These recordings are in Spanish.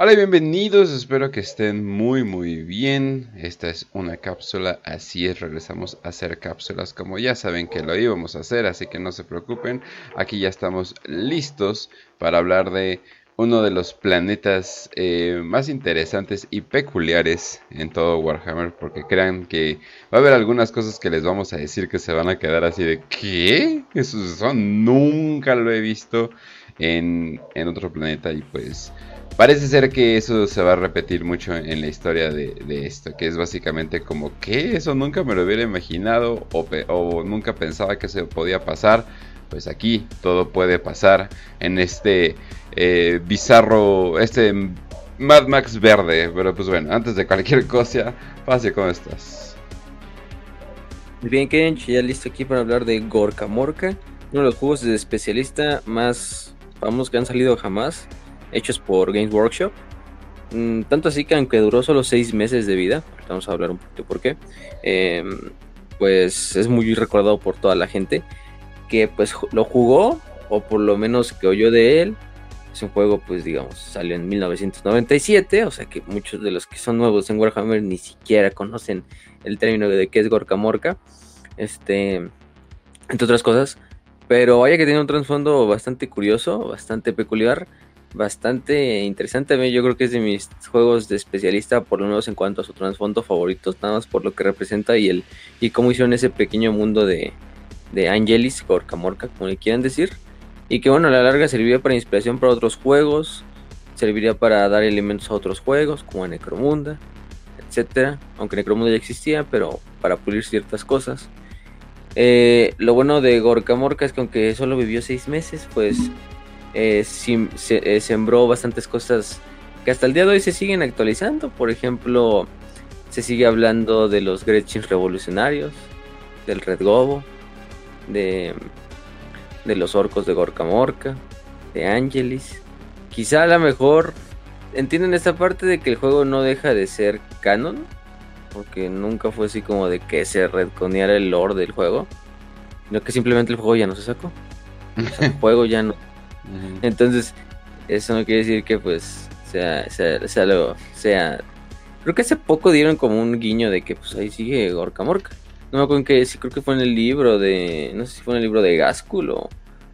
Hola y bienvenidos, espero que estén muy muy bien. Esta es una cápsula, así es, regresamos a hacer cápsulas como ya saben que lo íbamos a hacer, así que no se preocupen. Aquí ya estamos listos para hablar de uno de los planetas eh, más interesantes y peculiares en todo Warhammer, porque crean que va a haber algunas cosas que les vamos a decir que se van a quedar así de ¿qué? Eso, nunca lo he visto en, en otro planeta y pues Parece ser que eso se va a repetir mucho en la historia de, esto, que es básicamente como que eso nunca me lo hubiera imaginado o, nunca pensaba que se podía pasar. Pues aquí todo puede pasar en este eh, bizarro, este Mad Max verde. Pero pues bueno, antes de cualquier cosa, Pase, ¿cómo estás? Bien, Kench, ya listo aquí para hablar de Gorka Morka, uno de los juegos de especialista más famosos que han salido jamás hechos por Games Workshop. Mm, tanto así que aunque duró solo 6 meses de vida, vamos a hablar un poquito por qué, em, pues es muy recordado por toda la gente que pues lo jugó o por lo menos que oyó de él. Es un juego pues digamos salió en 1997, o sea que muchos de los que son nuevos en Warhammer ni siquiera conocen el término de qué es Gorka Morka. Este, entre otras cosas, pero vaya que tiene un trasfondo bastante curioso, bastante peculiar bastante interesante. Yo creo que es de mis juegos de especialista, por lo menos en cuanto a su trasfondo favoritos, nada más por lo que representa y el y cómo hicieron ese pequeño mundo de, de Angelis, Gorka Morka, como le quieran decir. Y que bueno, a la larga serviría para inspiración para otros juegos, serviría para dar elementos a otros juegos, como a Necromunda, etcétera. Aunque Necromunda ya existía, pero para pulir ciertas cosas. Eh, lo bueno de Gorka Morka es que aunque solo vivió seis meses, pues eh, eh, sembró bastantes cosas que hasta el día de hoy se siguen actualizando. Por ejemplo, se sigue hablando de los Gretchins revolucionarios, del Red Gobo, de, de los orcos de Gorka Morka, de Angelis. Quizá a lo mejor entienden esta parte de que el juego no deja de ser canon, porque nunca fue así como de que se redconeara el lore del juego, sino que simplemente el juego ya no se sacó. el juego ya no entonces, eso no quiere decir que pues sea, sea, sea, lo, sea... Creo que hace poco dieron como un guiño de que pues ahí sigue Gorka Morka. No me acuerdo en qué, sí creo que fue en el libro de, no sé si fue en el libro de Gaskul o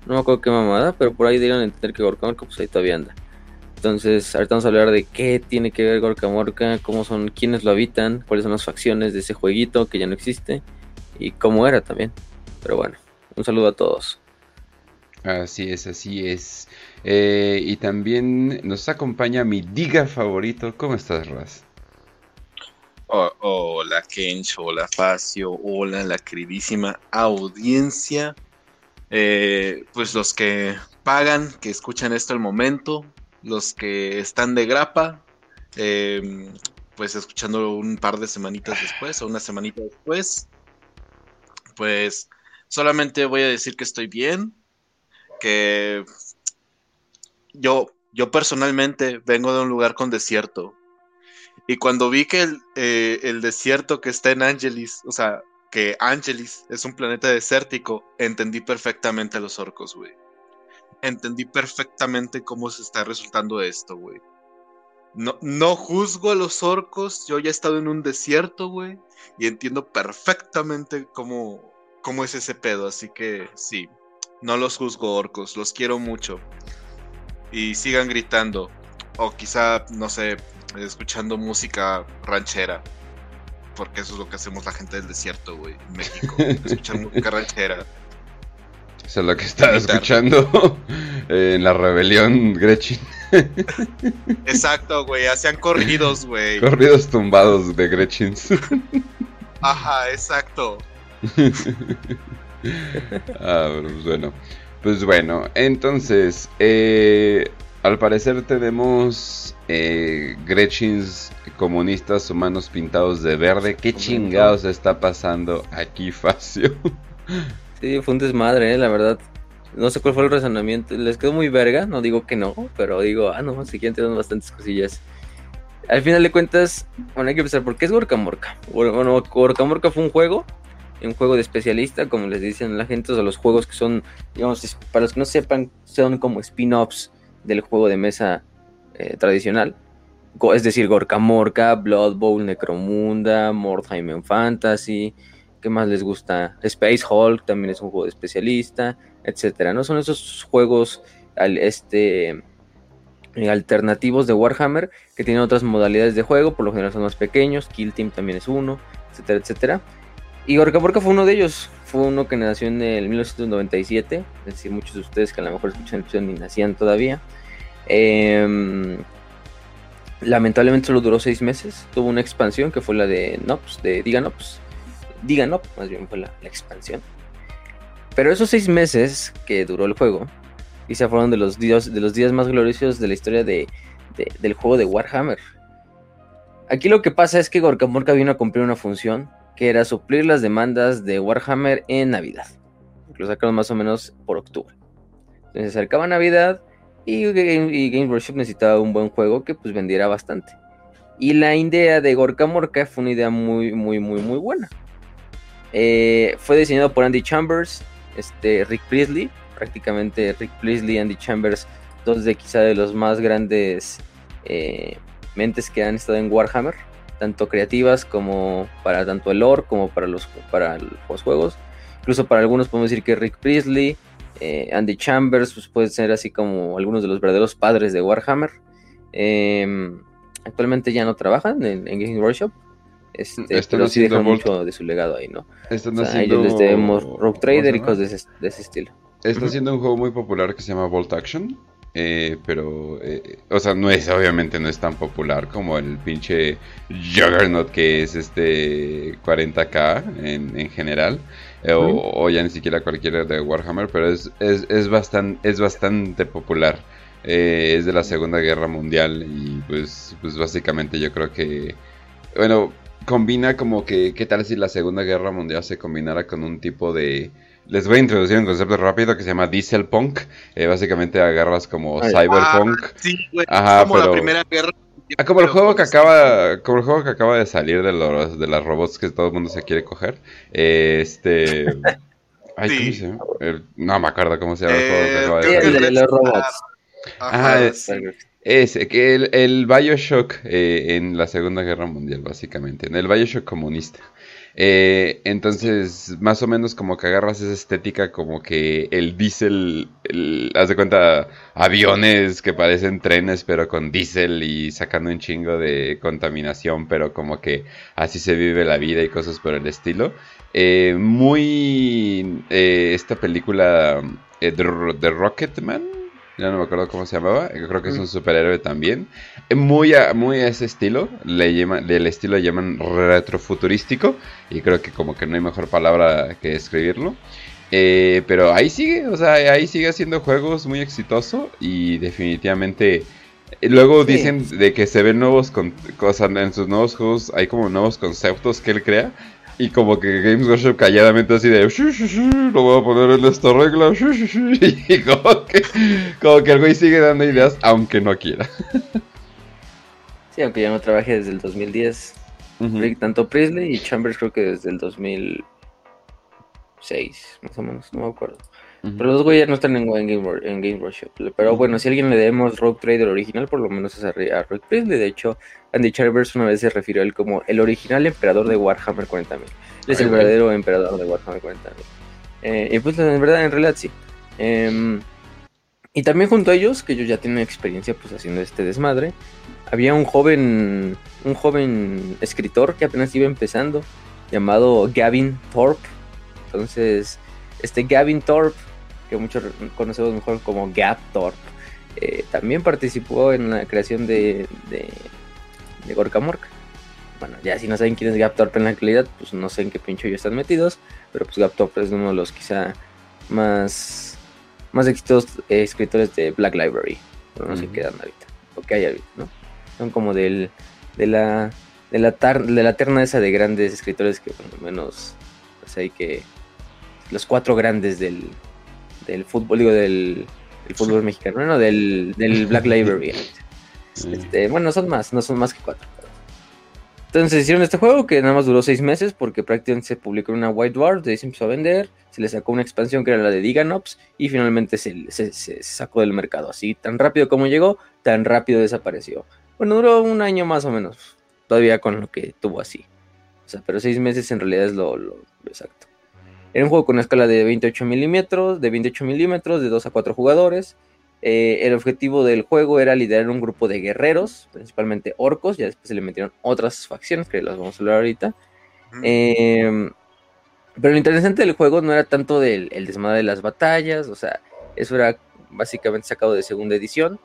no me acuerdo qué mamada, pero por ahí dieron a entender que Gorka Morka pues ahí todavía anda. Entonces, ahorita vamos a hablar de qué tiene que ver Gorka Morka, cómo son, quiénes lo habitan, cuáles son las facciones de ese jueguito que ya no existe y cómo era también. Pero bueno, un saludo a todos. Así es, así es. Eh, y también nos acompaña mi diga favorito. ¿Cómo estás, Raz? hola, Kench. Hola, Facio. Hola, la queridísima audiencia. Eh, pues los que pagan, que escuchan esto al momento. Los que están de grapa. Em, pues escuchando un par de semanitas después o una semanita después. Pues solamente voy a decir que estoy bien yo, yo personalmente vengo de un lugar con desierto. Y cuando vi que el, eh, el desierto que está en Angelis, o sea, que Angelis es un planeta desértico, entendí perfectamente a los orcos, güey. Entendí perfectamente cómo se está resultando esto, güey. No, no juzgo a los orcos, yo ya he estado en un desierto, güey, y entiendo perfectamente cómo, cómo es ese pedo, así que sí, no los juzgo orcos, los quiero mucho. Y sigan gritando. O quizá, no sé, escuchando música ranchera. Porque eso es lo que hacemos la gente del desierto, güey, en México. escuchar música ranchera. Eso es lo que estaba escuchando en la rebelión Gretchen. Exacto, güey, hacían corridos, güey. Corridos tumbados de Gretchen. Ajá, exacto. ah, pues bueno. Pues bueno, entonces, eh, al parecer tenemos eh, Gretchins comunistas humanos pintados de verde. ¿Qué chingados está pasando aquí, Facio? Sí, fue un desmadre, eh, la verdad. No sé cuál fue el razonamiento. Les quedó muy verga, no digo que no, pero digo, ah, no, siguiente dan bastantes cosillas. Al final de cuentas, bueno, hay que pensar, ¿por qué es Gorka Morka? Bueno, Gorka Morka fue un juego un juego de especialista, como les dicen la gente, o los juegos que son, digamos, para los que no sepan, son como spin-offs del juego de mesa eh, tradicional. es decir, Gorka Morka, Blood Bowl, Necromunda, Mordheim Fantasy, ¿qué más les gusta? Space Hulk también es un juego de especialista, etcétera, ¿no? Son esos juegos este, eh, alternativos de Warhammer que tienen otras modalidades de juego, por lo general son más pequeños, Kill Team también es uno, etcétera, etcétera. Y Gorka Morka fue uno de ellos, fue uno que nació en el 1997, es decir, muchos de ustedes que a lo mejor escuchan el episodio ni nacían todavía. Eh, Lamentablemente solo duró seis meses. Tuvo una expansión que fue la de Nops, de Diganops. Diganop, más bien fue la, expansión. Pero esos seis meses que duró el juego, quizá fueron de los días, de los días más gloriosos de la historia de, del juego de Warhammer. Aquí lo que pasa es que Gorka Morka vino a cumplir una función que era suplir las demandas de Warhammer en Navidad. Lo sacaron más o menos por octubre. Entonces se acercaba Navidad y, Game, Workshop necesitaba un buen juego que pues vendiera bastante. Y la idea de Gorka Morka fue una idea muy, muy, muy, muy buena. Eh, fue diseñado por Andy Chambers, este, Rick Priestley, prácticamente Rick Priestley y Andy Chambers, dos de quizá de los más grandes eh, mentes que han estado en Warhammer, tanto creativas como para tanto el lore como para los, para los juegos. Incluso para algunos podemos decir que Rick Priestley eh, Andy Chambers, pues puede ser así como algunos de los verdaderos padres de Warhammer. Em, actualmente ya no trabajan en, en Gaming Workshop. Este, pero sí dejan mucho de su legado ahí, ¿no? Están haciendo... ellos les debemos Rogue Trader y cosas de ese, estilo. Está haciendo un juego muy popular que se llama Bolt Action. Eh, pero, eh, o sea, no es, obviamente no es tan popular como el pinche Juggernaut que es este 40k en, en general. Eh, o, ya ni siquiera cualquiera de Warhammer, pero es, es, es, bastante, es bastante popular. Eh, es de la Segunda Guerra Mundial y pues, pues básicamente yo creo que, bueno, combina como que, ¿qué tal si la Segunda Guerra Mundial se combinara con un tipo de... Les voy a introducir un concepto rápido que se llama Diesel Punk. Eh, básicamente agarras como Cyberpunk. Ah, sí, Ajá, como la Primera Guerra Ah, como el juego que acaba, como el juego que acaba de salir de los de las robots que todo el mundo se quiere coger. este, ay, ¿cómo se llama? no me acuerdo cómo se llama el juego que acaba de salir. de los robots. Ajá, ese, que el, el Bioshock eh, en la Segunda Guerra Mundial, básicamente, en el Bioshock comunista. Eh, entonces, más o menos como que agarras esa estética como que el diésel, haz de cuenta, aviones que parecen trenes pero con diésel y sacando un chingo de contaminación, pero como que así se vive la vida y cosas por el estilo. Eh, muy... Eh, esta película de, de Rocketman, ya no me acuerdo cómo se llamaba, creo que es un superhéroe también. Muy a, muy a ese estilo, le llaman, del estilo le llaman retrofuturístico, y creo que como que no hay mejor palabra que describirlo. Eh, pero ahí sigue, o sea, ahí sigue haciendo juegos muy exitoso y definitivamente... Eh, luego dicen de que se ven nuevos, cosas en sus nuevos juegos hay como nuevos conceptos que él crea y como que Games Workshop calladamente así de lo voy a poner en esta regla y como que, como que el güey sigue dando ideas aunque no quiera. Sí, aunque ya no trabaje desde el 2010. Tanto Priestley y Chambers creo que desde el 2006, más o menos, no me acuerdo. Pero los güeyes no están en, Game, Workshop. Pero bueno, si alguien le debemos Rogue Trader original, por lo menos es a, Rogue Priestley. De hecho, Andy Chambers una vez se refirió a él como el original emperador de Warhammer 40.000. Él es el verdadero emperador de Warhammer 40.000. Eh, y pues en verdad, en realidad sí. Em, y también junto a ellos, que ellos ya tienen experiencia pues haciendo este desmadre, había un joven, un joven escritor que apenas iba empezando, llamado Gavin Thorpe. Entonces, este Gavin Thorpe que muchos conocemos mejor como Gap Thorpe, eh, también participó en la creación de, de, Gorka Morka. Bueno, ya si no saben quién es Gap Thorpe en la actualidad, pues no sé en qué pincho ellos están metidos, pero pues Gap Thorpe es uno de los quizá más, más exitosos eh, escritores de Black Library, pero no sé qué dan ahorita, o que hay ahorita, ¿no? Son como del, de la de la, de la terna esa de grandes escritores que por lo menos pues hay que los cuatro grandes del, del fútbol, digo, del, fútbol mexicano, no, del, del Black Library. Este, bueno, son más, no son más que cuatro. Entonces hicieron este juego que nada más duró seis meses porque prácticamente se publicó en una White Dwarf, de ahí se empezó a vender, se le sacó una expansión que era la de Diganops y finalmente se, sacó del mercado. Así, tan rápido como llegó, tan rápido desapareció. Bueno, duró un año más o menos. Todavía con lo que tuvo así. O sea, pero seis meses en realidad es lo, lo, exacto. Era un juego con una escala de 28 milímetros, de 28 milímetros, de 2 a 4 jugadores. Eh, el objetivo del juego era liderar un grupo de guerreros, principalmente orcos. Ya después se le metieron otras facciones, que las vamos a hablar ahorita. Eh, pero lo interesante del juego no era tanto del el desmadre de las batallas, o sea, eso era básicamente sacado de segunda edición.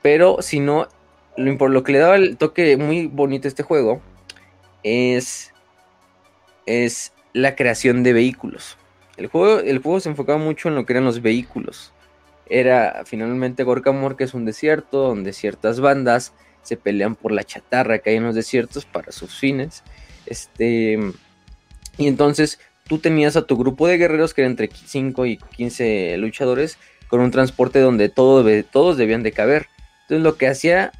Pero si no, lo, lo que le daba el toque muy bonito a este juego es, es la creación de vehículos. El juego, el juego se enfocaba mucho en lo que eran los vehículos. Era finalmente Gorkamor, que es un desierto donde ciertas bandas se pelean por la chatarra que hay en los desiertos para sus fines. Este y entonces tú tenías a tu grupo de guerreros que era entre 5 y 15 luchadores con un transporte donde todo, todos debían de caber. Entonces lo que hacía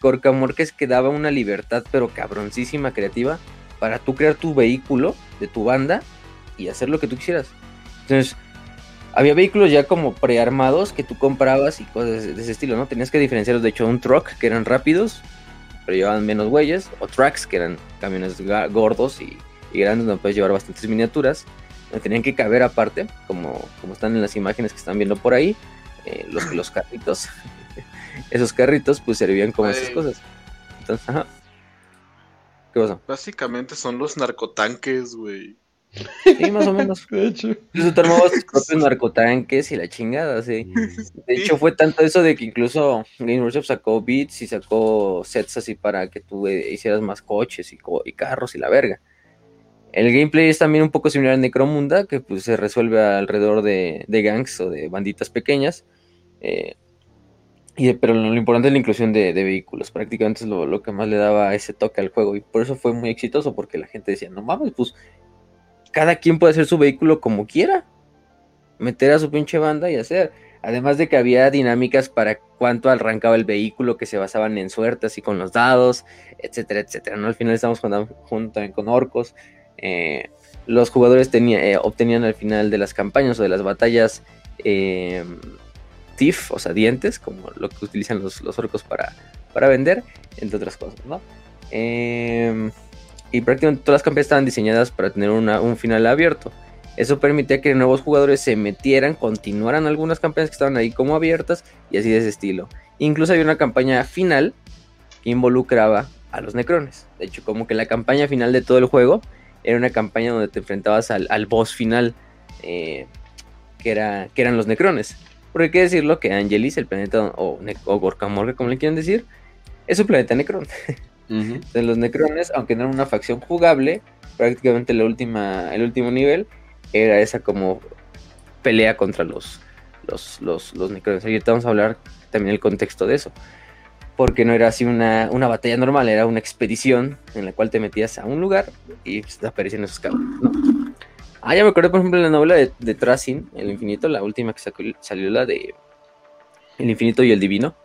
Gorka es que daba una libertad pero cabroncísima creativa para tú crear tu vehículo de tu banda y hacer lo que tú quisieras. Entonces había vehículos ya como prearmados que tú comprabas y cosas de ese estilo, ¿no? Tenías que diferenciarlos de hecho un truck que eran rápidos pero llevaban menos huellas o trucks que eran camiones gordos y y grandes donde puedes llevar bastantes miniaturas. Me tenían que caber aparte, como, como están en las imágenes que están viendo por ahí, eh, los, los carritos. Esos carritos pues servían como esas cosas. Entonces, ajá. ¿Qué pasó? Básicamente son los narcotanques, güey. Sí, más o menos. De hecho. Incluso te armabas tus propios narcotanques y la chingada, sí. Mm. De hecho, fue tanto eso de que incluso Game Workshop sacó beats y sacó sets así para que tú eh, hicieras más coches y, y carros y la verga. El gameplay es también un poco similar a Necromunda, que pues se resuelve alrededor de, gangs o de banditas pequeñas. Eh, y, pero lo, importante es la inclusión de, vehículos. Prácticamente es lo, que más le daba ese toque al juego. Y por eso fue muy exitoso, porque la gente decía, no mames, pues cada quien puede hacer su vehículo como quiera. Meter a su pinche banda y hacer. Además de que había dinámicas para cuánto arrancaba el vehículo que se basaban en suerte, así con los dados, etcétera, etcétera. ¿no? Al final estamos jugando, también con orcos. Eh, los jugadores eh, obtenían al final de las campañas o de las batallas eh, TIF, o sea, dientes, como lo que utilizan los, orcos para, para, vender, entre otras cosas, ¿no? Y prácticamente todas las campañas estaban diseñadas para tener un final abierto. Eso permitía que nuevos jugadores se metieran, continuaran algunas campañas que estaban ahí como abiertas y así de ese estilo. Incluso había una campaña final que involucraba a los necrones. De hecho, como que la campaña final de todo el juego era una campaña donde te enfrentabas al, boss final, eh, que, era, que eran los Necrones. Porque hay que decirlo que Angelis, el planeta, o, o Gorkamorga, como le quieran decir, es un planeta De los Necrones, aunque no era una facción jugable, prácticamente la última, el último nivel era esa como pelea contra los, los, los, los Necrones. Ahorita vamos a hablar también el contexto de eso porque no era así una, batalla normal, era una expedición en la cual te metías a un lugar y pues, aparecían esos cabros. Ah, ya me acuerdo, por ejemplo, la novela de, de Tracing, El Infinito, la última que salió, la de El Infinito y el Divino.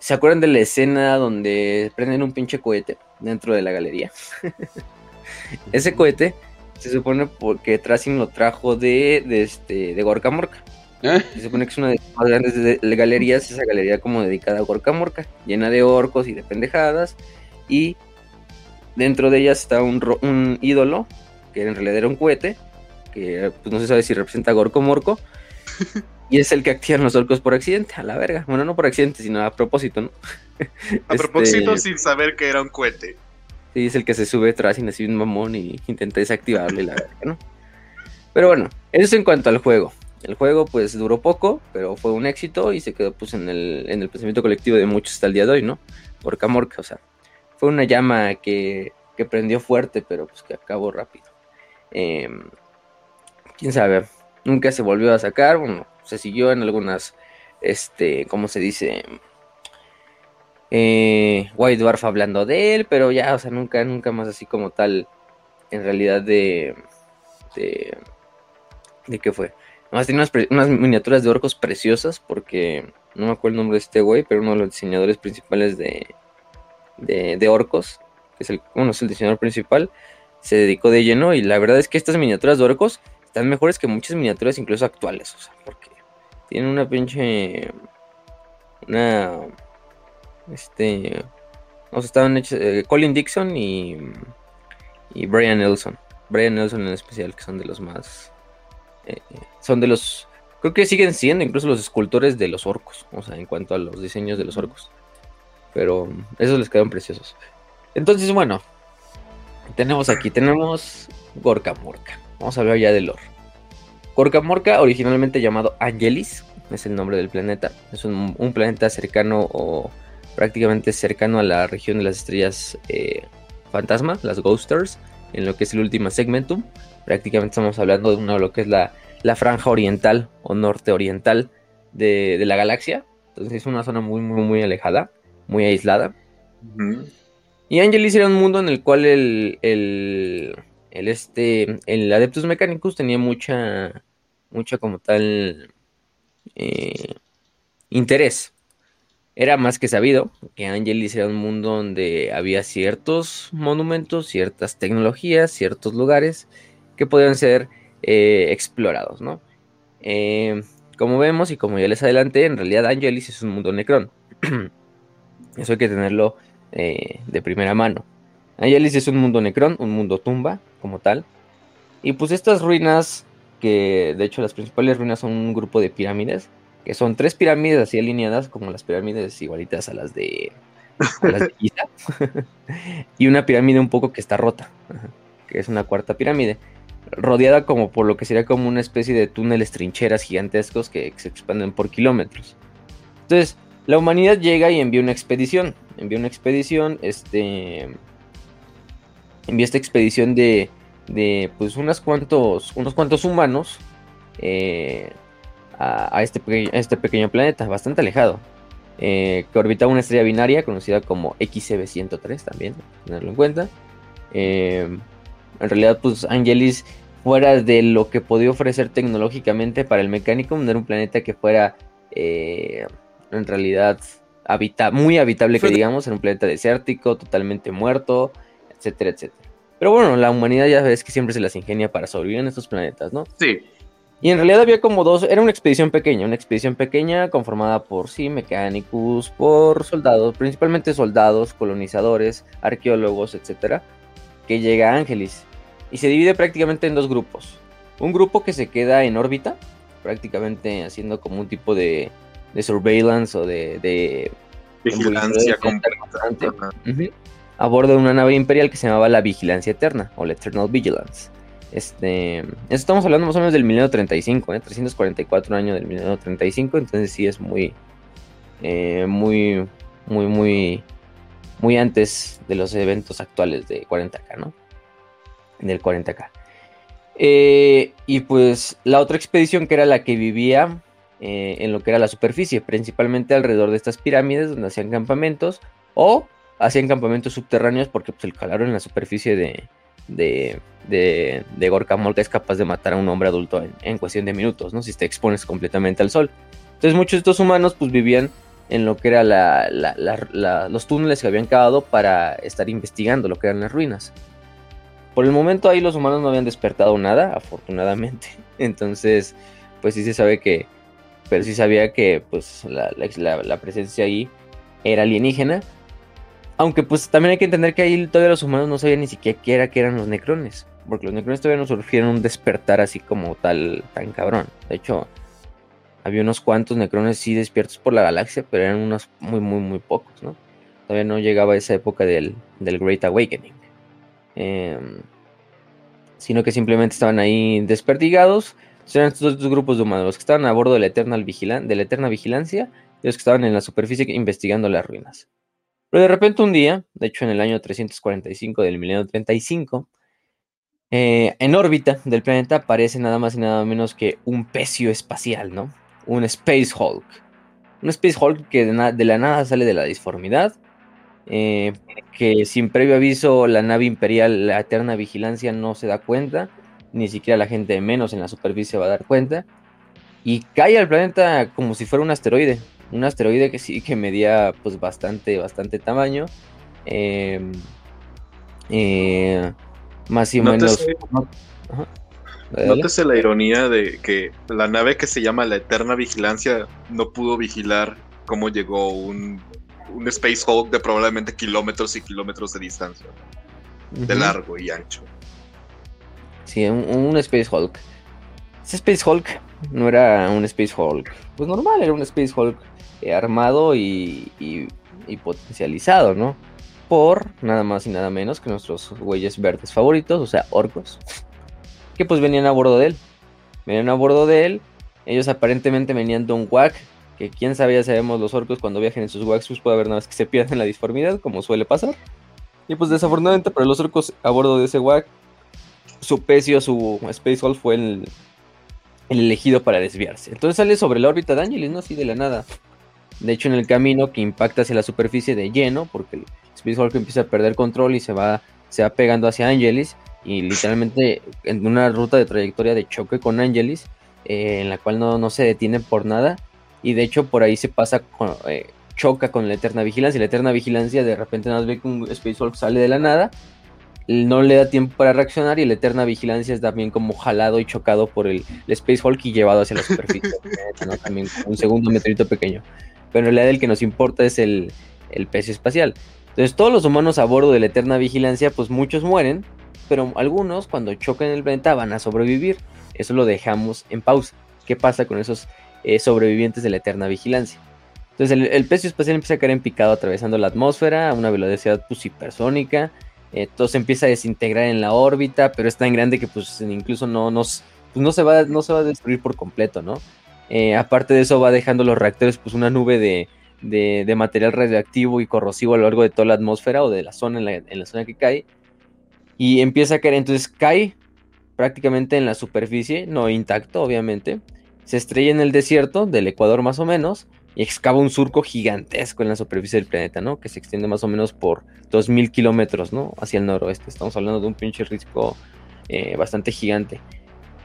¿Se acuerdan de la escena donde prenden un pinche cohete dentro de la galería? Ese cohete se supone porque Tracing lo trajo de, de, este, de Gorka Morka. ¿Eh? Se supone que es una de las más grandes galerías, esa galería como dedicada a Gorka Morka, llena de orcos y de pendejadas. Y dentro de ellas está un, ídolo, que en realidad era un cohete, que pues, no se sabe si representa a Gorko Morco. y es el que activan los orcos por accidente, a la verga. Bueno, no por accidente, sino a propósito, ¿no? a propósito este, sin saber que era un cohete. Sí, es el que se sube atrás y así un mamón y intenta desactivarle la verga, ¿no? Pero bueno, eso es en cuanto al juego. El juego pues duró poco, pero fue un éxito y se quedó pues en el, en el pensamiento colectivo de muchos hasta el día de hoy, ¿no? Por Morca, o sea, fue una llama que, que prendió fuerte, pero pues que acabó rápido. Em, quién sabe, nunca se volvió a sacar, bueno, se siguió en algunas, este, ¿cómo se dice? Eh, White Dwarf hablando de él, pero ya, o sea, nunca, nunca más así como tal, en realidad de, de, de qué fue. Además tiene unas, miniaturas de orcos preciosas porque no me acuerdo el nombre de este güey, pero uno de los diseñadores principales de, de, orcos, que es el, bueno, es el diseñador principal, se dedicó de lleno y la verdad es que estas miniaturas de orcos están mejores que muchas miniaturas incluso actuales, o sea, porque tienen una pinche... una... Este, o sea, estaban hechos eh, Colin Dixon y, y Brian Nelson. Brian Nelson en especial, que son de los más, eh, son de los, creo que siguen siendo incluso los escultores de los orcos, o sea, en cuanto a los diseños de los orcos. Pero esos les quedaron preciosos. Entonces, bueno, tenemos aquí, tenemos Gorka Morka. Vamos a hablar ya del lore. Gorka Morka, originalmente llamado Angelis, es el nombre del planeta. Es un, planeta cercano o prácticamente cercano a la región de las estrellas eh, fantasma, las Ghosters, en lo que es el último segmentum. Prácticamente estamos hablando de uno lo que es la, franja oriental o norte oriental de, la galaxia. Entonces es una zona muy, muy, muy alejada, muy aislada. Y Angelis era un mundo en el cual el, el, el, este, el Adeptus Mechanicus tenía mucha, mucha como tal eh, interés. Era más que sabido que Angelis era un mundo donde había ciertos monumentos, ciertas tecnologías, ciertos lugares que podían ser eh, explorados, ¿no? Eh, como vemos y como ya les adelanté, en realidad Angelis es un mundo necrón. Eso hay que tenerlo de primera mano. Angelis es un mundo necrón, un mundo tumba como tal. Y pues estas ruinas que de hecho las principales ruinas son un grupo de pirámides, que son tres pirámides así alineadas como las pirámides igualitas a las de, a las de Giza, y una pirámide un poco que está rota, que es una cuarta pirámide, rodeada como por lo que sería como una especie de túneles trincheras gigantescos que se expanden por kilómetros. Entonces, la humanidad llega y envía una expedición, envía una expedición, este, envía esta expedición de de pues unos cuantos, unos cuantos humanos eh, a, este, este, pequeño planeta, bastante alejado, eh, que orbitaba una estrella binaria conocida como XCB103 también, tenerlo en cuenta. Eh, en realidad, pues Angelis, fuera de lo que podía ofrecer tecnológicamente para el mecánico, no era un planeta que fuera en realidad muy habitable, que digamos, era un planeta desértico, totalmente muerto, etcétera, etcétera. Pero bueno, la humanidad ya ves que siempre se las ingenia para sobrevivir en estos planetas, ¿no? Sí. Y en realidad había como dos, era una expedición pequeña, una expedición pequeña conformada por, sí, mecánicos, por soldados, principalmente soldados, colonizadores, arqueólogos, etcétera, que llega a Ángeles. Y se divide prácticamente en dos grupos. Un grupo que se queda en órbita, prácticamente haciendo como un tipo de, de surveillance o de... de Vigilancia completa a bordo de una nave imperial que se llamaba la Vigilancia Eterna o la Eternal Vigilance. Este, estamos hablando más o menos del milenio 35, ¿eh? 344 años del milenio 35, entonces sí es muy, eh, muy, muy, muy, muy antes de los eventos actuales de 40K, ¿no? Del 40K. Eh, y pues la otra expedición que era la que vivía eh, en lo que era la superficie, principalmente alrededor de estas pirámides donde hacían campamentos o hacían campamentos subterráneos porque pues, el calor en la superficie de, de, de, de Gorka Molka es capaz de matar a un hombre adulto en, cuestión de minutos, ¿no? Si te expones completamente al sol. Entonces muchos de estos humanos pues vivían en lo que eran los túneles que habían cavado para estar investigando lo que eran las ruinas. Por el momento ahí los humanos no habían despertado nada, afortunadamente. Entonces, pues sí se sabe que, pero sí sabía que pues la, la presencia ahí era alienígena aunque pues también hay que entender que ahí todavía los humanos no sabían ni siquiera qué eran los necrones. Porque los necrones todavía no surgieron un despertar así como tal, tan cabrón. De hecho, había unos cuantos necrones sí despiertos por la galaxia, pero eran unos muy, muy, muy pocos, ¿no? Todavía no llegaba esa época del, Great Awakening. Em, sino que simplemente estaban ahí desperdigados. Eran estos dos grupos de humanos, los que estaban a bordo de la, Eternal de la Eterna Vigilancia y los que estaban en la superficie investigando las ruinas. Pero de repente un día, de hecho en el año 345 del milenio 35, eh, en órbita del planeta aparece nada más y nada menos que un pecio espacial, ¿no? Un Space Hulk. Un Space Hulk que de, la nada sale de la disformidad, eh, que sin previo aviso la nave imperial, la eterna vigilancia, no se da cuenta, ni siquiera la gente de menos en la superficie va a dar cuenta, y cae al planeta como si fuera un asteroide, un asteroide que sí que medía pues bastante, bastante tamaño. Em, eh, más o menos... Nótese la ironía de que la nave que se llama la Eterna Vigilancia no pudo vigilar cómo llegó un un Space Hulk de probablemente kilómetros y kilómetros de distancia, de largo y ancho. Sí, un, Space Hulk. Ese Space Hulk no era un Space Hulk, pues normal, era un Space Hulk armado y, potencializado, ¿no? Por nada más y nada menos que nuestros güeyes verdes favoritos, o sea, orcos, que pues venían a bordo de él. Venían a bordo de él, ellos aparentemente venían de un WAC, que quién sabía, sabemos los orcos cuando viajen en sus WACs, pues puede haber nada más que se pierden la disformidad, como suele pasar. Y pues desafortunadamente para los orcos a bordo de ese WAC, su pecio, su Space Hulk fue el, el elegido para desviarse. Entonces sale sobre la órbita de Angelis, ¿no? Así de la nada. De hecho, en el camino que impacta hacia la superficie de lleno, porque el Space Hulk empieza a perder control y se va, se va pegando hacia Angelis, y literalmente en una ruta de trayectoria de choque con Angelis, eh, en la cual no, no, se detiene por nada, y de hecho por ahí se pasa, eh, choca con la Eterna Vigilancia, y la Eterna Vigilancia de repente nos ve que un Space Hulk sale de la nada, no le da tiempo para reaccionar y la Eterna Vigilancia es también como jalado y chocado por el, Space Hulk y llevado hacia la superficie, también un segundo meteorito pequeño pero en realidad el que nos importa es el, el pecio espacial. Entonces todos los humanos a bordo de la Eterna Vigilancia, pues muchos mueren, pero algunos cuando chocan el planeta van a sobrevivir. Eso lo dejamos en pausa. ¿Qué pasa con esos eh, sobrevivientes de la Eterna Vigilancia? Entonces el, el, pecio espacial empieza a caer en picado atravesando la atmósfera a una velocidad pues, hipersónica. Eh, todo se empieza a desintegrar en la órbita, pero es tan grande que pues incluso no, nos, pues, no, se va, no se va a destruir por completo, ¿no? Eh, aparte de eso va dejando los reactores pues una nube de, de, material radioactivo y corrosivo a lo largo de toda la atmósfera o de la zona en la, zona que cae. Y empieza a caer, entonces cae prácticamente en la superficie, no intacto obviamente. Se estrella en el desierto del Ecuador más o menos y excava un surco gigantesco en la superficie del planeta, ¿no? Que se extiende más o menos por 2.000 kilómetros, ¿no? Hacia el noroeste. Estamos hablando de un pinche risco eh, bastante gigante.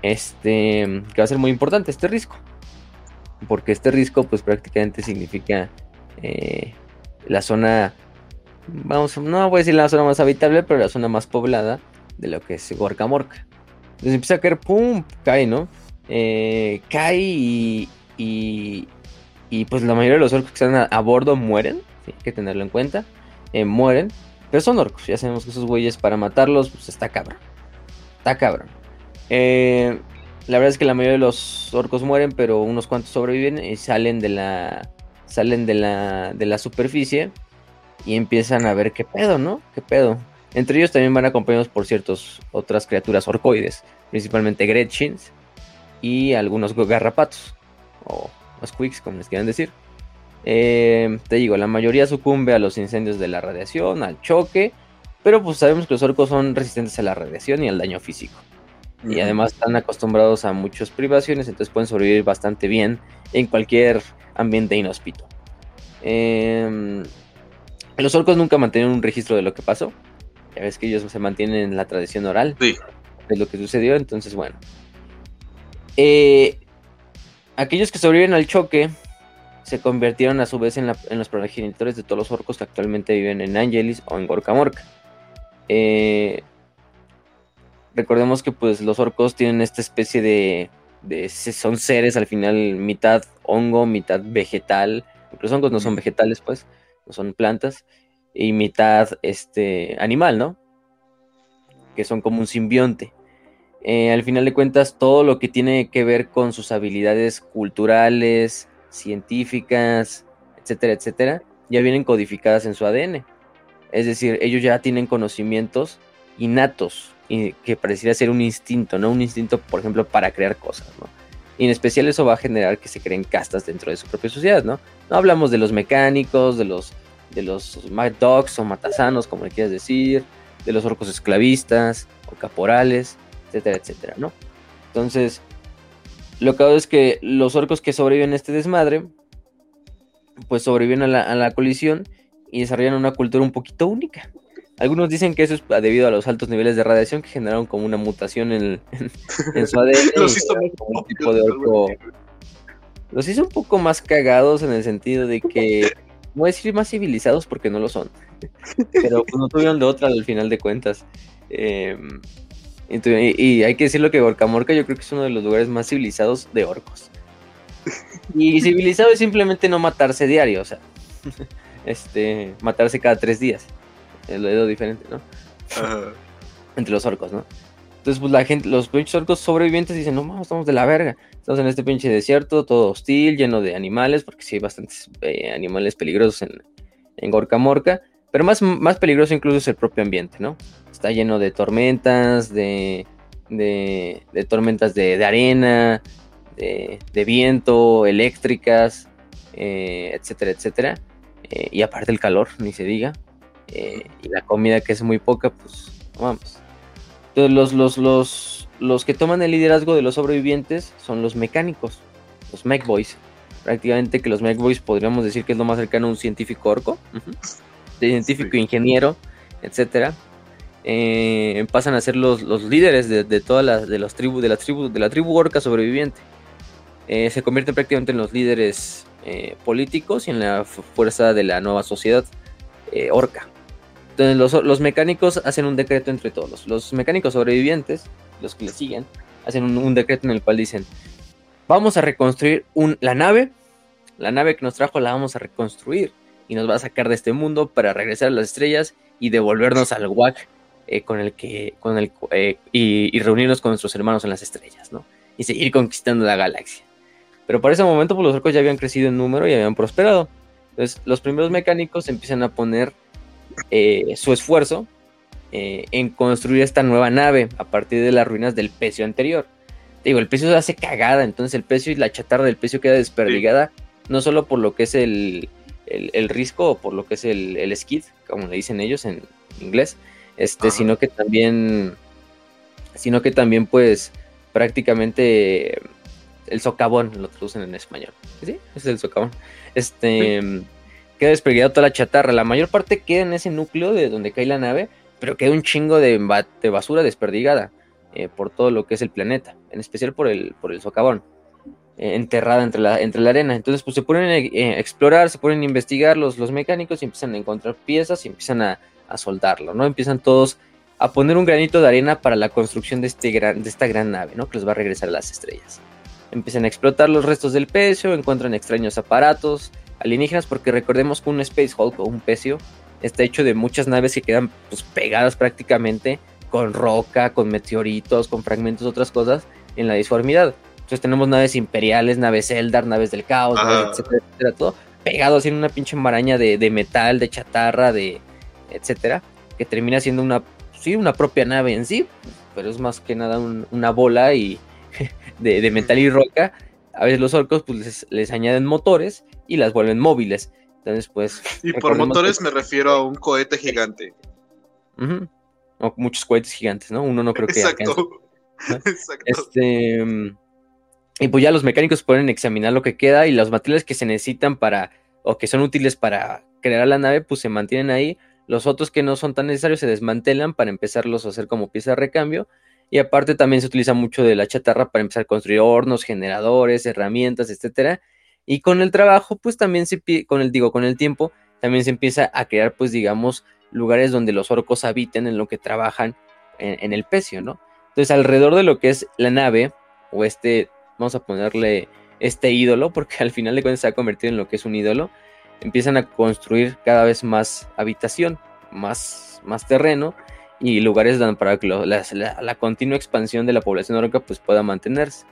Este, que va a ser muy importante este risco porque este risco pues prácticamente significa eh, la zona, vamos, no voy a decir la zona más habitable, pero la zona más poblada de lo que es Gorka Morca. Entonces empieza a caer, ¡pum! cae, ¿no? Eh, cae y, y, pues la mayoría de los orcos que están a, bordo mueren, hay que tenerlo en cuenta, eh, mueren, pero son orcos, ya sabemos que esos güeyes para matarlos pues está cabrón, está cabrón. Eh, la verdad es que la mayoría de los orcos mueren, pero unos cuantos sobreviven y salen de la salen de la, de la superficie y empiezan a ver qué pedo, ¿no? ¿Qué pedo? Entre ellos también van acompañados por ciertas otras criaturas orcoides, principalmente Gretchins y algunos garrapatos, o squeaks, como les quieran decir. Eh, te digo, la mayoría sucumbe a los incendios de la radiación, al choque, pero pues sabemos que los orcos son resistentes a la radiación y al daño físico y además están acostumbrados a muchas privaciones, entonces pueden sobrevivir bastante bien en cualquier ambiente inhóspito. Em, los orcos nunca mantienen un registro de lo que pasó. Ya ves que ellos se mantienen en la tradición oral de lo que sucedió, entonces bueno. Eh, aquellos que sobreviven al choque se convirtieron a su vez en, los progenitores de todos los orcos que actualmente viven en Angelis o en Gorka Morka. Eh, recordemos que pues los orcos tienen esta especie de, son seres al final mitad hongo, mitad vegetal, los hongos no son vegetales pues, no son plantas, y mitad este animal, ¿no? Que son como un simbionte. Eh, al final de cuentas, todo lo que tiene que ver con sus habilidades culturales, científicas, etcétera, etcétera, ya vienen codificadas en su ADN. Es decir, ellos ya tienen conocimientos innatos que pareciera ser un instinto, ¿no? Un instinto, por ejemplo, para crear cosas, ¿no? Y en especial eso va a generar que se creen castas dentro de su propia sociedad, ¿no? No hablamos de los mecánicos, de los, de los Mad Dogs o matasanos, como le quieras decir, de los orcos esclavistas o caporales, etcétera, etcétera, ¿no? Entonces, lo que hago es que los orcos que sobreviven a este desmadre, pues sobreviven a la, a la colisión y desarrollan una cultura un poquito única. Algunos dicen que eso es debido a los altos niveles de radiación que generaron como una mutación en, su ADN. los hizo un tipo de Los hizo un poco más cagados en el sentido de que, no voy a decir más civilizados porque no lo son, pero pues, no tuvieron de otra al final de cuentas. Em, y, hay que decirlo que Gorkamorca yo creo que es uno de los lugares más civilizados de orcos. Y civilizado es simplemente no matarse diario, o sea. este, matarse cada tres días. Es lo diferente, ¿no? Entre los orcos, ¿no? Entonces, pues la gente, los pinches orcos sobrevivientes dicen, no, mames, estamos de la verga. Estamos en este pinche desierto, todo hostil, lleno de animales, porque sí hay bastantes eh, animales peligrosos en, en Gorka Morca. Pero más, más peligroso incluso es el propio ambiente, ¿no? Está lleno de tormentas, de, de, tormentas de, arena, de, viento, eléctricas, eh, etcétera, etcétera. Eh, y aparte el calor, ni se diga. Y la comida que es muy poca, pues vamos. Entonces los, los, los, los que toman el liderazgo de los sobrevivientes son los mecánicos, los Mech Boys. Prácticamente que los Mech Boys podríamos decir que es lo más cercano a un científico orco, de científico, ingeniero, etcétera. Eh, pasan a ser los, los líderes de, de todas las de los tribus de la tribu de la tribu orca sobreviviente. Eh, se convierten prácticamente en los líderes eh, políticos y en la fuerza de la nueva sociedad orca. Entonces los, mecánicos hacen un decreto entre todos. Los mecánicos sobrevivientes, los que le siguen, hacen un, decreto en el cual dicen, vamos a reconstruir la nave, la nave que nos trajo la vamos a reconstruir y nos va a sacar de este mundo para regresar a las estrellas y devolvernos al WAC eh, con el que, con el, eh, y, reunirnos con nuestros hermanos en las estrellas, ¿no? Y seguir conquistando la galaxia. Pero para ese momento, pues, los orcos ya habían crecido en número y habían prosperado. Entonces, los primeros mecánicos empiezan a poner eh, su esfuerzo eh, en construir esta nueva nave a partir de las ruinas del pecio anterior. Digo, el pecio se hace cagada, entonces el pecio y la chatarra del pecio queda desperdigada, no solo por lo que es el, el, risco o por lo que es el, el skid, como le dicen ellos en inglés, este, sino que también, sino que también pues prácticamente el socavón lo traducen en español. ¿Sí? Es el socavón. Este, queda desperdigada toda la chatarra. La mayor parte queda en ese núcleo de donde cae la nave, pero queda un chingo de, basura desperdigada eh, por todo lo que es el planeta, en especial por el, por el socavón, eh, enterrada entre la, entre la arena. Entonces, pues se ponen a eh, explorar, se ponen a investigar los, los mecánicos y empiezan a encontrar piezas y empiezan a, soldarlo, ¿no? Empiezan todos a poner un granito de arena para la construcción de, este gran, de esta gran nave, ¿no? Que les va a regresar a las estrellas. Empiezan a explotar los restos del pecio, encuentran extraños aparatos, alienígenas, porque recordemos que un Space Hulk o un Pecio está hecho de muchas naves que quedan pues, pegadas prácticamente con roca, con meteoritos, con fragmentos otras cosas en la disformidad. Entonces tenemos naves imperiales, naves Eldar, naves del caos, etcétera, etcétera, todo pegado así en una pinche maraña de, metal, de chatarra, de etcétera, que termina siendo una, sí, una propia nave en sí, pero es más que nada una bola y de, metal y roca. A veces los orcos pues les añaden motores y las vuelven móviles. Entonces, pues. Y por motores me refiero a un cohete gigante. O muchos cohetes gigantes, ¿no? Uno no creo que. Exacto. Exacto. Este. Y pues ya los mecánicos pueden examinar lo que queda y los materiales que se necesitan para. o que son útiles para crear la nave, pues se mantienen ahí. Los otros que no son tan necesarios se desmantelan para empezarlos a hacer como pieza de recambio. Y aparte también se utiliza mucho de la chatarra para empezar a construir hornos, generadores, herramientas, etcétera y con el trabajo, pues también se, con el, digo, con el tiempo, también se empieza a crear, pues digamos, lugares donde los orcos habiten en lo que trabajan en, el pecio, ¿no? Entonces, alrededor de lo que es la nave, o este, vamos a ponerle este ídolo, porque al final de cuentas se ha convertido en lo que es un ídolo, empiezan a construir cada vez más habitación, más, más terreno y lugares donde para que la, continua expansión de la población orca pues pueda mantenerse.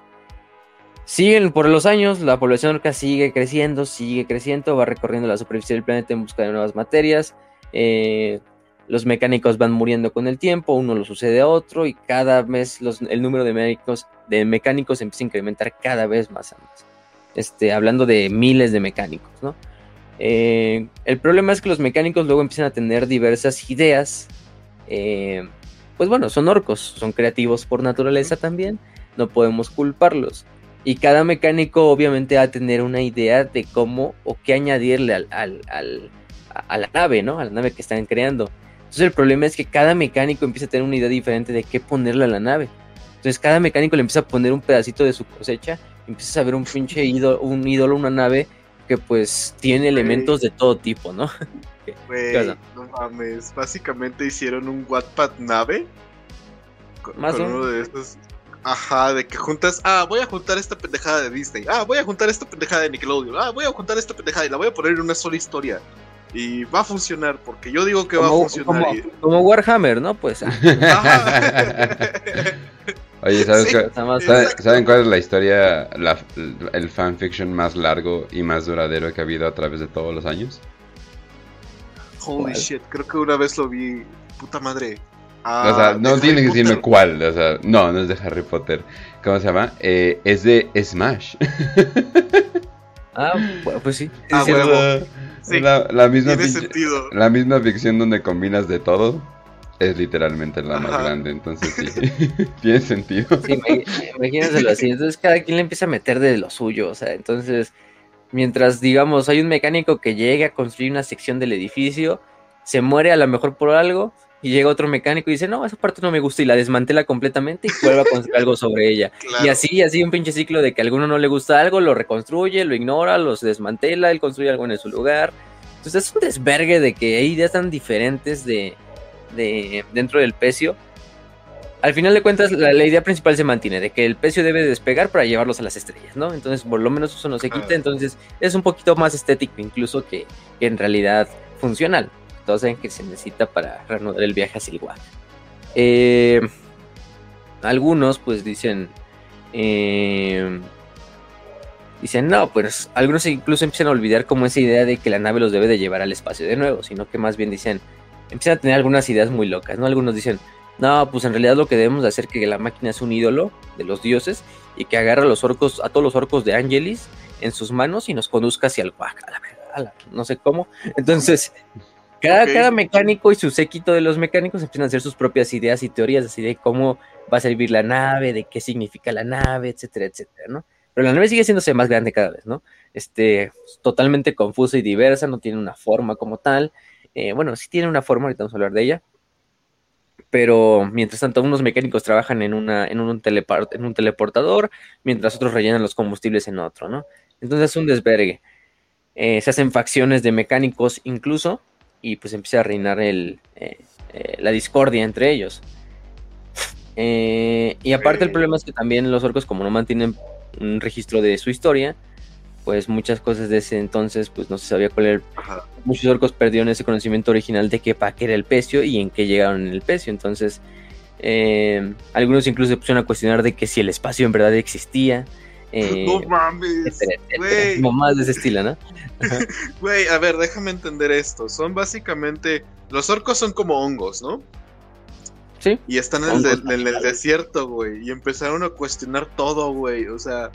Siguen por los años, la población orca sigue creciendo, sigue creciendo, va recorriendo la superficie del planeta en busca de nuevas materias. Eh, los mecánicos van muriendo con el tiempo, uno lo sucede a otro y cada vez el número de mecánicos, de mecánicos empieza a incrementar cada vez más. Este, hablando de miles de mecánicos, ¿no? Eh, el problema es que los mecánicos luego empiezan a tener diversas ideas. Eh, pues bueno, son orcos, son creativos por naturaleza también, no podemos culparlos. Y cada mecánico obviamente va a tener una idea de cómo o qué añadirle al, a la nave, ¿no? A la nave que están creando. Entonces el problema es que cada mecánico empieza a tener una idea diferente de qué ponerle a la nave. Entonces cada mecánico le empieza a poner un pedacito de su cosecha, empieza a ver un pinche ídolo, un ídolo, una nave que pues tiene elementos de todo tipo, ¿no? No mames, básicamente hicieron un Wattpad nave con, Más uno de esos Ajá, de que juntas, ah, voy a juntar esta pendejada de Disney, ah, voy a juntar esta pendejada de Nickelodeon, ah, voy a juntar esta pendejada y la voy a poner en una sola historia. Y va a funcionar, porque yo digo que va a funcionar. Como, Warhammer, ¿no? Pues. Ah. Oye, ¿saben cuál es la historia, el fanfiction más largo y más duradero que ha habido a través de todos los años? Holy shit, creo que una vez lo vi. Puta madre. o sea, ah, no tiene que decirme cuál. O sea, no, no es de Harry Potter. ¿Cómo se llama? Eh, es de Smash. ah, pues sí. Ah, sí. La, misma la misma ficción donde combinas de todo es literalmente la más grande, entonces sí, tiene sentido. Sí, imagínenselo así, entonces cada quien le empieza a meter de lo suyo, o sea, entonces Mientras, digamos, hay un mecánico que llegue a construir una sección del edificio, se muere a lo mejor por algo, y llega otro mecánico y dice, no, esa parte no me gusta, y la desmantela completamente y vuelve a construir algo sobre ella. Y así, así un pinche ciclo de que a alguno no le gusta algo, lo reconstruye, lo ignora, los desmantela, él construye algo en su lugar. Entonces es un desvergue de que hay ideas tan diferentes de, de dentro del pecio al final de cuentas, la, idea principal se mantiene, de que el pecio debe despegar para llevarlos a las estrellas, ¿no? Entonces, por lo menos eso no se quita, entonces es un poquito más estético incluso que, en realidad funcional. Todos saben que se necesita para reanudar el viaje hacia el Guad. Eh, algunos, pues dicen... Eh, dicen, no, pues algunos incluso empiezan a olvidar como esa idea de que la nave los debe de llevar al espacio de nuevo, sino que más bien dicen, empiezan a tener algunas ideas muy locas, ¿no? Algunos dicen, no, pues en realidad lo que debemos de hacer es que la máquina es un ídolo de los dioses y que agarra a los orcos, a todos los orcos de Angelis en sus manos y nos conduzca hacia el Huaca, la no sé cómo. Entonces, cada, cada mecánico y su séquito de los mecánicos empiezan a hacer sus propias ideas y teorías así de cómo va a servir la nave, de qué significa la nave, etcétera, etcétera, ¿no? Pero la nave sigue siéndose más grande cada vez, ¿no? Este, totalmente confusa y diversa, no tiene una forma como tal. Eh, bueno, sí tiene una forma, ahorita vamos a hablar de ella pero mientras tanto unos mecánicos trabajan en, una, en, un, en un teleportador, mientras otros rellenan los combustibles en otro, ¿no? Entonces es un desvergue. Eh, se hacen facciones de mecánicos incluso, y pues empieza a reinar el, eh, eh, la discordia entre ellos. y aparte el problema es que también los orcos, como no mantienen un registro de su historia, pues muchas cosas de ese entonces pues no se sabía cuál era. Muchos orcos perdieron ese conocimiento original de qué para qué era el pecio y en qué llegaron en el pecio. Entonces, eh, algunos incluso se pusieron a cuestionar de que si el espacio en verdad existía. Eh, no mames, Como más de ese estilo, ¿no? Güey, a ver, déjame entender esto. Son básicamente. Los orcos son como hongos, ¿no? Sí. Y están en el, en el desierto, güey. Y empezaron a cuestionar todo, güey. O sea,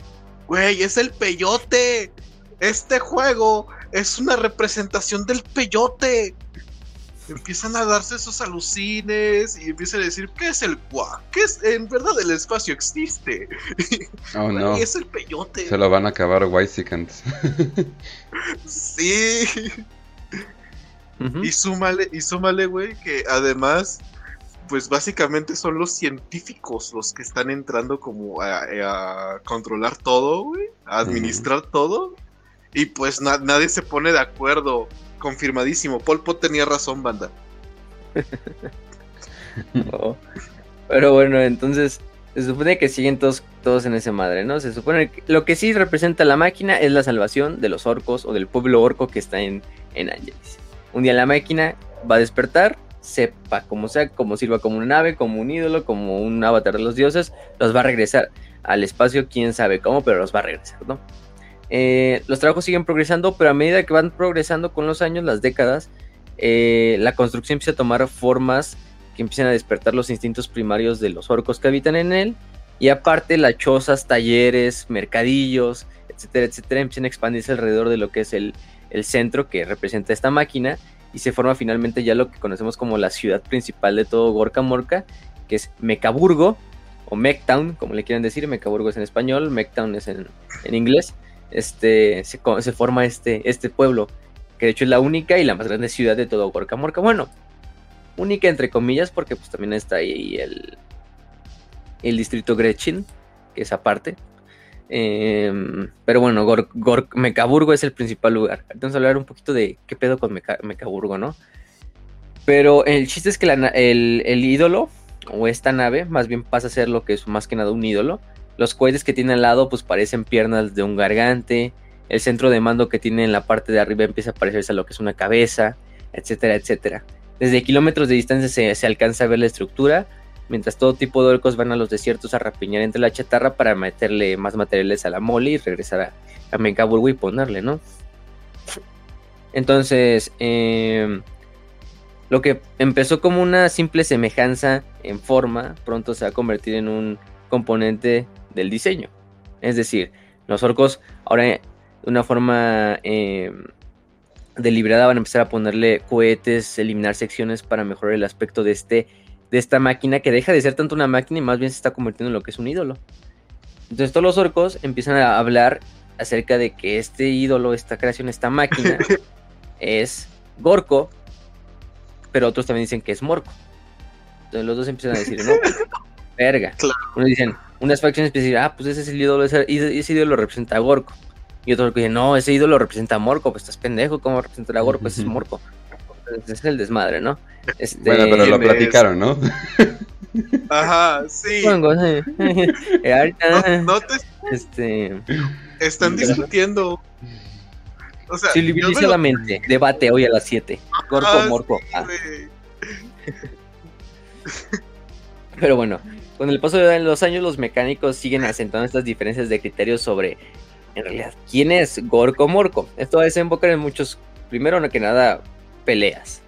Güey, es el peyote. Este juego es una representación del peyote. Empiezan a darse esos alucines y empiezan a decir, ¿qué es el cuá? ¿Qué es? En verdad el espacio existe. Oh, no. Es el peyote. Se lo van a acabar Whitesicans. sí. Y súmale, y súmale, güey, que además pues básicamente son los científicos los que están entrando como a, controlar todo, güey, a administrar todo. Y pues nadie se pone de acuerdo. Confirmadísimo. Polpo tenía razón, banda. Pero bueno, entonces se supone que siguen todos, todos en ese madre, ¿no? Se supone que lo que sí representa la máquina es la salvación de los orcos o del pueblo orco que está en, en Angelis. Un día la máquina va a despertar sepa como sea, como sirva como una nave, como un ídolo, como un avatar de los dioses, los va a regresar al espacio, quién sabe cómo, pero los va a regresar, ¿no? Eh, los trabajos siguen progresando, pero a medida que van progresando con los años, las décadas, eh, la construcción empieza a tomar formas que empiezan a despertar los instintos primarios de los orcos que habitan en él, y aparte las chozas, talleres, mercadillos, etcétera, etcétera, empiezan a expandirse alrededor de lo que es el, el centro que representa esta máquina, y se forma finalmente ya lo que conocemos como la ciudad principal de todo Gorka Morka, que es Mecaburgo o Mectown, como le quieren decir, Mecaburgo es en español, Mectown es en, inglés. Este, se, forma este, este pueblo, que de hecho es la única y la más grande ciudad de todo Gorka Morka. Bueno, única entre comillas, porque pues también está ahí el, el distrito Gretchen, que es aparte, Em, pero bueno, Mecaburgo es el principal lugar. A hablar un poquito de qué pedo con Mecaburgo, ¿no? Pero el chiste es que el, ídolo, o esta nave, más bien pasa a ser lo que es más que nada un ídolo. Los cohetes que tiene al lado, pues parecen piernas de un gargante. el centro de mando que tiene en la parte de arriba empieza a parecerse a lo que es una cabeza, etcétera, etcétera. Desde kilómetros de distancia se, se alcanza a ver la estructura, mientras todo tipo de orcos van a los desiertos a rapiñar entre la chatarra para meterle más materiales a la mole y regresar a, a Menkabulgo y ponerle, ¿no? Entonces, eh, lo que empezó como una simple semejanza en forma, pronto se va a convertir en un componente del diseño. Es decir, los orcos ahora de una forma eh, deliberada van a empezar a ponerle cohetes, eliminar secciones para mejorar el aspecto de, este, de esta máquina que deja de ser tanto una máquina y más bien se está convirtiendo en lo que es un ídolo. Entonces todos los orcos empiezan a hablar acerca de que este ídolo, esta creación, esta máquina es Gorko, pero otros también dicen que es Morco. Entonces los dos empiezan a decir, no, verga. Claro. Unos dicen, unas facciones empiezan a decir, ah, pues ese es el ídolo, ese, ese ídolo representa a Gorko. Y otros dicen, no, ese ídolo representa a Morco, pues estás pendejo, ¿cómo representa a Gorko? Ese es Morco. Es el desmadre, ¿no? Este, Bueno, pero lo platicaron, ¿no? Ajá, sí. Pongo, eh, eh, ahorita, No, no te este, están discutiendo. O sea, me lo- civilizadamente, debate hoy a las 7. Gorko, Ah, Morco. sí, ah. Pero bueno, con el paso de los años, los mecánicos siguen asentando estas diferencias de criterios sobre, en realidad, quién es Gorko Morco. Esto va a desembocar en muchos, primero que nada, peleas,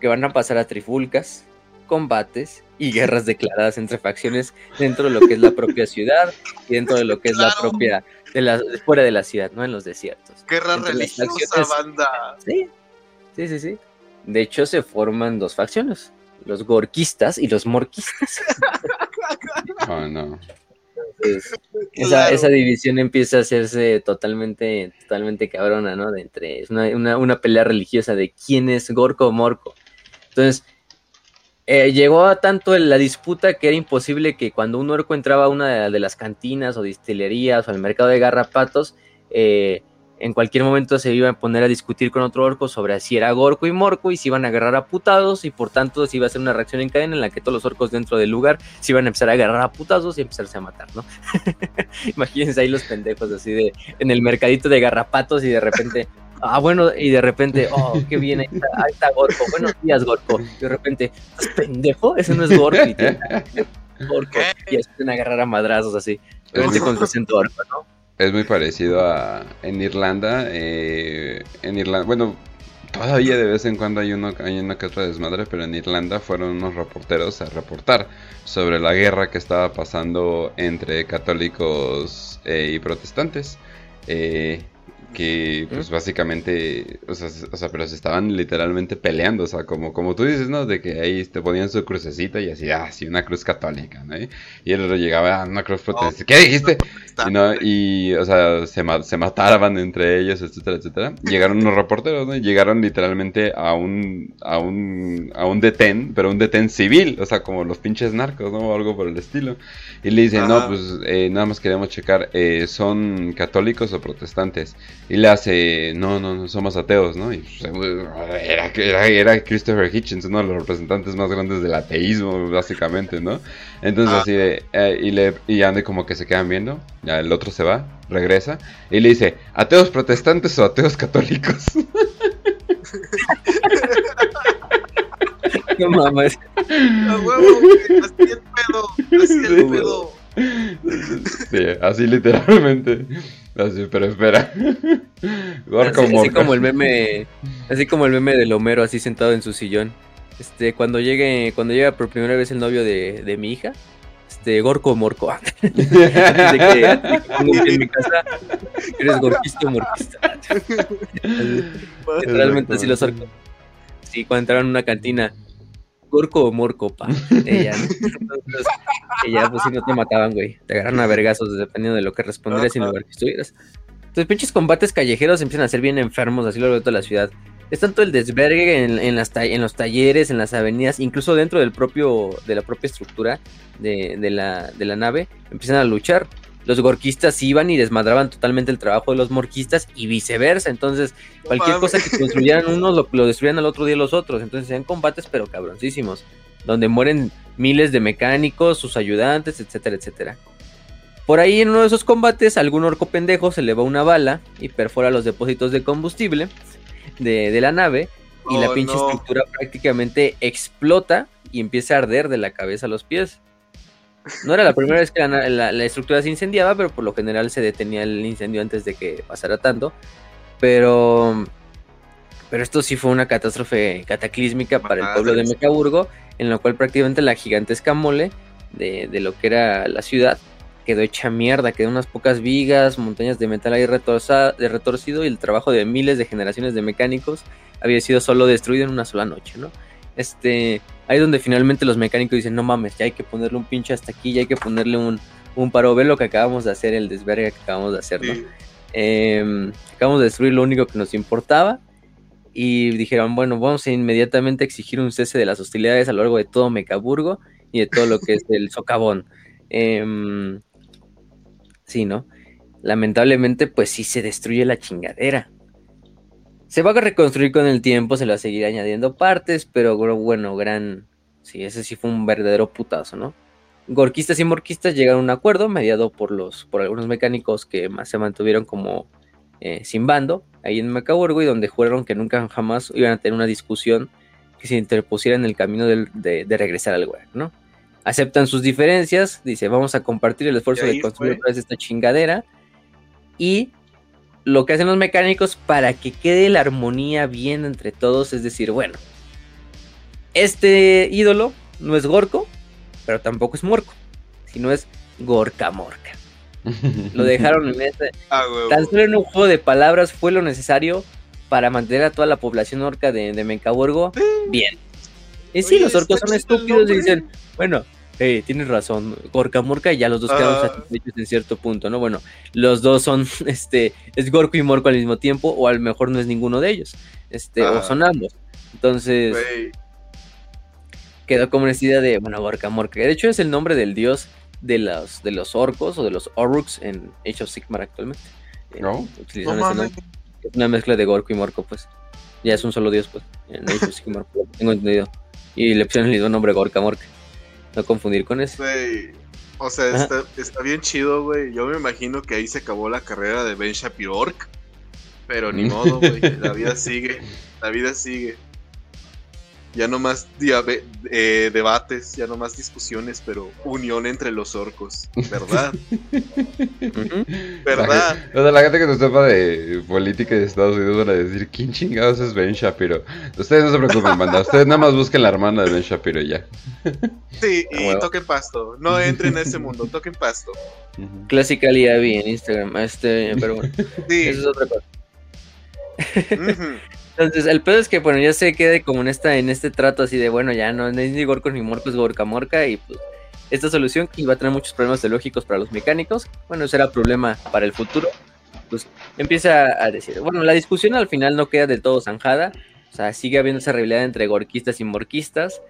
que van a pasar a trifulcas, combates y guerras declaradas entre facciones dentro de lo que es la propia ciudad y dentro de lo que es la propia, de la, fuera de la ciudad, no en los desiertos. Guerra Entre religiosa, banda. Sí, sí, sí, sí. De hecho, se forman dos facciones, los gorquistas y los morquistas. Oh, no. Esa, Claro. esa división empieza a hacerse totalmente, totalmente cabrona, ¿no? De entre, es una, una- una pelea religiosa de quién es Gorko o Morco. Entonces, eh, llegó a tanto la disputa que era imposible que cuando un orco entraba a una de, de las cantinas o distillerías o al mercado de garrapatos, eh, en cualquier momento se iba a poner a discutir con otro orco sobre si era Gorko y Morco y se iban a agarrar a putazos y por tanto se iba a hacer una reacción en cadena en la que todos los orcos dentro del lugar se iban a empezar a agarrar a putazos y empezarse a matar, ¿no? Imagínense ahí los pendejos así de en el mercadito de garrapatos y de repente, ah, bueno, y de repente, oh, qué bien, ahí está, ahí está Gorko, buenos días, Gorko. Y de repente, ¿estás pendejo? Ese no es Gorko. Y te- Gorko. Y empiezan a agarrar a madrazos así. Con su acento orco, ¿no? Es muy parecido a en Irlanda. eh, en Irlanda, bueno, todavía de vez en cuando hay uno, hay una que otra desmadre, pero en Irlanda fueron unos reporteros a reportar sobre la guerra que estaba pasando entre católicos eh, y protestantes. eh, que pues básicamente, o sea, s- o sea, pero se estaban literalmente peleando, o sea, como, como tú dices, ¿no? De que ahí te ponían su crucecita y así, ah, sí, una cruz católica, ¿no? Y el otro llegaba, ah, una cruz protestante. ¿Qué dijiste? Y, no, y, o sea, se, ma- se mataban entre ellos, etcétera, etcétera. Llegaron unos reporteros, ¿no? Y Llegaron literalmente a un, a un, a un detén, pero un detén civil, o sea, como los pinches narcos, ¿no? O algo por el estilo. Y le dicen, no, pues eh, nada más queremos checar, eh, ¿son católicos o protestantes? Y le hace, no, no, no, somos ateos, ¿no? Y pues, era, era, era Christopher Hitchens, uno de los representantes más grandes del ateísmo, básicamente, ¿no? Entonces Ah. así de, eh, y, le, y ande como que se quedan viendo, ya el otro se va, regresa, y le dice, ¿ateos protestantes o ateos católicos? No mames. A huevo, güey, así el pedo, así el Sí. pedo. sí, así literalmente. Así, pero espera. Gorko Así, así como el meme, así como el meme del Homero así sentado en su sillón. Este, cuando llegue, cuando llega por primera vez el novio de, de mi hija, este, Gorko Morco. Antes de que, antes de que en mi casa, eres gorquista o morquista. Literalmente así los orcos. Sí, cuando entraron a una cantina, Gorko o Morco, pa. Ella, ¿no? Entonces, ella, pues si no te mataban, güey. Te agarran a vergazos dependiendo de lo que respondieras y en lugar que estuvieras. Entonces, pinches combates callejeros empiezan a ser bien enfermos, así lo de toda la ciudad. Es tanto el desvergue en, en las en los talleres, en las avenidas, incluso dentro del propio, de la propia estructura de, de la, de la nave, empiezan a luchar. Los gorquistas iban y desmadraban totalmente el trabajo de los morquistas y viceversa. Entonces, cualquier cosa que construyeran unos lo, lo destruían al otro día los otros. Entonces, eran combates, pero cabroncísimos, donde mueren miles de mecánicos, sus ayudantes, etcétera, etcétera. Por ahí en uno de esos combates, algún orco pendejo se le va una bala y perfora los depósitos de combustible de, la nave. Y la Oh, pinche no. estructura prácticamente explota y empieza a arder de la cabeza a los pies. No era la primera vez que la, na- la- la estructura se incendiaba, pero por lo general se detenía el incendio antes de que pasara tanto. Pero, pero esto sí fue una catástrofe cataclísmica para el pueblo de. Mecaburgo, en la cual prácticamente la gigantesca mole de, de lo que era la ciudad quedó hecha mierda, quedó unas pocas vigas, montañas de metal ahí retorza- de retorcido y el trabajo de miles de generaciones de mecánicos había sido solo destruido en una sola noche, ¿no? Este, ahí donde finalmente los mecánicos dicen, no mames, ya hay que ponerle un pinche hasta aquí, ya hay que ponerle un, un paro, ve lo que acabamos de hacer, el desvergue que acabamos de hacer, ¿no? Sí. Eh, acabamos de destruir lo único que nos importaba y dijeron, bueno, vamos a inmediatamente exigir un cese de las hostilidades a lo largo de todo Mecaburgo y de todo lo que es el socavón. Em, sí, ¿no? Lamentablemente, pues sí se destruye la chingadera. Se va a reconstruir con el tiempo, se le va a seguir añadiendo partes, pero bueno, gran... Sí, ese sí fue un verdadero putazo, ¿no? Gorquistas y morquistas llegaron a un acuerdo mediado por los por algunos mecánicos que más se mantuvieron como eh, sin bando ahí en Mecaburgo y donde juraron que nunca jamás iban a tener una discusión que se interpusiera en el camino de, de regresar al lugar, ¿no? Aceptan sus diferencias, dice, vamos a compartir el esfuerzo de construir otra vez esta chingadera y lo que hacen los mecánicos para que quede la armonía bien entre todos, es decir, bueno, este ídolo no es Gorko, pero tampoco es Morco, sino es Gorka Morka. Lo dejaron en ese, Ah. Tan solo en un juego de palabras fue lo necesario para mantener a toda la población orca de, de Mencaburgo bien. Y sí, Oye, los orcos son estúpidos y dicen, bueno, hey, tienes razón, Gorka Morka y ya los dos quedaron Ah. satisfechos en cierto punto, ¿no? Bueno, los dos son, este, es Gorko y Morco al mismo tiempo, o a lo mejor no es ninguno de ellos, este, o Ah. son ambos. Entonces, quedó como una idea de, bueno, Gorka Morka, que de hecho es el nombre del dios de los, de los orcos o de los Oruks en Age of Sigmar actualmente. Eh, No. una mezcla de Gorko y Morco, pues. Ya es un solo dios, pues. En Age of Sigmar, tengo entendido. Y le pusieron el mismo nombre Gorka Morka. No confundir con eso. O sea, está, está bien chido, güey. Yo me imagino que ahí se acabó la carrera de Ben Shapiro. Pero ni modo, güey. La vida sigue. La vida sigue. Ya no más eh, debates, ya no más discusiones, pero unión entre los orcos. ¿Verdad? ¿Verdad? O sea, la gente que no sepa de política de Estados Unidos van a decir, ¿quién chingados es Ben Shapiro? Ustedes no se preocupen, banda. Ustedes nada más busquen la hermana de Ben Shapiro y ya. Sí, y Ah, toquen pasto. No entren a ese mundo, toquen pasto. Ujú. Classical Abby en Instagram. Este, pero bueno, Sí. eso es otra cosa. Entonces, el pedo es que, bueno, ya se quede como en esta, en este trato así de, bueno, ya no, no es ni Gorko ni Morco, es Gorka Morka. Y pues, esta solución que iba a tener muchos problemas teológicos para los mecánicos, bueno, ese era problema para el futuro. Pues empieza a decir, bueno, la discusión al final no queda del todo zanjada. O sea, sigue habiendo esa rivalidad entre gorquistas y morquistas,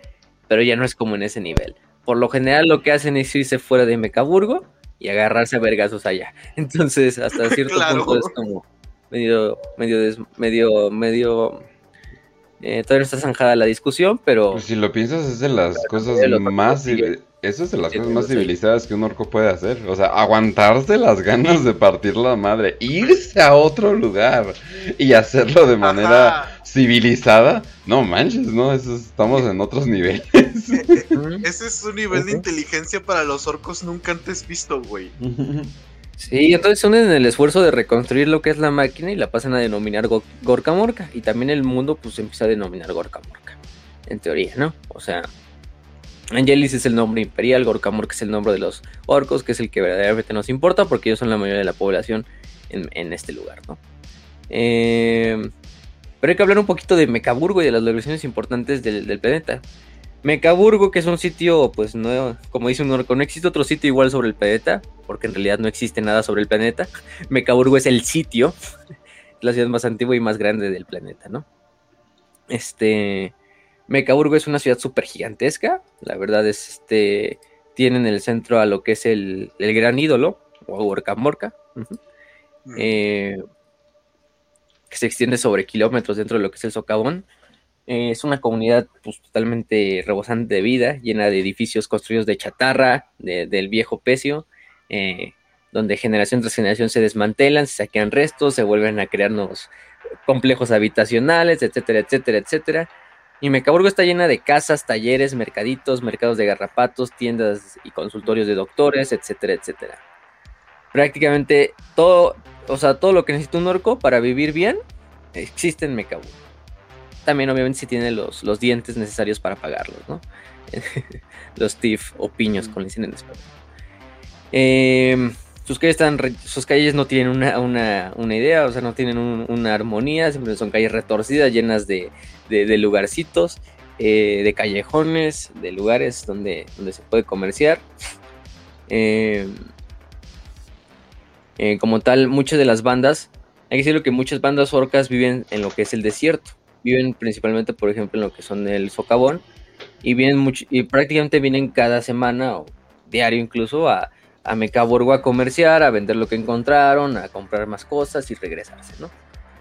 pero ya no es como en ese nivel. Por lo general, lo que hacen es irse fuera de Mecaburgo y agarrarse a vergazos allá. Entonces, hasta cierto Claro. punto es como medio, medio, des- medio, medio. eh, todavía no está zanjada la discusión, pero Pues si lo piensas, es de las cosas más. Eso es de las Sí, cosas más sí. civilizadas que un orco puede hacer. O sea, aguantarse las ganas de partir la madre, irse a otro lugar y hacerlo de manera Ajá. civilizada. No manches, ¿no? Eso es- estamos en otros niveles. Ese es un nivel de inteligencia para los orcos nunca antes visto, güey. Sí, entonces unen el esfuerzo de reconstruir lo que es la máquina y la pasan a denominar Go- Gorka Morka. Y también el mundo pues empieza a denominar Gorka Morka. En teoría, ¿no? O sea, Angelis es el nombre imperial, Gorka Morka es el nombre de los orcos, que es el que verdaderamente nos importa porque ellos son la mayoría de la población en, en este lugar, ¿no? Eh, pero hay que hablar un poquito de Mecaburgo y de las locaciones importantes del, del planeta. Mecaburgo, que es un sitio, pues no, como dice un orco, no existe otro sitio igual sobre el planeta, porque en realidad no existe nada sobre el planeta. Mecaburgo es el sitio, la ciudad más antigua y más grande del planeta, ¿no? Este, Mecaburgo es una ciudad súper gigantesca, la verdad es, este, tiene en el centro a lo que es el, el gran ídolo, o Orca Morca, ujú, eh, que se extiende sobre kilómetros dentro de lo que es el socavón. Eh, es una comunidad pues, totalmente rebosante de vida, llena de edificios construidos de chatarra, de- del viejo pecio, eh, donde generación tras generación se desmantelan, se saquean restos, se vuelven a crear nuevos complejos habitacionales, etcétera, etcétera, etcétera. Y Mecaburgo está llena de casas, talleres, mercaditos, mercados de garrapatos, tiendas y consultorios de doctores, etcétera, etcétera. Prácticamente todo, o sea, todo lo que necesita un orco para vivir bien existe en Mecaburgo. También obviamente si tiene los, los dientes necesarios para pagarlos, ¿no? los TIF o piños, con dicen en español. Eh, sus calles, están sus calles no tienen una, idea, o sea, no tienen una armonía, siempre son calles retorcidas, llenas de, lugarcitos, eh, de callejones, de lugares donde, donde se puede comerciar. Eh, eh, como tal, muchas de las bandas, hay que decirlo que muchas bandas orcas viven en lo que es el desierto. Viven principalmente, por ejemplo, en lo que son el socavón. Y, vienen y prácticamente vienen cada semana o diario incluso a, a Mecaburgo a comerciar, a vender lo que encontraron, a comprar más cosas y regresarse, ¿no?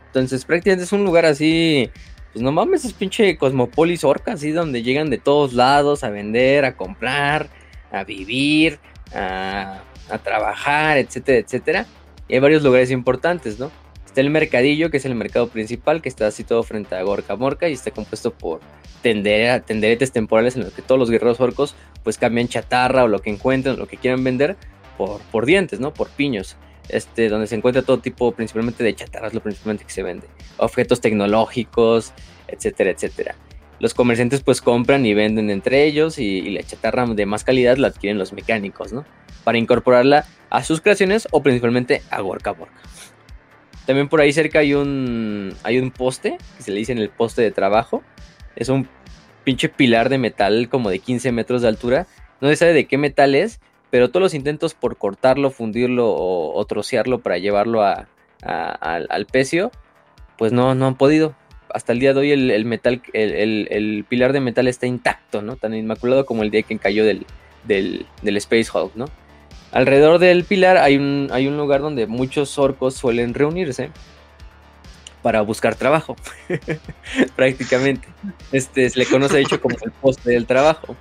Entonces prácticamente es un lugar así, pues no mames, es pinche Cosmopolis Orca, así donde llegan de todos lados a vender, a comprar, a vivir, a, a trabajar, etcétera, etcétera. Y hay varios lugares importantes, ¿no? Está el mercadillo, que es el mercado principal, que está situado frente a Gorka Morca y está compuesto por tenderetes temporales en los que todos los guerreros orcos pues cambian chatarra o lo que encuentren, lo que quieran vender por, por dientes, ¿no? Por piños. Este, donde se encuentra todo tipo, principalmente de chatarra, es lo principalmente que se vende. Objetos tecnológicos, etcétera, etcétera. Los comerciantes pues compran y venden entre ellos y, la chatarra de más calidad la adquieren los mecánicos, ¿no? Para incorporarla a sus creaciones o principalmente a Gorka Borka. También por ahí cerca hay un, hay un poste, que se le dice en el poste de trabajo. Es un pinche pilar de metal como de 15 metros de altura. No se sabe de qué metal es, pero todos los intentos por cortarlo, fundirlo o, trocearlo para llevarlo a, al, pecio, pues no, no han podido. Hasta el día de hoy el, metal, el, pilar de metal está intacto, ¿no? Tan inmaculado como el día que cayó del, del, del Space Hulk, ¿no? Alrededor del pilar hay un, hay un lugar donde muchos orcos suelen reunirse para buscar trabajo, prácticamente. Este se le conoce de hecho como el poste del trabajo.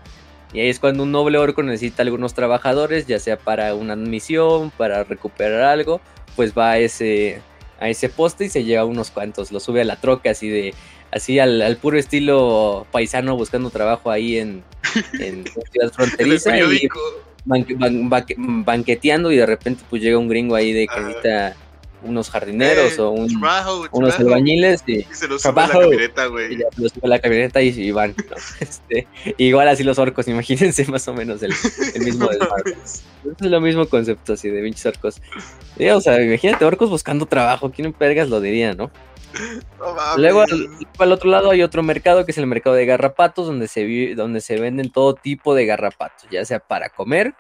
Y ahí es cuando un noble orco necesita algunos trabajadores, ya sea para una misión, para recuperar algo, pues va a ese, a ese poste y se lleva unos cuantos, lo sube a la troca así de, así al, puro estilo paisano buscando trabajo ahí en, en ciudad fronteriza banqueteando y de repente pues llega un gringo ahí de que necesita unos jardineros eh, o unos albañiles y, se los sube a la camioneta, güey. Y ya se los sube la camioneta y, van. Este, igual así los orcos, imagínense más o menos el, mismo es lo mismo concepto así de pinches orcos. o sea, imagínate orcos buscando trabajo, ¿quién en pergas lo diría, no? Luego al, otro lado hay otro mercado que es el mercado de garrapatos donde se, donde se venden todo tipo de garrapatos, ya sea para comer,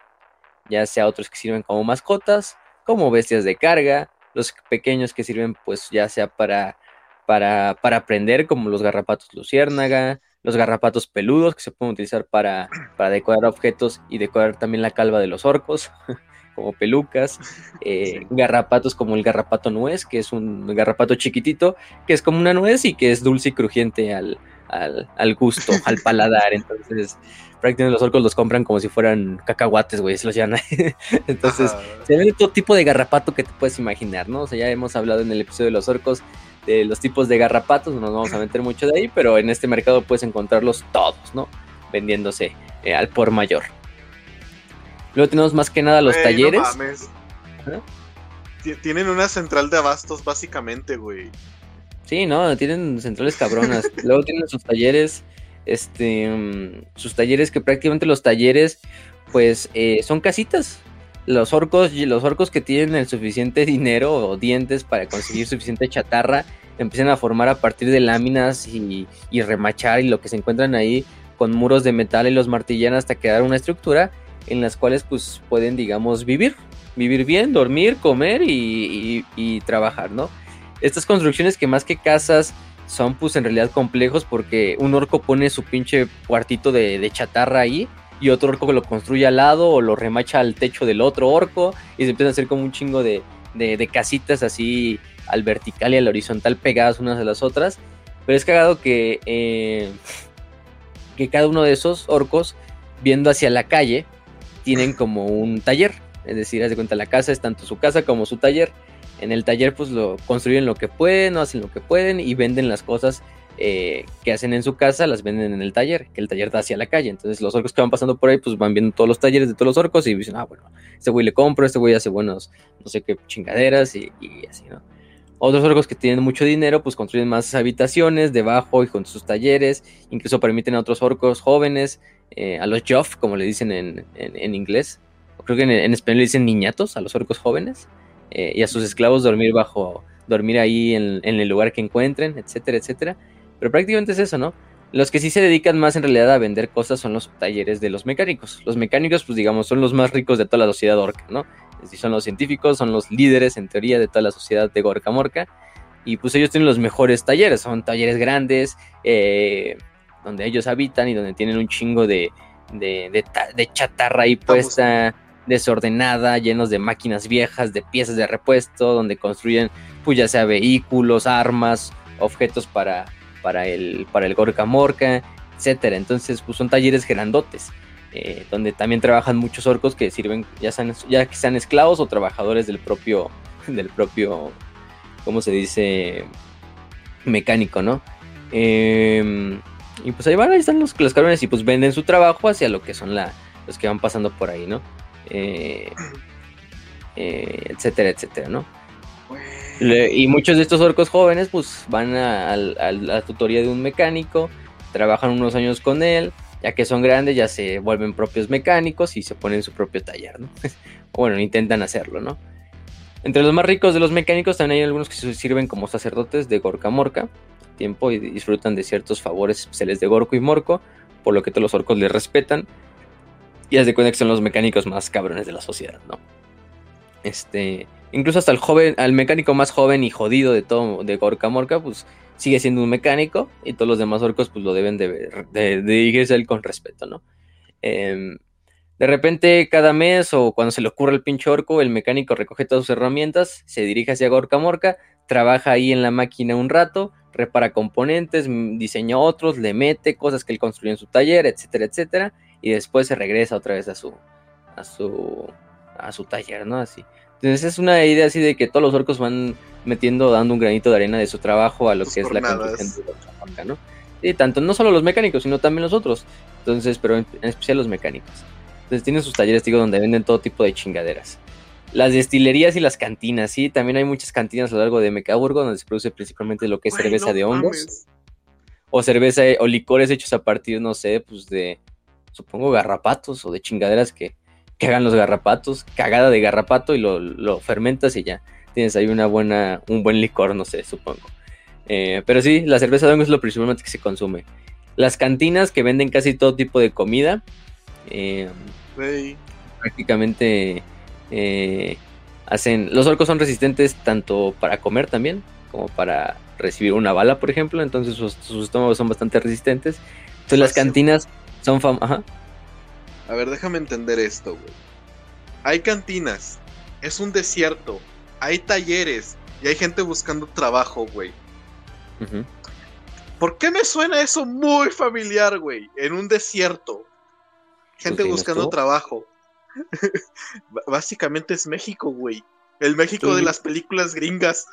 ya sea otros que sirven como mascotas, como bestias de carga, los pequeños que sirven pues ya sea para, para, para aprender como los garrapatos luciérnaga, los garrapatos peludos que se pueden utilizar para, para decorar objetos y decorar también la calva de los orcos. como pelucas, eh, garrapatos como el garrapato nuez, que es un garrapato chiquitito, que es como una nuez y que es dulce y crujiente al, al, gusto, al paladar. Entonces, prácticamente los orcos los compran como si fueran cacahuates, güey, se los llaman. Entonces, se ve todo tipo de garrapato que te puedes imaginar, ¿no? O sea, ya hemos hablado en el episodio de los orcos de los tipos de garrapatos, no nos vamos a meter mucho de ahí, pero en este mercado puedes encontrarlos todos, ¿no? Vendiéndose eh, al por mayor. Luego tenemos más que nada los talleres. Tienen una central de abastos, básicamente, güey. Sí, no, tienen centrales cabronas. Luego tienen sus talleres, este, mm, sus talleres que prácticamente los talleres, pues, eh, son casitas. Los orcos, los orcos que tienen el suficiente dinero o dientes para conseguir suficiente chatarra, empiezan a formar a partir de láminas y, y remachar y lo que se encuentran ahí con muros de metal y los martillan hasta quedar una estructura en las cuales pues pueden, digamos, vivir, vivir bien, dormir, comer y, trabajar, ¿no? Estas construcciones que más que casas son pues en realidad complejos porque un orco pone su pinche cuartito de, chatarra ahí y otro orco lo construye al lado o lo remacha al techo del otro orco y se empieza a hacer como un chingo de, casitas así al vertical y al horizontal pegadas unas a las otras. Pero es cagado que, eh, que cada uno de esos orcos, viendo hacia la calle, tienen como un taller, Es decir, haz de cuenta, la casa es tanto su casa como su taller. En el taller, pues lo construyen lo que pueden, hacen lo que pueden y venden las cosas eh, que hacen en su casa, las venden en el taller, que el taller da hacia la calle. Entonces, los orcos que van pasando por ahí, pues van viendo todos los talleres de todos los orcos y dicen, ah, bueno, este güey le compro, este güey hace buenos, no sé qué chingaderas y, y así, ¿no? Otros orcos que tienen mucho dinero, pues construyen más habitaciones debajo y con sus talleres. Incluso permiten a otros orcos jóvenes, eh, a los Joff, como le dicen en, en, inglés. Creo que en, español le dicen niñatos a los orcos jóvenes. Eh, y a sus esclavos dormir bajo, dormir ahí en, el lugar que encuentren, etcétera, etcétera. Pero prácticamente es eso, ¿no? Los que sí se dedican más en realidad a vender cosas son los talleres de los mecánicos. Los mecánicos, pues digamos, son los más ricos de toda la sociedad orca, ¿no? son los científicos, son los líderes en teoría de toda la sociedad de Gorka Morka. Y pues ellos tienen los mejores talleres, son talleres grandes, eh, donde ellos habitan y donde tienen un chingo de, de, chatarra ahí puesta, desordenada, llenos de máquinas viejas, de piezas de repuesto, donde construyen pues ya sea vehículos, armas, objetos para, para, el, para el Gorka Morka, etcétera. Entonces pues son talleres grandotes. Eh, donde también trabajan muchos orcos que sirven, ya sean, ya que sean esclavos o trabajadores del propio, del propio, ¿cómo se dice? Mecánico, ¿no? Em, y pues ahí van, ahí están los, los cabrones y pues venden su trabajo hacia lo que son la, los que van pasando por ahí, ¿no? Eh, eh, etcétera, etcétera, ¿no? y muchos de estos orcos jóvenes pues van a la tutoría de un mecánico, trabajan unos años con él, ya que son grandes, ya se vuelven propios mecánicos y se ponen su propio taller, ¿no? bueno, intentan hacerlo, ¿no? Entre los más ricos de los mecánicos también hay algunos que se sirven como sacerdotes de Gorka Morka, tiempo y disfrutan de ciertos favores especiales de Gorko y Morco, por lo que todos los orcos les respetan. Y haz de cuenta que son los mecánicos más cabrones de la sociedad, ¿no? Este, incluso hasta el joven, al mecánico más joven y jodido de todo de Morka, pues sigue siendo un mecánico y todos los demás orcos pues lo deben de, dirigirse a él con respeto, ¿no? Em, de repente, cada mes o cuando se le ocurre el pinche orco, el mecánico recoge todas sus herramientas, se dirige hacia Gorka Morka, trabaja ahí en la máquina un rato, repara componentes, diseña otros, le mete cosas que él construyó en su taller, etcétera, etcétera, y después se regresa otra vez a su, a su, a su taller, ¿no? Así. Entonces es una idea así de que todos los orcos van metiendo, dando un granito de arena de su trabajo a lo que es la construcción de la marca, ¿no? Y tanto, no solo los mecánicos, sino también los otros. Entonces, pero en, especial los mecánicos. Entonces tienen sus talleres, digo, donde venden todo tipo de chingaderas. Las destilerías y las cantinas, sí, también hay muchas cantinas a lo largo de Mecaburgo donde se produce principalmente lo que es cerveza de hongos. O cerveza o licores hechos a partir, no sé, pues de, supongo, garrapatos o de chingaderas que, que hagan los garrapatos, cagada de garrapato y lo, lo fermentas y ya tienes ahí una buena, un buen licor, no sé, supongo. Eh, pero sí, la cerveza de hongo es lo principalmente que se consume. Las cantinas que venden casi todo tipo de comida. Eh, prácticamente eh, hacen. Los orcos son resistentes tanto para comer también, como para recibir una bala, por ejemplo. Entonces sus, estómagos son bastante resistentes. Entonces las cantinas son famosas. A ver, déjame entender esto, güey. Hay cantinas, es un desierto, hay talleres y hay gente buscando trabajo, güey. ¿Por qué me suena eso muy familiar, güey? En un desierto. Gente buscando trabajo. Básicamente es México, güey. El México de las películas gringas.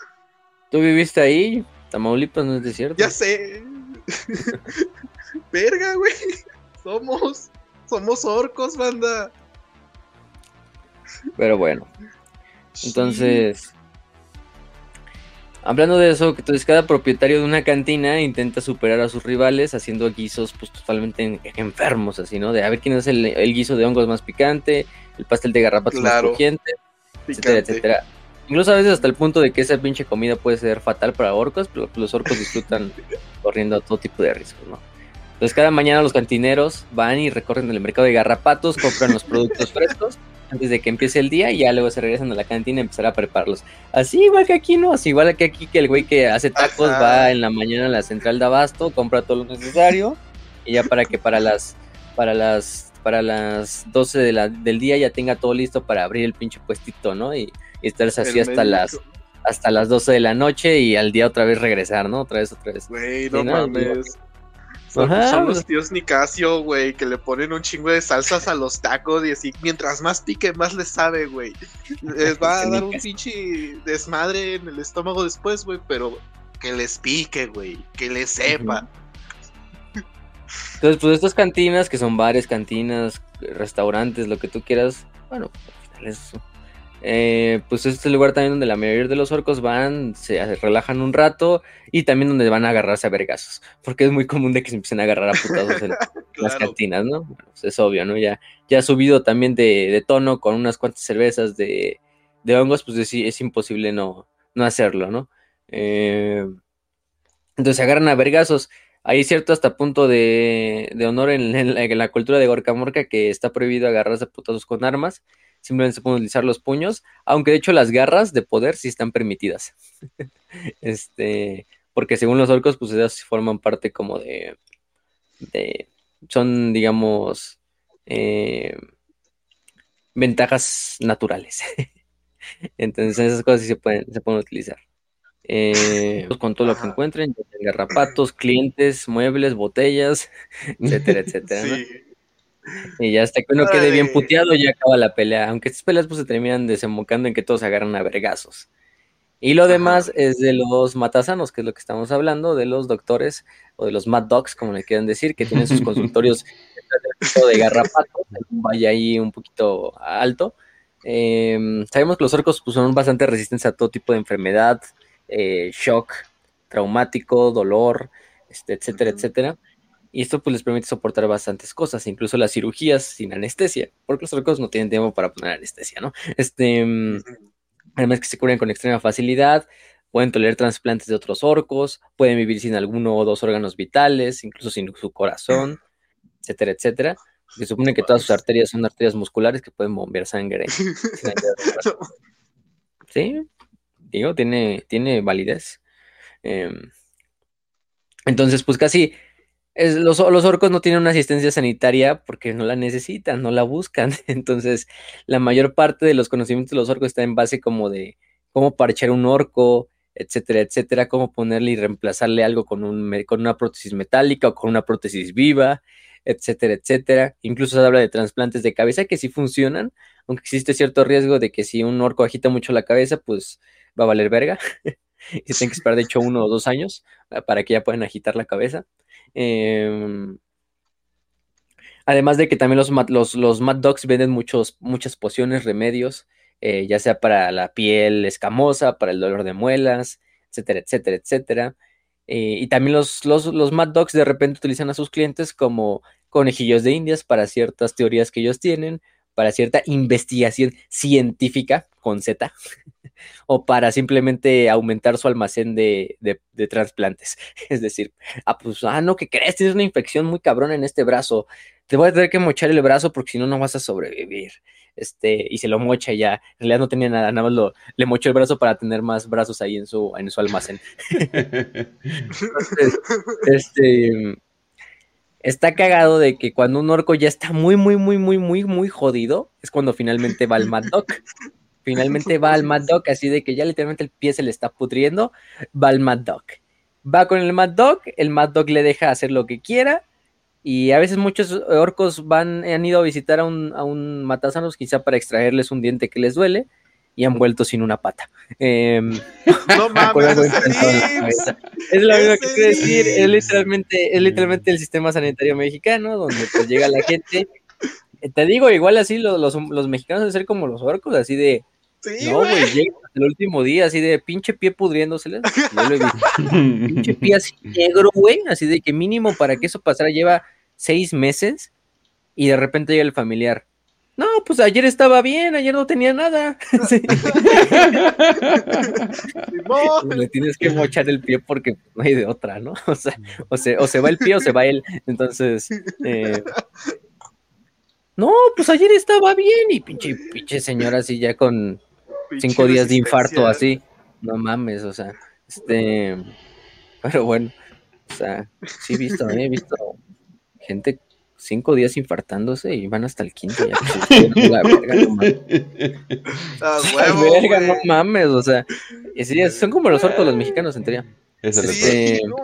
¿Tú viviste ahí? Tamaulipas no es desierto. Ya sé. Verga, güey. Somos. Somos orcos, banda. Pero bueno, entonces, hablando de eso, entonces cada propietario de una cantina intenta superar a sus rivales haciendo guisos pues totalmente enfermos, así, ¿no? De a ver quién es el, guiso de hongos más picante, el pastel de garrapatos más crujiente, etcétera, etcétera. Incluso a veces hasta el punto de que esa pinche comida puede ser fatal para orcos, pero los orcos disfrutan corriendo a todo tipo de riesgos, ¿no? Entonces cada mañana los cantineros van y recorren el mercado de garrapatos, compran los productos frescos antes de que empiece el día y ya luego se regresan a la cantina y empezar a prepararlos. Así igual que aquí, ¿no? Así igual que aquí que el güey que hace tacos va en la mañana a la central de abasto, compra todo lo necesario y ya para que para las para las para las 12 de la, del día ya tenga todo listo para abrir el pinche puestito, ¿no? Y, estarse así hasta las hasta las 12 de la noche y al día otra vez regresar, ¿no? Otra vez, otra vez. Güey, no mames. Son, son los tíos Nicasio, güey, que le ponen un chingo de salsas a los tacos y así, mientras más pique, más les sabe, güey. Les va a dar un pinche desmadre en el estómago después, güey, pero que les pique, güey, que les sepa. Entonces, pues estas cantinas, que son bares, cantinas, restaurantes, lo que tú quieras, bueno, es eh, pues es el lugar también donde la mayoría de los orcos van, se relajan un rato y también donde van a agarrarse a vergazos, porque es muy común de que se empiecen a agarrar a putazos en las cantinas, ¿no? Pues es obvio, ¿no? Ya, ya ha subido también de, tono con unas cuantas cervezas de, hongos, pues es, es, imposible no, no hacerlo, ¿no? Eh, entonces se agarran a vergazos. Hay cierto hasta punto de, honor en, la, cultura de Gorka Morca que está prohibido agarrarse a putazos con armas simplemente se pueden utilizar los puños, aunque de hecho las garras de poder sí están permitidas. este, porque según los orcos, pues ellas forman parte como de, de son, digamos, eh, ventajas naturales. Entonces esas cosas sí se pueden, se pueden utilizar. Eh, con todo lo que encuentren, garrapatos, clientes, muebles, botellas, etcétera, etcétera. Y ya hasta que uno quede bien puteado, ya acaba la pelea. Aunque estas peleas pues se terminan desembocando en que todos se agarran a vergazos. Y lo demás es de los matasanos, que es lo que estamos hablando, de los doctores o de los mad dogs, como le quieran decir, que tienen sus consultorios de garrapato, un valle ahí un poquito alto. Em, sabemos que los orcos pues, son bastante resistentes a todo tipo de enfermedad, eh, shock, traumático, dolor, este, etcétera, etcétera. Y esto pues les permite soportar bastantes cosas, incluso las cirugías sin anestesia, porque los orcos no tienen tiempo para poner anestesia, ¿no? Este, mm, además que se curan con extrema facilidad, pueden tolerar trasplantes de otros orcos, pueden vivir sin alguno o dos órganos vitales, incluso sin su corazón, etcétera, etcétera. Se supone que todas sus arterias son arterias musculares que pueden bombear sangre. sí, digo, tiene, tiene validez. Em, entonces, pues casi los, orcos no tienen una asistencia sanitaria porque no la necesitan, no la buscan. Entonces, la mayor parte de los conocimientos de los orcos está en base como de cómo parchar un orco, etcétera, etcétera, cómo ponerle y reemplazarle algo con, un, con una prótesis metálica o con una prótesis viva, etcétera, etcétera. Incluso se habla de trasplantes de cabeza que sí funcionan, aunque existe cierto riesgo de que si un orco agita mucho la cabeza, pues va a valer verga. y se tienen que esperar, de hecho, uno o dos años ah, para que ya puedan agitar la cabeza. Em, además de que también los, los, los Mad Dogs venden muchos, muchas pociones, remedios, eh, ya sea para la piel escamosa, para el dolor de muelas, etcétera, etcétera, etcétera. Eh, y también los, los, los Mad Dogs de repente utilizan a sus clientes como conejillos de indias para ciertas teorías que ellos tienen, para cierta investigación científica con Z, o para simplemente aumentar su almacén de, de, trasplantes. Es decir, ah, pues, ah, no, ¿qué crees? Tienes una infección muy cabrón en este brazo. Te voy a tener que mochar el brazo porque si no, no vas a sobrevivir. Este, y se lo mocha ya. En realidad no tenía nada, nada más lo, le mochó el brazo para tener más brazos ahí en su, en su almacén. este, está cagado de que cuando un orco ya está muy, muy, muy, muy, muy, muy jodido, es cuando finalmente va al Mad Dog. Finalmente va al Mad Dog, así de que ya literalmente el pie se le está pudriendo, va al Mad Dog. Va con el Mad Dog, el Mad Dog le deja hacer lo que quiera, y a veces muchos orcos van, han ido a visitar a un, a un matasanos quizá para extraerles un diente que les duele, y han vuelto sin una pata. Em, no mames, es lo mismo que quiero decir, es literalmente, es literalmente el sistema sanitario mexicano, donde pues llega la gente. Te digo, igual así los, los, mexicanos deben ser como los orcos, así de. No, güey, llega el último día, así de pinche pie pudriéndose. pinche pie así negro, güey, así de que mínimo para que eso pasara lleva seis meses y de repente llega el familiar no, pues ayer estaba bien, ayer no tenía nada. Le tienes que mochar el pie porque no hay de otra, ¿no? O sea, o se, o se va el pie o se va él. Entonces, eh, no, pues ayer estaba bien y pinche, pinche señora así ya con cinco días de infarto así. No mames, o sea, este, pero bueno, o sea, sí he visto, he visto gente cinco días infartándose y van hasta el quinto ya. la verga, no mames. Ah, no mames, o sea, son como los orcos los mexicanos en teoría. Esa Sí, la Sí, no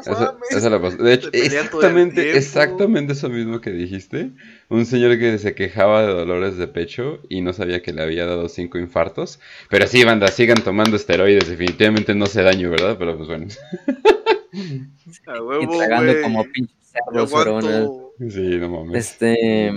Esa, la pasó. De hecho, exactamente, exactamente eso mismo que dijiste. Un señor que se quejaba de dolores de pecho y no sabía que le había dado cinco infartos. Pero sí, banda, sigan tomando esteroides. Definitivamente no hace daño, ¿verdad? Pero pues bueno. A y tragando como pinches cerdos. Sí, no mames. Este,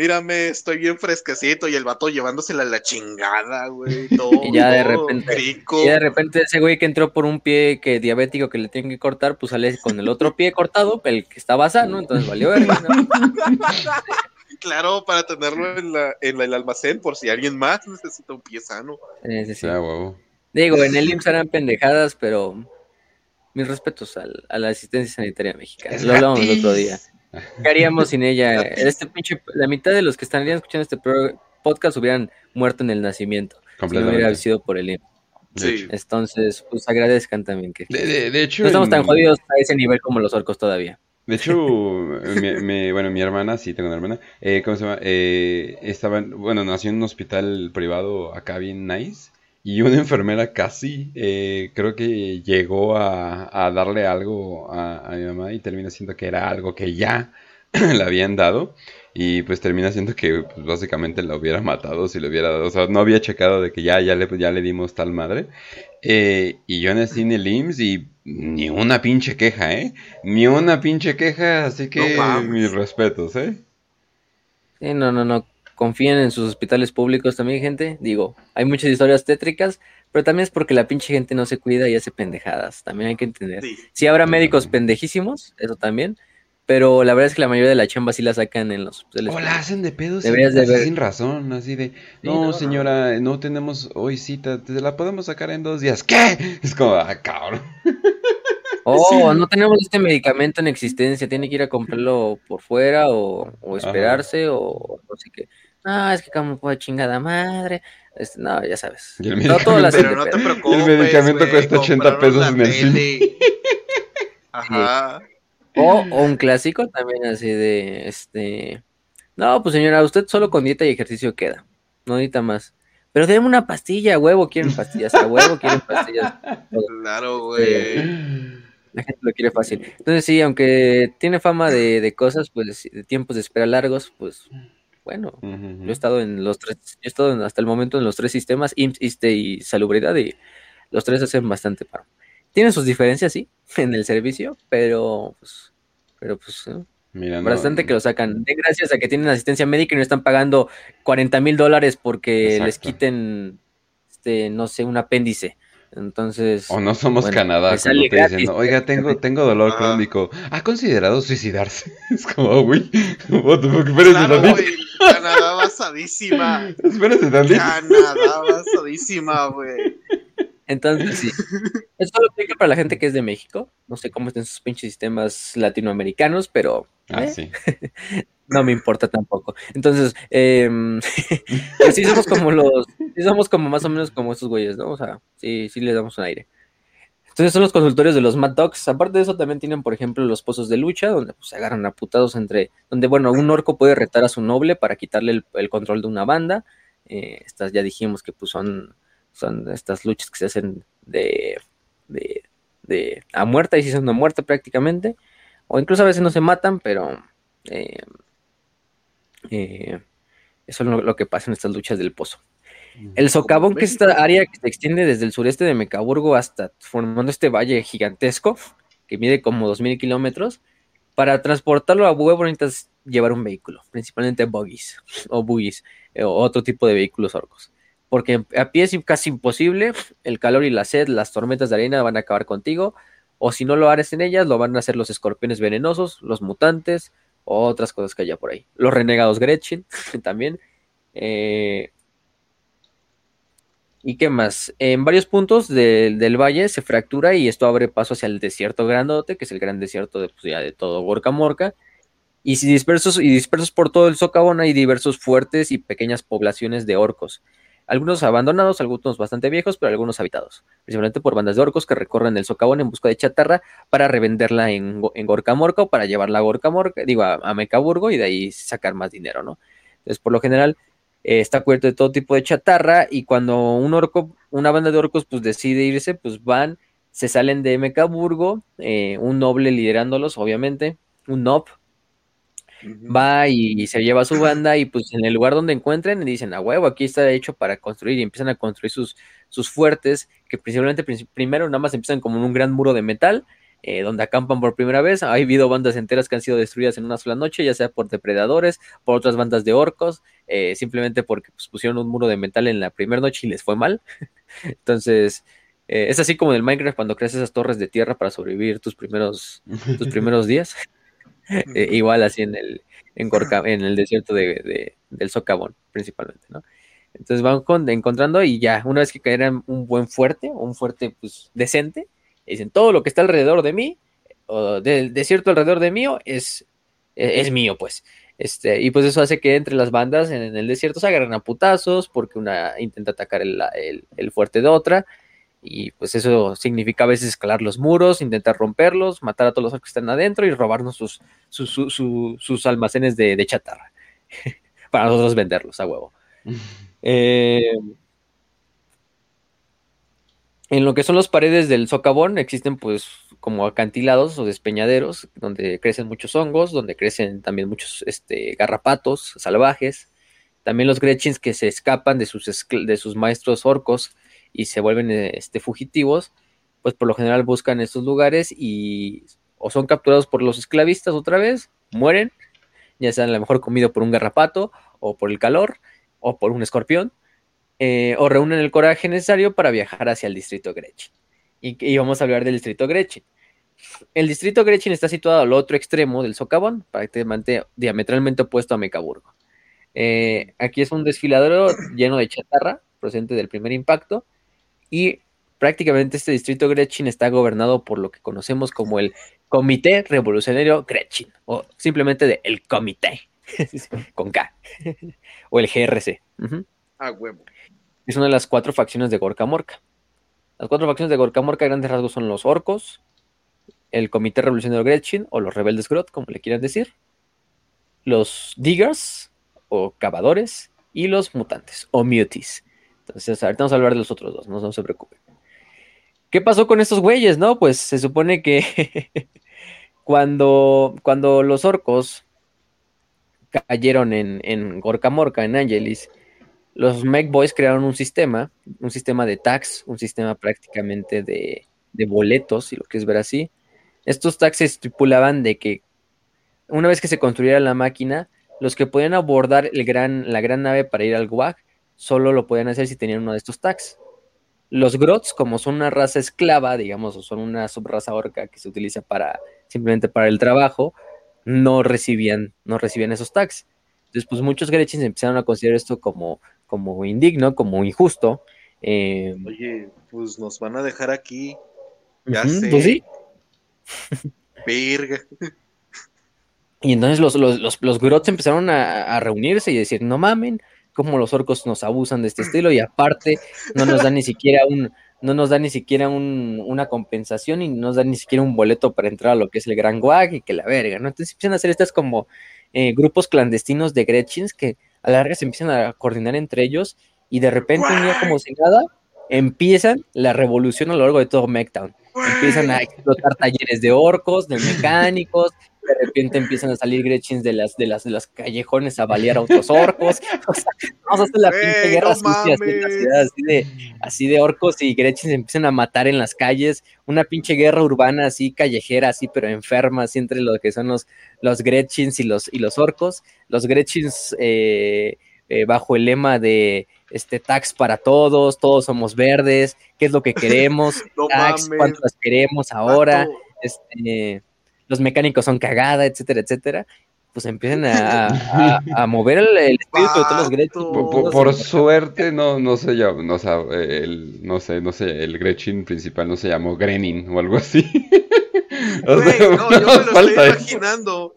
Mírame, estoy bien fresquecito y el vato llevándosela a la chingada, güey. Todo, Y ya de repente- rico. y de repente ese güey que entró por un pie que diabético que le tienen que cortar, pues sale con el otro pie cortado, el que estaba sano, entonces valió verga, ¿no? Claro, para tenerlo en, la, en el almacén por si alguien más necesita un pie sano. Sí, sí, sí. Ah. Digo, en el IMSS eran pendejadas, pero mis respetos al- a la asistencia sanitaria mexicana. Es Lo hablamos el otro día. ¿Qué haríamos sin ella? Este pinche, la mitad de los que estarían escuchando este pro- podcast hubieran muerto en el nacimiento. Si no hubiera sido por el IMSS. Sí. Entonces, pues agradezcan también que De, de- de hecho, no estamos tan jodidos a ese nivel como los orcos todavía. De hecho, mi, mi- bueno, mi hermana, sí tengo una hermana, eh, ¿cómo se llama? Eh, estaba, en- bueno, nació en un hospital privado acá bien nice y una enfermera casi, eh, creo que llegó a, a darle algo a, a mi mamá y termina siendo que era algo que ya le habían dado y pues termina siendo que pues, básicamente la hubiera matado si le hubiera dado, o sea, no había checado de que ya, ya, le, ya le dimos tal madre. Eh, y yo nací en el IMSS y ni una pinche queja, ¿eh? Ni una pinche queja, así que No mis respetos, ¿eh? Sí, no, no, no. Confíen en sus hospitales públicos también, gente. Digo, hay muchas historias tétricas, pero también es porque la pinche gente no se cuida y hace pendejadas. También hay que entender. Sí. Sí habrá médicos pendejísimos, eso también, pero la verdad es que la mayoría de la chamba sí la sacan en los hospitales. O la hacen de pedos Deberías sin, de ver- sin razón, así de, no, señora, no tenemos hoy cita, te la podemos sacar en dos días. ¿Qué? Es como, ah, cabrón. Oh, no tenemos este medicamento en existencia, tiene que ir a comprarlo por fuera o, o esperarse o no sé qué. No, es que como puede chingada madre. Este, no, ya sabes. Y el No, todo la hacen Pero de no te preocupes. El medicamento cuesta 80 compraron pesos en el cine. Ajá. O, o un clásico también así de, este, no, pues señora, usted solo con dieta y ejercicio queda, no necesita más. Pero denme una pastilla, a huevo, quieren pastillas, a huevo, quieren pastillas. Claro, güey. La gente lo quiere fácil. Entonces sí, aunque tiene fama de, de cosas, pues, de tiempos de espera largos, pues, bueno, yo he estado en los tres, yo he estado en- hasta el momento en los tres sistemas, IMSS, ISSSTE y Salubridad, y los tres hacen bastante paro. Tienen sus diferencias, sí, en el servicio, pero, pues, pero pues, ¿no? Mira, no- Bastante que lo sacan. Den gracias a que tienen asistencia médica y no están pagando 40 mil dólares porque les quiten, este, no sé, un apéndice. Entonces, O no somos Bueno, Canadá, cuando sale te dicen, gratis. oiga, tengo, tengo dolor Ah. crónico. ¿Ha considerado suicidarse? Es como, güey, what the fuck, espérese Claro, tantito. Canadá basadísima. Espérese tantito. Canadá basadísima, güey. Entonces sí. Esto lo aplica para la gente que es de México. No sé cómo estén sus pinches sistemas latinoamericanos, pero Ah, eh, sí. no me importa tampoco. Entonces, eh, sí somos como los, sí somos como más o menos como esos güeyes, ¿no? O sea, sí, sí les damos un aire. Entonces son los consultorios de los Mad Dogs. Aparte de eso, también tienen, por ejemplo, los pozos de lucha, donde pues, se agarran a putados entre, donde, bueno, un orco puede retar a su noble para quitarle el, el control de una banda. Eh, estas ya dijimos que pues son, son estas luchas que se hacen de, de, de a muerte, y si son a muerte prácticamente. O incluso a veces no se matan, pero eh, eh, eso es lo, lo que pasa en estas luchas del pozo. El socavón, que es esta área que se extiende desde el sureste de Mecaburgo hasta formando este valle gigantesco, que mide como 2.000 kilómetros, para transportarlo a huevo necesitas llevar un vehículo, principalmente buggies o buggies, eh, o otro tipo de vehículos orcos. Porque a pie es casi imposible, el calor y la sed, las tormentas de arena van a acabar contigo, o si no lo haces en ellas, lo van a hacer los escorpiones venenosos, los mutantes, otras cosas que haya por ahí. Los renegados Gretchen también. Eh, ¿Y qué más? En varios puntos del, valle se fractura y esto abre paso hacia el desierto grandote, que es el gran desierto de, pues, todo Gorka Morka. Y si dispersos, y dispersos por todo el socavón hay diversos fuertes y pequeñas poblaciones de orcos. Algunos abandonados, algunos bastante viejos, pero algunos habitados. Principalmente por bandas de orcos que recorren el socavón en busca de chatarra para revenderla en, en Gorka Morka o para llevarla a Gorka Morka, digo, a, a Mecaburgo y de ahí sacar más dinero, ¿no? Entonces, por lo general, eh, está cubierto de todo tipo de chatarra y cuando un orco, una banda de orcos, pues decide irse, pues van se salen de Mecaburgo, eh, un noble liderándolos, obviamente, un nob, va y, se lleva su banda y pues en el lugar donde encuentren dicen, a huevo, aquí está hecho para construir y empiezan a construir sus, sus fuertes, que principalmente primero nada más empiezan como en un gran muro de metal, eh, donde acampan por primera vez. Ha habido bandas enteras que han sido destruidas en una sola noche, ya sea por depredadores, por otras bandas de orcos, eh, simplemente porque pues, pusieron un muro de metal en la primera noche y les fue mal. Entonces, eh, es así como en el Minecraft cuando creas esas torres de tierra para sobrevivir tus primeros, tus primeros días. igual así en el, en, en el desierto de, del Socavón, principalmente, ¿no? Entonces van encontrando y ya, una vez que caerán un buen fuerte, un fuerte pues decente, dicen, todo lo que está alrededor de mí, o del desierto alrededor de mí, es, es, mío, pues. Este, y pues eso hace que entre las bandas en, el desierto se agarren a putazos, porque una intenta atacar el, fuerte de otra, y pues eso significa a veces escalar los muros, intentar romperlos, matar a todos los que están adentro y robarnos sus, sus, almacenes de, chatarra, para nosotros venderlos a huevo. eh, en lo que son las paredes del socavón existen pues como acantilados o despeñaderos donde crecen muchos hongos, donde crecen también muchos este, garrapatos salvajes, también los Gretchins que se escapan de sus, de sus maestros orcos y se vuelven este, fugitivos, pues por lo general buscan estos lugares y o son capturados por los esclavistas otra vez, mueren, ya sean a lo mejor comido por un garrapato o por el calor o por un escorpión eh, o reúnen el coraje necesario para viajar hacia el distrito Gretchen. Y, vamos a hablar del distrito Gretchen. El distrito Gretchen está situado al otro extremo del socavón, prácticamente diametralmente opuesto a Mecaburgo. Eh, aquí es un desfiladero lleno de chatarra, procedente del primer impacto, y prácticamente este distrito Gretchen está gobernado por lo que conocemos como el Comité Revolucionario Gretchen, o simplemente de el Comité, con K, o el GRC. Ah, huevo es una de las cuatro facciones de Gorka Morka. Las cuatro facciones de Gorka Morka, a grandes rasgos, son los orcos, el Comité Revolucionario Gretchen, o los Rebeldes Grot, como le quieran decir, los Diggers, o Cavadores, y los Mutantes, o Muties. Ahorita vamos a hablar de los otros dos, no, se preocupen. ¿Qué pasó con estos güeyes, no? Pues se supone que cuando, cuando los orcos cayeron en, en Gorka Morka, en Angelis, los Mech Boys crearon un sistema, un sistema de tax, un sistema prácticamente de, boletos, si lo quieres ver así. Estos tags estipulaban de que una vez que se construyera la máquina, los que podían abordar el gran, la gran nave para ir al WAG solo lo podían hacer si tenían uno de estos tags. Los Grots, como son una raza esclava, digamos, o son una subraza orca que se utiliza para simplemente para el trabajo, no recibían, no recibían esos tags. Entonces, pues muchos Gretchens empezaron a considerar esto como como indigno, como injusto. Eh, Oye, pues nos van a dejar aquí. Ya sé. Pues sí. Virga. Y entonces los, los, los, Grots empezaron a, reunirse y decir, no mamen, como los orcos nos abusan de este estilo y aparte no nos dan ni siquiera un, no nos dan ni siquiera un, una compensación y no nos dan ni siquiera un boleto para entrar a lo que es el Gran Guag y que la verga, ¿no? Entonces empiezan a hacer estas como eh, grupos clandestinos de Gretchins que a la larga se empiezan a coordinar entre ellos y de repente un día como si nada empiezan la revolución a lo largo de todo Mechtown. Empiezan a explotar talleres de orcos, de mecánicos, de repente empiezan a salir Gretchins de las, de las, de las callejones a balear a otros orcos. O sea, vamos a hacer la pinche guerra sucia en la ciudad, así de, así de orcos y Gretchins empiezan a matar en las calles. Una pinche guerra urbana así, callejera, así, pero enferma, así entre lo que son los, los Gretchins y los, y los orcos. Los Gretchins eh, eh, bajo el lema de este tax para todos, todos somos verdes, qué es lo que queremos, tax, cuántas queremos ahora, este los mecánicos son cagada, etcétera, etcétera, pues empiezan a, mover el, espíritu de todos los Gretchen. Por, suerte no, no se llama, no, el, no sé, no sé, el Gretchen principal no se llamó Grenin o algo así. no, yo me lo estoy imaginando.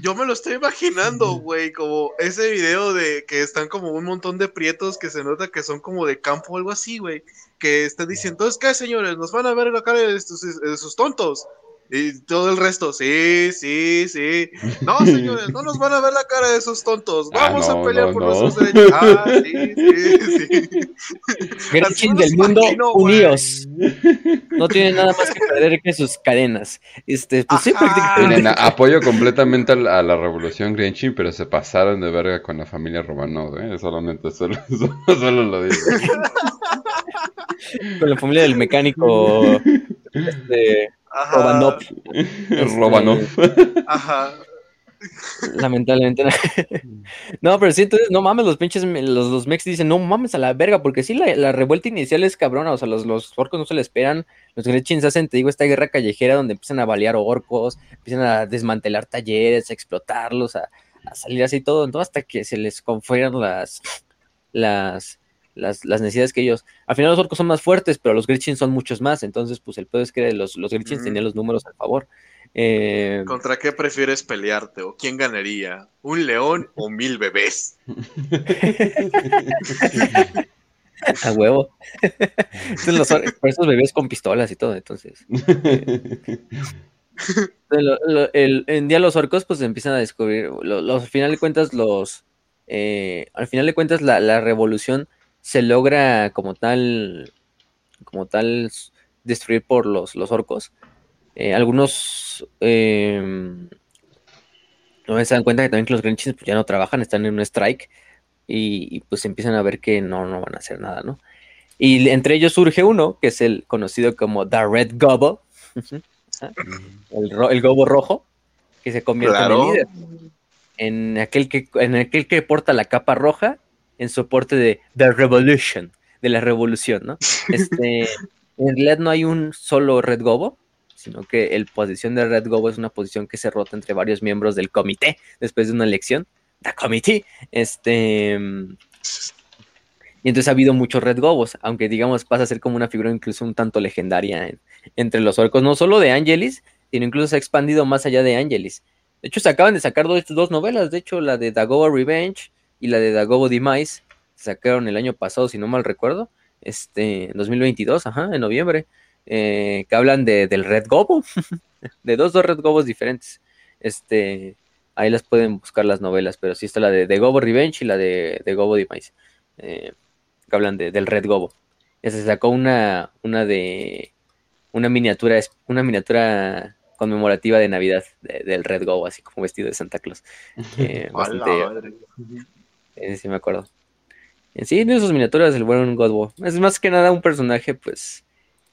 Yo me lo estoy imaginando, güey, como ese video de que están como un montón de prietos que se nota que son como de campo o algo así, güey, que están diciendo, entonces, ¿qué, señores? Nos van a ver la cara de sus tontos Y todo el resto, sí, sí, sí. No, señores, no nos van a ver la cara de esos tontos. Ah, Vamos no, a pelear no, por no. nuestros derechos. Ah, sí, sí, sí. Gretchen del mundo, imagino, unidos. No tienen nada más que perder que sus cadenas. Este, pues sí, prácticamente. Apoyo completamente a la, a la revolución Grinch, pero se pasaron de verga con la familia Romanov, ¿eh? Solamente, solo, solo, solo lo digo. Con la familia del mecánico. Este, Ajá, Romanov. Romanov. Ajá. Lamentablemente. no, pero sí, entonces, no mames, los pinches, los, los mex dicen, no mames a la verga, porque sí, la, la revuelta inicial es cabrona, o sea, los, los orcos no se la esperan, los Gretchins hacen, te digo, esta guerra callejera donde empiezan a balear orcos, empiezan a desmantelar talleres, a explotarlos, a, a salir así todo, todo hasta que se les confueran las, las, las, las necesidades que ellos, al final los orcos son más fuertes, pero los Gretchins son muchos más, entonces, pues el pedo es que los, los Mm. tenían los números a favor. Eh, ¿Contra qué prefieres pelearte? ¿O quién ganaría? ¿Un león o mil bebés? A huevo. Entonces, los or- por esos bebés con pistolas y todo, entonces. Entonces, lo- lo- el- en día los orcos pues empiezan a descubrir, lo- los, al final de cuentas los, eh, al final de cuentas la, la revolución se logra como tal, como tal destruir por los, los orcos. Eh, algunos eh, no se dan cuenta que también que los Grinchins pues, ya no trabajan, están en un strike y, y, pues empiezan a ver que no, no van a hacer nada, ¿no? Y entre ellos surge uno, que es el conocido como The Red Gobo, el, ro- el gobo rojo, que se convierte en el líder. En aquel, que, en aquel que porta la capa roja en soporte de The Revolution, de la revolución, ¿no? Este, en realidad no hay un solo Red Gobo, sino que el posición de Red Gobo es una posición que se rota entre varios miembros del comité después de una elección. The Committee. Este. Y entonces ha habido muchos Red Gobos, aunque digamos pasa a ser como una figura incluso un tanto legendaria en- entre los orcos, no solo de Angelis, sino incluso se ha expandido más allá de Angelis. De hecho, se acaban de sacar dos, dos novelas, de hecho, la de Dagoba Revenge y la de Dagobo Demise, se sacaron el año pasado, si no mal recuerdo, este, en 2022, ajá, en noviembre, eh, que hablan de, del Red Gobo, de dos, dos Red Gobos diferentes. Este, ahí las pueden buscar las novelas, pero sí está la de, de Gobo Revenge y la de, de Gobo Demise, eh, que hablan de, del Red Gobo. Se sacó una, una de una miniatura, una miniatura conmemorativa de Navidad de- del Red Gobo, así como vestido de Santa Claus. Eh, bastante, eh, sí me acuerdo. En sí, de sus miniaturas, el buen Godbo. Es más que nada un personaje, pues,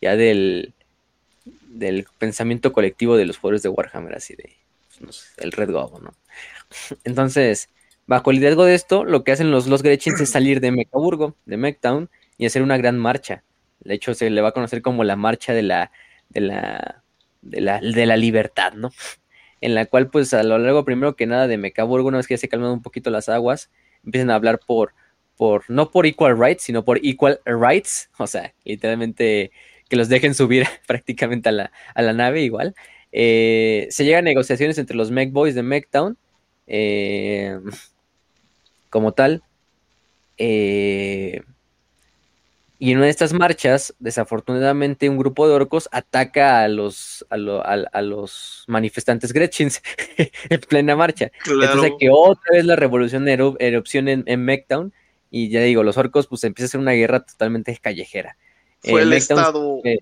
ya del, del pensamiento colectivo de los jugadores de Warhammer, así de, no sé, el Red Gobo, ¿no? Entonces, bajo el liderazgo de esto, lo que hacen los, los Gretchins es salir de Mecaburgo, de Mechtown, y hacer una gran marcha. De hecho, se le va a conocer como la marcha de la, de la, de la, de la libertad, ¿no? En la cual, pues, a lo largo, primero que nada, de Mecaburgo, una vez que ya se calman un poquito las aguas, empiezan a hablar por, por, no por equal rights, sino por equal rights, o sea, literalmente que los dejen subir prácticamente a la, a la nave igual. Eh, se llegan negociaciones entre los Mech de Mechtown, eh, como tal. eh, y en una de estas marchas, desafortunadamente, un grupo de orcos ataca a los, a, lo- a- a los manifestantes Gretchins en plena marcha. Entonces que otra vez la revolución eru- erupción en, en Mechtown. Y ya digo, los orcos, pues empieza a ser una guerra totalmente callejera. Fue Eh, el Mechtown estado. se-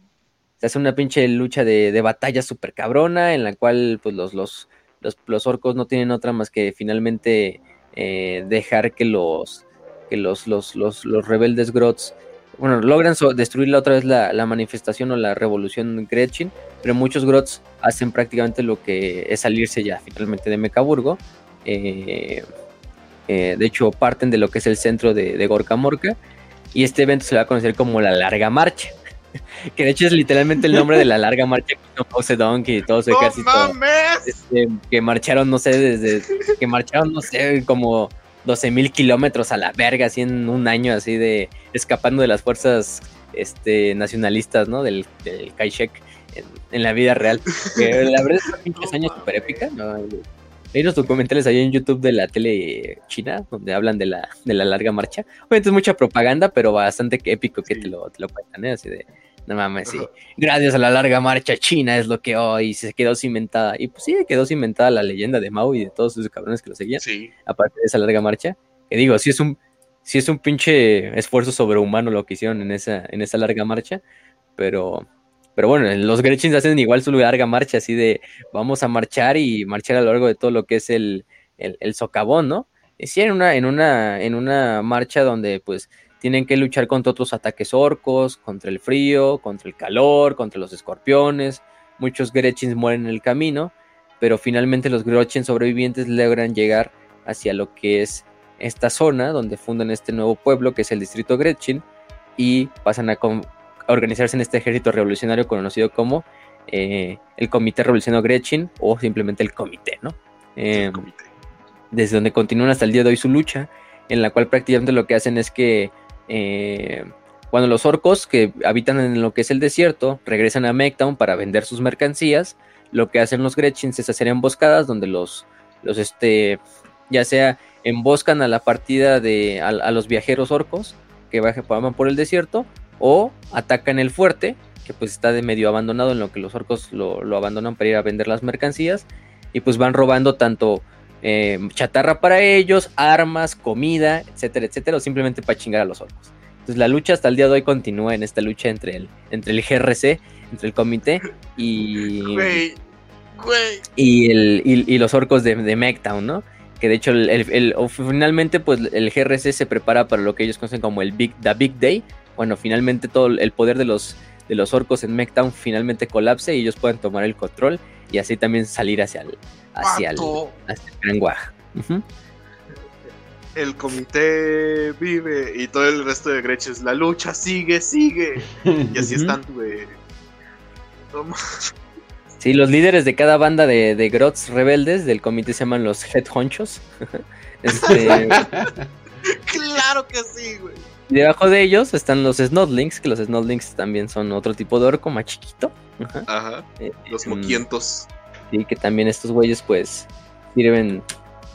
se hace una pinche lucha de, de batalla súper cabrona, en la cual pues los, los, los, los orcos no tienen otra más que finalmente eh, dejar que los que los, los, los, los rebeldes Grots bueno, logran so- destruir la otra vez la, la manifestación o la revolución Gretchen, pero muchos Grots hacen prácticamente lo que es salirse ya finalmente de Mecaburgo. Eh, eh, de hecho, parten de lo que es el centro de, de Gorka Morka. Y este evento se va a conocer como la Larga Marcha. que de hecho es literalmente el nombre de la Larga Marcha Mao Zedong y todo su ¡No ejército. mames! este, que marcharon, no sé, desde. Que marcharon, no sé, como 12 mil kilómetros a la verga, así en un año, así de. Escapando de las fuerzas este, nacionalistas, ¿no? Del, del Kaishek en, en la vida real. Que la verdad es una pinche hazaña súper épica, ¿no? Hay unos documentales ahí en YouTube de la tele china donde hablan de la, de la larga marcha. Obviamente es mucha propaganda, pero bastante épico que te lo, te lo cuentan, ¿eh? Así de, No mames, sí. Gracias a la larga marcha china es lo que hoy se quedó cimentada. Y pues sí, quedó cimentada la leyenda de Mao y de todos esos cabrones que lo seguían. Sí. Aparte de esa larga marcha. Que digo, sí es un, sí es un pinche esfuerzo sobrehumano lo que hicieron en esa, en esa larga marcha. Pero, pero bueno, los Gretchins hacen igual su larga marcha, así de vamos a marchar y marchar a lo largo de todo lo que es el, el, el socavón, ¿no? Sí, en una, en una, en una marcha donde pues tienen que luchar contra otros ataques orcos, contra el frío, contra el calor, contra los escorpiones. Muchos Gretchins mueren en el camino, pero finalmente los Gretchins sobrevivientes logran llegar hacia lo que es esta zona donde fundan este nuevo pueblo que es el distrito Gretchen y pasan a, a organizarse en este ejército revolucionario conocido como eh, el Comité Revolucionario Gretchen o simplemente el Comité, ¿no? Eh, comité. desde donde continúan hasta el día de hoy su lucha, en la cual prácticamente lo que hacen es que eh, cuando los orcos que habitan en lo que es el desierto regresan a Megtown para vender sus mercancías, lo que hacen los Gretchins es hacer emboscadas donde los, los este, ya sea emboscan a la partida de a, a los viajeros orcos que van por el desierto o atacan el fuerte que pues está de medio abandonado en lo que los orcos lo, lo abandonan para ir a vender las mercancías y pues van robando tanto eh, chatarra para ellos, armas, comida, etcétera, etcétera, o simplemente para chingar a los orcos. Entonces la lucha hasta el día de hoy continúa en esta lucha entre el, entre el GRC, entre el comité y, Güey, güey. y, el, y, y los orcos de, de Megtown, ¿no? Que de hecho el, finalmente pues el GRC se prepara para lo que ellos conocen como el Big, The Big Day. Bueno, finalmente todo el poder de los, de los orcos en Megtown finalmente colapse y ellos pueden tomar el control y así también salir hacia el, hacia el, hacia el Gran el comité vive y todo el resto de Gretches. La lucha sigue, sigue. Y así están, güey. No Sí, los líderes de cada banda de, de Grots rebeldes del comité se llaman los Head Honchos. este, Claro que sí, güey. y debajo de ellos están los Snodlings, que los Snodlings también son otro tipo de orco más chiquito. Ajá. Ajá. Eh, Los mm, moquientos. Sí, que también estos güeyes pues sirven,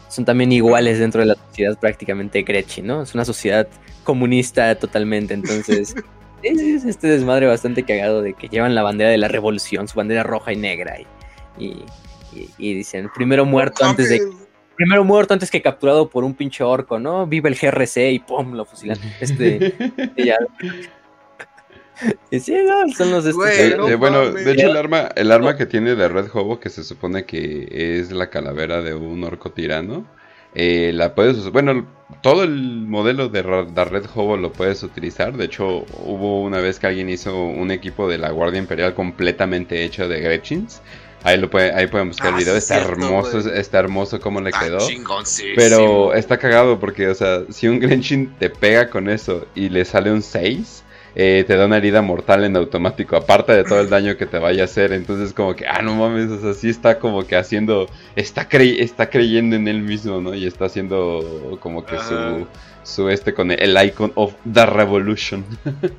son también iguales dentro de la sociedad prácticamente Gretchen, ¿no? Es una sociedad comunista totalmente, entonces es, es este desmadre bastante cagado de que llevan la bandera de la revolución, su bandera roja y negra y, y, y- y dicen primero muerto antes de primero muerto antes que capturado por un pinche orco, ¿no? Vive el GRC y pum, lo fusilan. Este, y ya. Y sí, no, son los estos. Güey, no eh, bueno, de hecho el arma, el arma que tiene de Red Hobo, que se supone que es la calavera de un orco tirano, eh, la puedes usar, bueno, todo el modelo de, Red Hobo lo puedes utilizar, de hecho hubo una vez que alguien hizo un equipo de la Guardia Imperial completamente hecho de Gretchins, ahí lo puede, ahí pueden buscar Ah, el video, sí, está cierto, hermoso, está hermoso cómo le Ah, quedó. Pero está cagado porque, o sea, si un Genshin te pega con eso y le sale un 6, eh, te da una herida mortal en automático, aparte de todo el daño que te vaya a hacer. Entonces, como que, ah, no mames, o sea, sí está como que haciendo, está, cre- está creyendo en él mismo, ¿no? Y está haciendo como que su, su este con el icon of the revolution.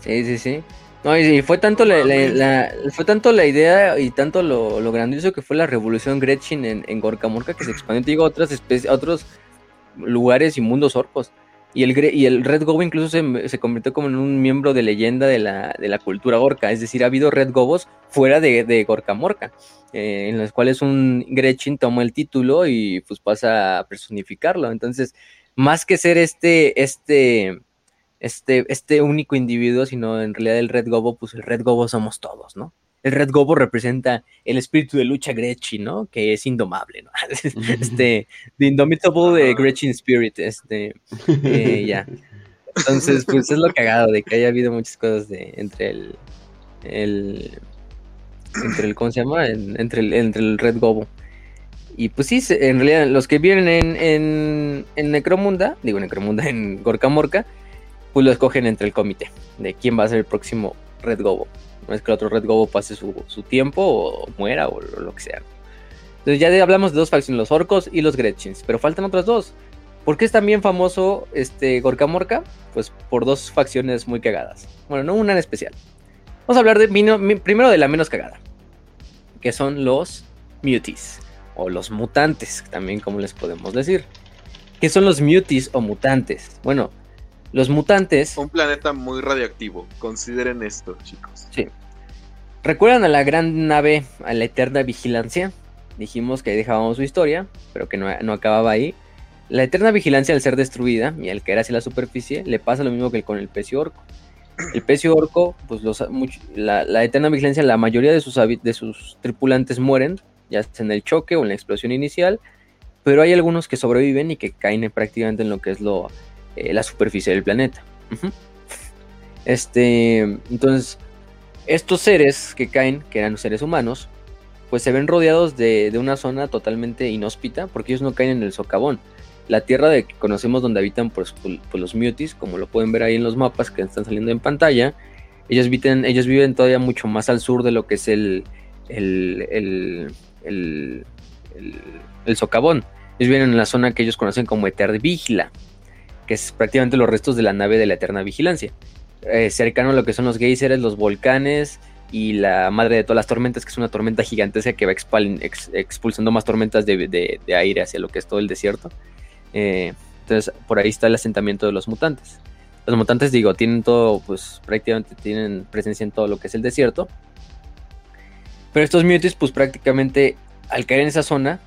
Sí, sí, sí. No, y, y fue tanto la, la- la- fue tanto la idea y tanto lo, lo grandioso que fue la revolución Gretchen en, en Gorka Morka que se expandió, te digo, a otras especies, a otros lugares y mundos orcos. Y el, y el Red Gobo incluso se, se convirtió como en un miembro de leyenda de la, de la cultura orca. Es decir, ha habido Red Gobos fuera de, de Gorka Morka, eh, en los cuales un Gretchen toma el título y pues pasa a personificarlo. Entonces, más que ser este, este, este, este único individuo, sino en realidad el Red Gobo, pues el Red Gobo somos todos, ¿no? El Red Gobo representa el espíritu de lucha Gretchen, ¿no? Que es indomable, ¿no? Este, The Indomitable eh, Gretchen Spirit, este, eh, ya. Entonces, pues es lo cagado de que haya habido muchas cosas de, entre el, el, entre el, ¿cómo se llama? En- entre, el, entre el Red Gobo. Y pues sí, en realidad los que vienen en, en, en Necromunda, digo Necromunda, en Gorka Morka, pues lo escogen entre el comité de quién va a ser el próximo Red Gobo. No es que el otro Red Gobo pase su, su tiempo o muera o lo que sea. Entonces ya hablamos de dos facciones, los orcos y los Gretchins, pero faltan otras dos. ¿Por qué es también famoso este Gorka Morka? Pues por dos facciones muy cagadas. Bueno, no una en especial. Vamos a hablar de primero de la menos cagada, que son los Muties o los mutantes, también como les podemos decir. ¿Qué son los Muties o mutantes? Bueno, Los mutantes. Un planeta muy radioactivo. Consideren esto, chicos. Sí. ¿Recuerdan a la gran nave, a la Eterna Vigilancia? Dijimos que dejábamos su historia, pero que no, no acababa ahí. La Eterna Vigilancia, al ser destruida y al caer hacia la superficie, le pasa lo mismo que con el pecio orco. El pecio orco, pues los, la, la, Eterna Vigilancia, la mayoría de sus, de sus tripulantes mueren, ya sea en el choque o en la explosión inicial, pero hay algunos que sobreviven y que caen prácticamente en lo que es lo, eh, la superficie del planeta. Este, entonces, estos seres que caen, que eran seres humanos, pues se ven rodeados de, de, una zona totalmente inhóspita, porque ellos no caen en el socavón. La tierra de que conocemos donde habitan pues, pues, los mutis, como lo pueden ver ahí en los mapas que están saliendo en pantalla, ellos viven, ellos viven todavía mucho más al sur de lo que es el, el, el, el, el socavón. Ellos viven en la zona que ellos conocen como Eter Vigila que es prácticamente los restos de la nave de la Eterna Vigilancia. Eh, cercano a lo que son los geysers, los volcanes y la madre de todas las tormentas, que es una tormenta gigantesca que va expulsando más tormentas de, aire hacia lo que es todo el desierto. Eh, entonces, por ahí está el asentamiento de los mutantes. Los mutantes, digo, tienen todo, pues prácticamente tienen presencia en todo lo que es el desierto. Pero estos mutis, pues prácticamente al caer en esa zona,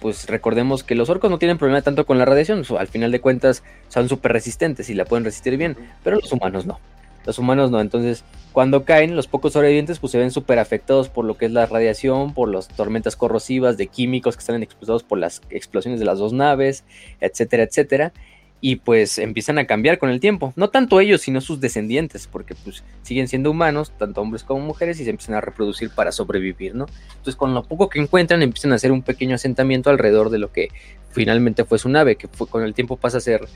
pues recordemos que los orcos no tienen problema tanto con la radiación, al final de cuentas son súper resistentes y la pueden resistir bien, pero los humanos no. Los humanos no, entonces cuando caen, los pocos sobrevivientes pues se ven súper afectados por lo que es la radiación, por las tormentas corrosivas de químicos que están expulsados por las explosiones de las dos naves, etcétera, etcétera y pues empiezan a cambiar con el tiempo. No tanto ellos, sino sus descendientes, porque pues siguen siendo humanos, tanto hombres como mujeres, y se empiezan a reproducir para sobrevivir, ¿no? Entonces con lo poco que encuentran empiezan a hacer un pequeño asentamiento alrededor de lo que finalmente fue su nave, que fue, con el tiempo pasa a ser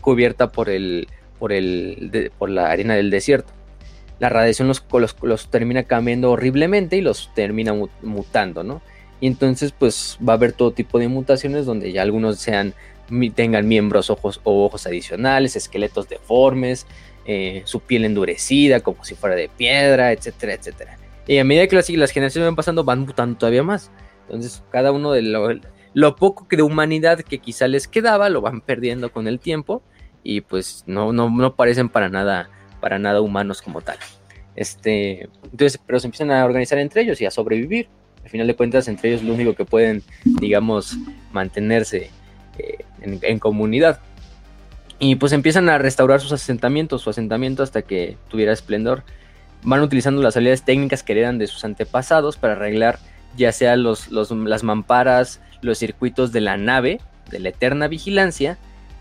cubierta por, el, por, el, por la arena del desierto. La radiación los, los, los termina cambiando horriblemente y los termina mutando, ¿no? Y entonces pues va a haber todo tipo de mutaciones donde ya algunos sean tengan miembros ojos o ojos adicionales, esqueletos deformes, eh, su piel endurecida como si fuera de piedra, etcétera, etcétera. Y a medida que las, generaciones van pasando, van mutando todavía más. Entonces, cada uno de lo, lo, poco que de humanidad que quizá les quedaba, lo van perdiendo con el tiempo. Y pues no, no, no parecen para nada, para nada humanos como tal. Este, entonces, pero se empiezan a organizar entre ellos y a sobrevivir. Al final de cuentas, entre ellos lo único que pueden, digamos, mantenerse eh, en, comunidad. Y pues empiezan a restaurar sus asentamientos, su asentamiento hasta que tuviera esplendor. Van utilizando las habilidades técnicas que heredan de sus antepasados para arreglar ya sea los, las mamparas, los circuitos de la nave, de la eterna vigilancia,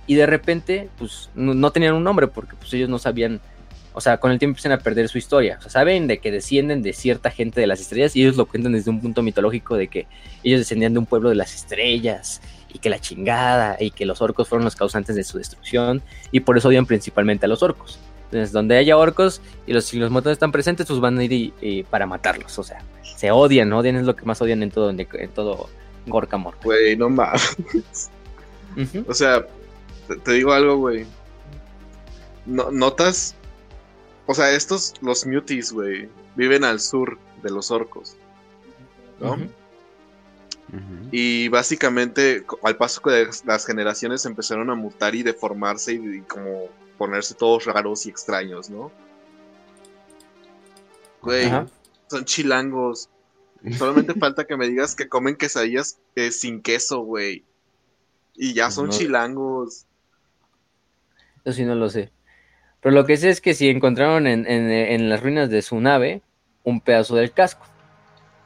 y de repente pues no, tenían un nombre porque pues ellos no sabían, o sea, con el tiempo empiezan a perder su historia, o sea, saben de que descienden de cierta gente de las estrellas y ellos lo cuentan desde un punto mitológico de que ellos descendían de un pueblo de las estrellas y que la chingada y que los orcos fueron los causantes de su destrucción y por eso odian principalmente a los orcos. Entonces, donde haya orcos y los, si los mutantes están presentes, pues van a ir y, para matarlos. O sea, se odian, Odian es lo que más odian en todo, en, todo Gorka Güey, no mames. O sea, te, digo algo, güey. No, notas. O sea, estos, los muties, güey, viven al sur de los orcos. ¿No? Y básicamente, al paso que las generaciones empezaron a mutar y deformarse y, como ponerse todos raros y extraños, ¿no? Güey, son chilangos. Solamente falta que me digas que comen quesadillas eh, sin queso, güey. Y ya son chilangos. Eso sí no lo sé. Pero lo que sé es que si encontraron en las ruinas de su nave un pedazo del casco.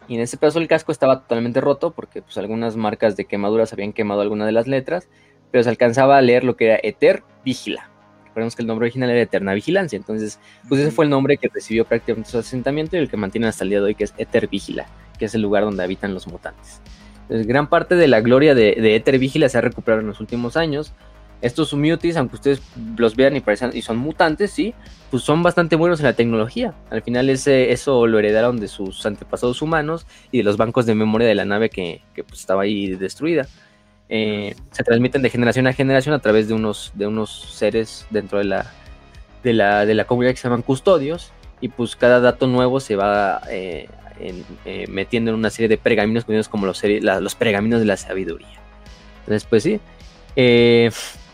Y en ese pedazo el casco estaba totalmente roto porque pues, algunas marcas de quemaduras habían quemado alguna de las letras, pero se alcanzaba a leer lo que era Eter Vigila. Recordemos que el nombre original era Eterna Vigilancia, entonces pues ese fue el nombre que recibió prácticamente su asentamiento y el que mantiene hasta el día de hoy, que es Eter Vigila, que es el lugar donde habitan los mutantes. Entonces, gran parte de la gloria de, de Eter Vigila se ha recuperado en los últimos años, estos mutis, aunque ustedes los vean y parecen y son mutantes, sí, pues son bastante buenos en la tecnología. Al final ese, eso lo heredaron de sus antepasados humanos y de los bancos de memoria de la nave que, pues, estaba ahí destruida. Eh, se transmiten de generación a generación a través de unos, de unos seres dentro de la, de la, de la comunidad que se llaman custodios y pues cada dato nuevo se va eh, eh, metiendo en una serie de pergaminos conocidos como los, los pergaminos de la sabiduría. Entonces pues sí.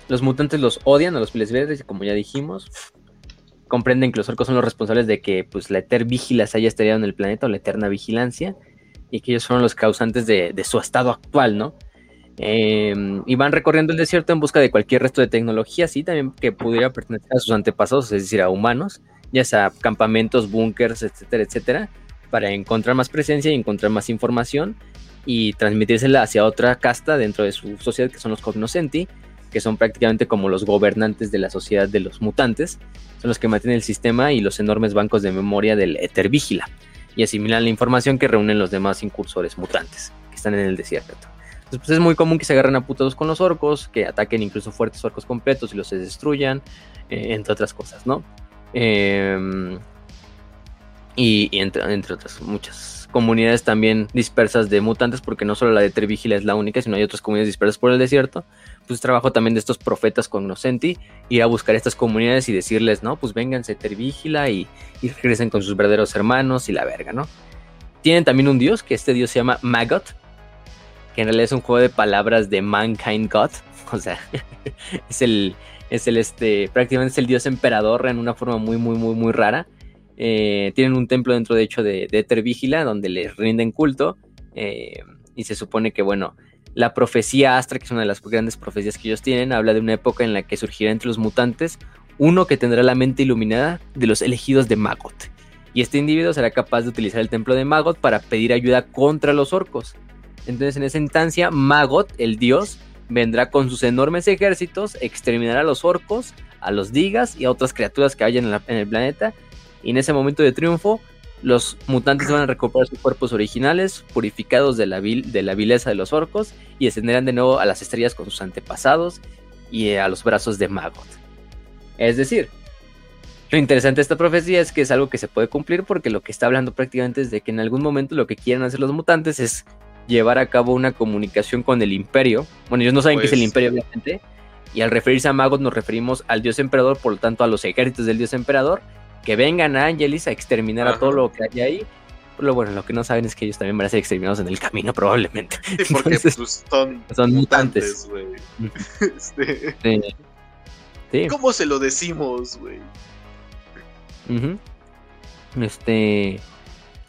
Los mutantes los odian a los piles verdes, como ya dijimos. Comprenden que los orcos son los responsables de que pues, la Eter Vigila se haya estrellado en el planeta o la Eterna Vigilancia. Y que ellos fueron los causantes de, su estado actual, ¿no? Em, y van recorriendo el desierto en busca de cualquier resto de tecnología, sí, también que pudiera pertenecer a sus antepasados, es decir, a humanos, ya sea campamentos, búnkers, etcétera, etcétera, para encontrar más presencia y encontrar más información y transmitírsela hacia otra casta dentro de su sociedad, que son los cognoscenti, que son prácticamente como los gobernantes de la sociedad de los mutantes, son los que mantienen el sistema y los enormes bancos de memoria del Ether Vigila, y asimilan la información que reúnen los demás incursores mutantes que están en el desierto. Entonces, pues es muy común que se agarren a putados con los orcos, que ataquen incluso fuertes orcos completos y los destruyan, eh, entre otras cosas, ¿no? Em, y, entre, entre otras muchas comunidades también dispersas de mutantes, porque no solo la de Trevigila es la única, sino hay otras comunidades dispersas por el desierto. Pues trabajo también de estos profetas cognoscenti, ir a buscar estas comunidades y decirles, no, pues vénganse Trevigila y, y regresen con sus verdaderos hermanos y la verga, ¿no? Tienen también un dios, que este dios se llama Magot, que en realidad es un juego de palabras de Mankind God, o sea, es el, es el, este, prácticamente es el dios emperador en una forma muy, muy, muy, muy rara eh, tienen un templo dentro, de hecho, de, de Vigila, donde les rinden culto. Eh, y se supone que, bueno, la profecía Astra, que es una de las grandes profecías que ellos tienen, habla de una época en la que surgirá entre los mutantes uno que tendrá la mente iluminada de los elegidos de Magot. Y este individuo será capaz de utilizar el templo de Magot para pedir ayuda contra los orcos. Entonces, en esa instancia, Magot, el dios, vendrá con sus enormes ejércitos, exterminará a los orcos, a los digas y a otras criaturas que hayan en el planeta y en ese momento de triunfo, los mutantes van a recuperar sus cuerpos originales, purificados de la, de la vileza de los orcos, y ascenderán de nuevo a las estrellas con sus antepasados y a los brazos de Magot. Es decir, lo interesante de esta profecía es que es algo que se puede cumplir porque lo que está hablando prácticamente es de que en algún momento lo que quieren hacer los mutantes es llevar a cabo una comunicación con el imperio. Bueno, ellos no saben qué es el pues imperio, obviamente. Y al referirse a Magot nos referimos al dios emperador, por lo tanto a los ejércitos del dios emperador que vengan a Angelis a exterminar a todo lo que hay ahí. Pero bueno, lo que no saben es que ellos también van a ser exterminados en el camino, probablemente. Sí, porque pues, son, mutantes, güey. Este, sí. ¿Cómo se lo decimos, güey? Este.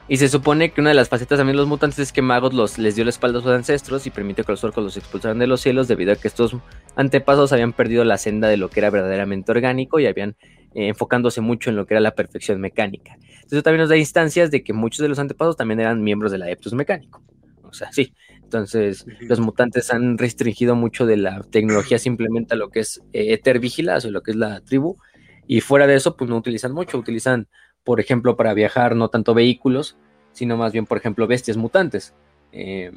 Y se supone que una de las facetas también de los mutantes es que Magos los, les dio la espalda a sus ancestros y permitió que los orcos los expulsaran de los cielos debido a que estos antepasados habían perdido la senda de lo que era verdaderamente orgánico y habían eh, enfocándose mucho en lo que era la perfección mecánica. Entonces eso también nos da instancias de que muchos de los antepasados también eran miembros del adeptus mecánico. O sea, sí. Entonces, los mutantes han restringido mucho de la tecnología simplemente a lo que es eh, Ether Vigilas o lo que es la tribu. Y fuera de eso, pues no utilizan mucho. Utilizan, por ejemplo, para viajar no tanto vehículos, sino más bien, por ejemplo, bestias mutantes. Eh,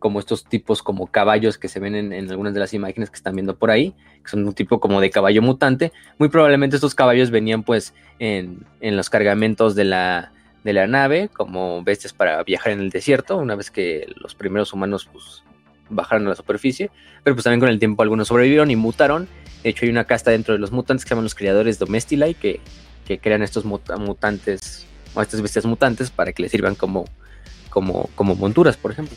como estos tipos como caballos que se ven en, algunas de las imágenes que están viendo por ahí, que son un tipo como de caballo mutante. Muy probablemente estos caballos venían pues en, los cargamentos de la, de la nave como bestias para viajar en el desierto, una vez que los primeros humanos pues bajaron a la superficie, pero pues también con el tiempo algunos sobrevivieron y mutaron. De hecho hay una casta dentro de los mutantes que se llaman los criadores domestilai que, que crean estos mutantes o estas bestias mutantes para que les sirvan como, como, como monturas, por ejemplo.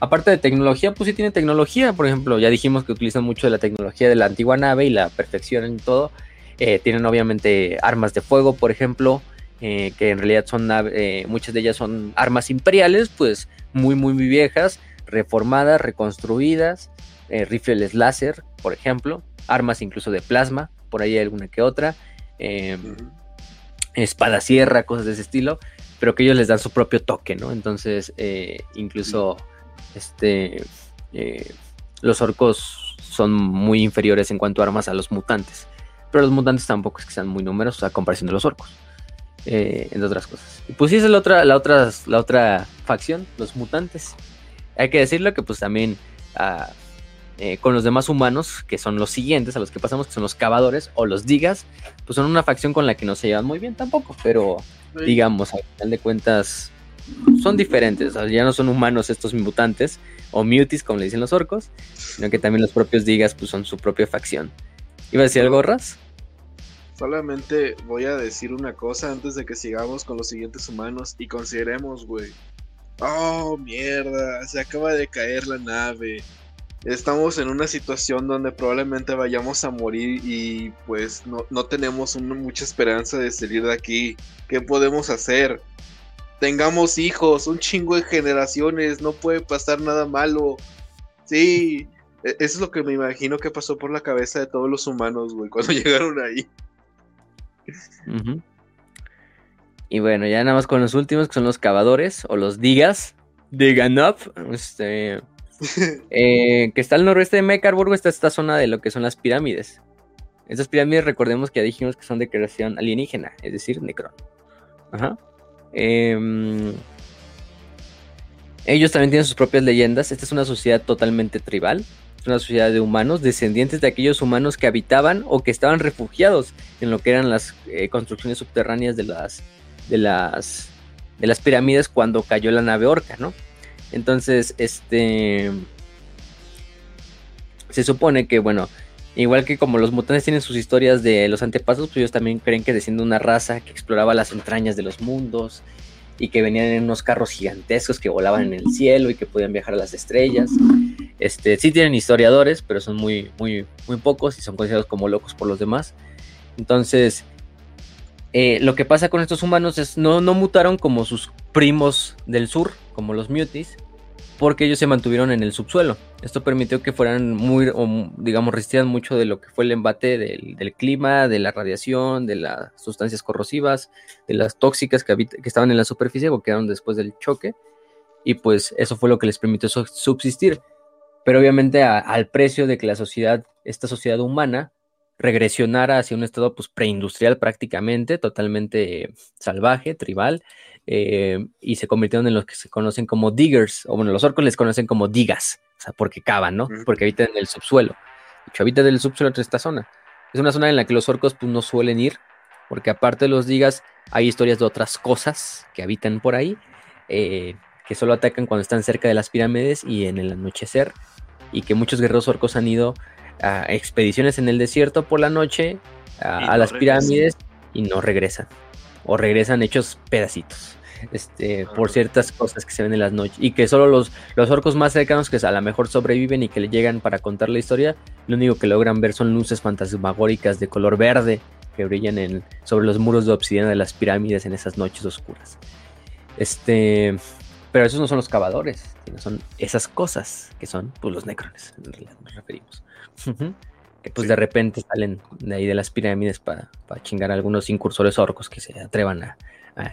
Aparte de tecnología, pues sí tiene tecnología. Por ejemplo, ya dijimos que utilizan mucho de la tecnología de la antigua nave y la perfección en todo. Eh, tienen obviamente armas de fuego, por ejemplo, eh, que en realidad son eh, muchas de ellas son armas imperiales, pues muy, muy, muy viejas, reformadas, reconstruidas, rifles láser, por ejemplo, armas incluso de plasma, por ahí hay alguna que otra, espada sierra, cosas de ese estilo, pero que ellos les dan su propio toque, ¿no? Entonces, incluso este, eh, los orcos son muy inferiores en cuanto a armas a los mutantes. Pero los mutantes tampoco es que sean muy numerosos a comparación de los orcos. Eh, entre otras cosas. Y pues sí, esa es la otra, la otra, la otra facción, los mutantes. Hay que decirlo que pues también ah, eh, con los demás humanos, que son los siguientes a los que pasamos, que son los cavadores o los digas, pues son una facción con la que no se llevan muy bien tampoco, pero digamos, al final de cuentas, son diferentes, ya no son humanos estos mutantes o mutis como le dicen los orcos, sino que también los propios digas pues son su propia facción. ¿Iba a decir algo, Ras? Solamente voy a decir una cosa antes de que sigamos con los siguientes humanos y consideremos, güey. Oh, mierda, se acaba de caer la nave. estamos en una situación donde probablemente vayamos a morir y pues no, tenemos mucha esperanza de salir de aquí. ¿Qué podemos hacer? Tengamos hijos, un chingo de generaciones, no puede pasar nada malo. Sí, e, eso es lo que me imagino que pasó por la cabeza de todos los humanos, güey, cuando llegaron ahí. Y bueno, ya nada más con los últimos, que son los cavadores o los digas. Digan up. Este, eh, que está al noroeste de Mecarburgo, está esta zona de lo que son las pirámides. Estas pirámides, recordemos que ya dijimos que son de creación alienígena, es decir, Necron. Ajá. Em, ellos también tienen sus propias leyendas. Esta es una sociedad totalmente tribal. Es una sociedad de humanos, descendientes de aquellos humanos que habitaban o que estaban refugiados en lo que eran las eh, construcciones subterráneas de las, de las, de las pirámides cuando cayó la nave Orca, ¿no? Entonces, este. Se supone que, bueno, igual que como los mutantes tienen sus historias de los antepasados, pues ellos también creen que desciende una raza que exploraba las entrañas de los mundos y que venían en unos carros gigantescos que volaban en el cielo y que podían viajar a las estrellas. Este, sí tienen historiadores, pero son muy, muy, muy pocos y son considerados como locos por los demás. Entonces, eh, lo que pasa con estos humanos es no, no mutaron como sus primos del sur, como los mutis, porque ellos se mantuvieron en el subsuelo. Esto permitió que fueran muy, digamos, resistieran mucho de lo que fue el embate del, clima, de la radiación, de las sustancias corrosivas, de las tóxicas que, estaban en la superficie o quedaron después del choque. Y pues eso fue lo que les permitió subsistir. Pero obviamente al precio de que la sociedad, esta sociedad humana, regresionara hacia un estado pues preindustrial prácticamente, totalmente salvaje, tribal, eh, y se convirtieron en los que se conocen como diggers, o bueno, los orcos les conocen como digas, o sea, porque cavan, ¿no? Porque habitan en el subsuelo. De hecho, habitan en el subsuelo de esta zona. Es una zona en la que los orcos pues no suelen ir, porque aparte de los digas, hay historias de otras cosas que habitan por ahí, eh, que solo atacan cuando están cerca de las pirámides y en el anochecer, y que muchos guerreros orcos han ido expediciones en el desierto por la noche a, las pirámides y no regresan. O regresan hechos pedacitos. Este, por ah. ciertas cosas que se ven en las noches. Y que solo los, los orcos más cercanos que a lo mejor sobreviven y que le llegan para contar la historia, lo único que logran ver son luces fantasmagóricas de color verde que brillan en, sobre los muros de obsidiana de las pirámides en esas noches oscuras. Este, pero esos no son los cavadores, sino son esas cosas que son pues, los necrones, en realidad nos referimos. Que pues de repente salen de ahí de las pirámides para chingar a algunos incursores orcos que se atrevan a,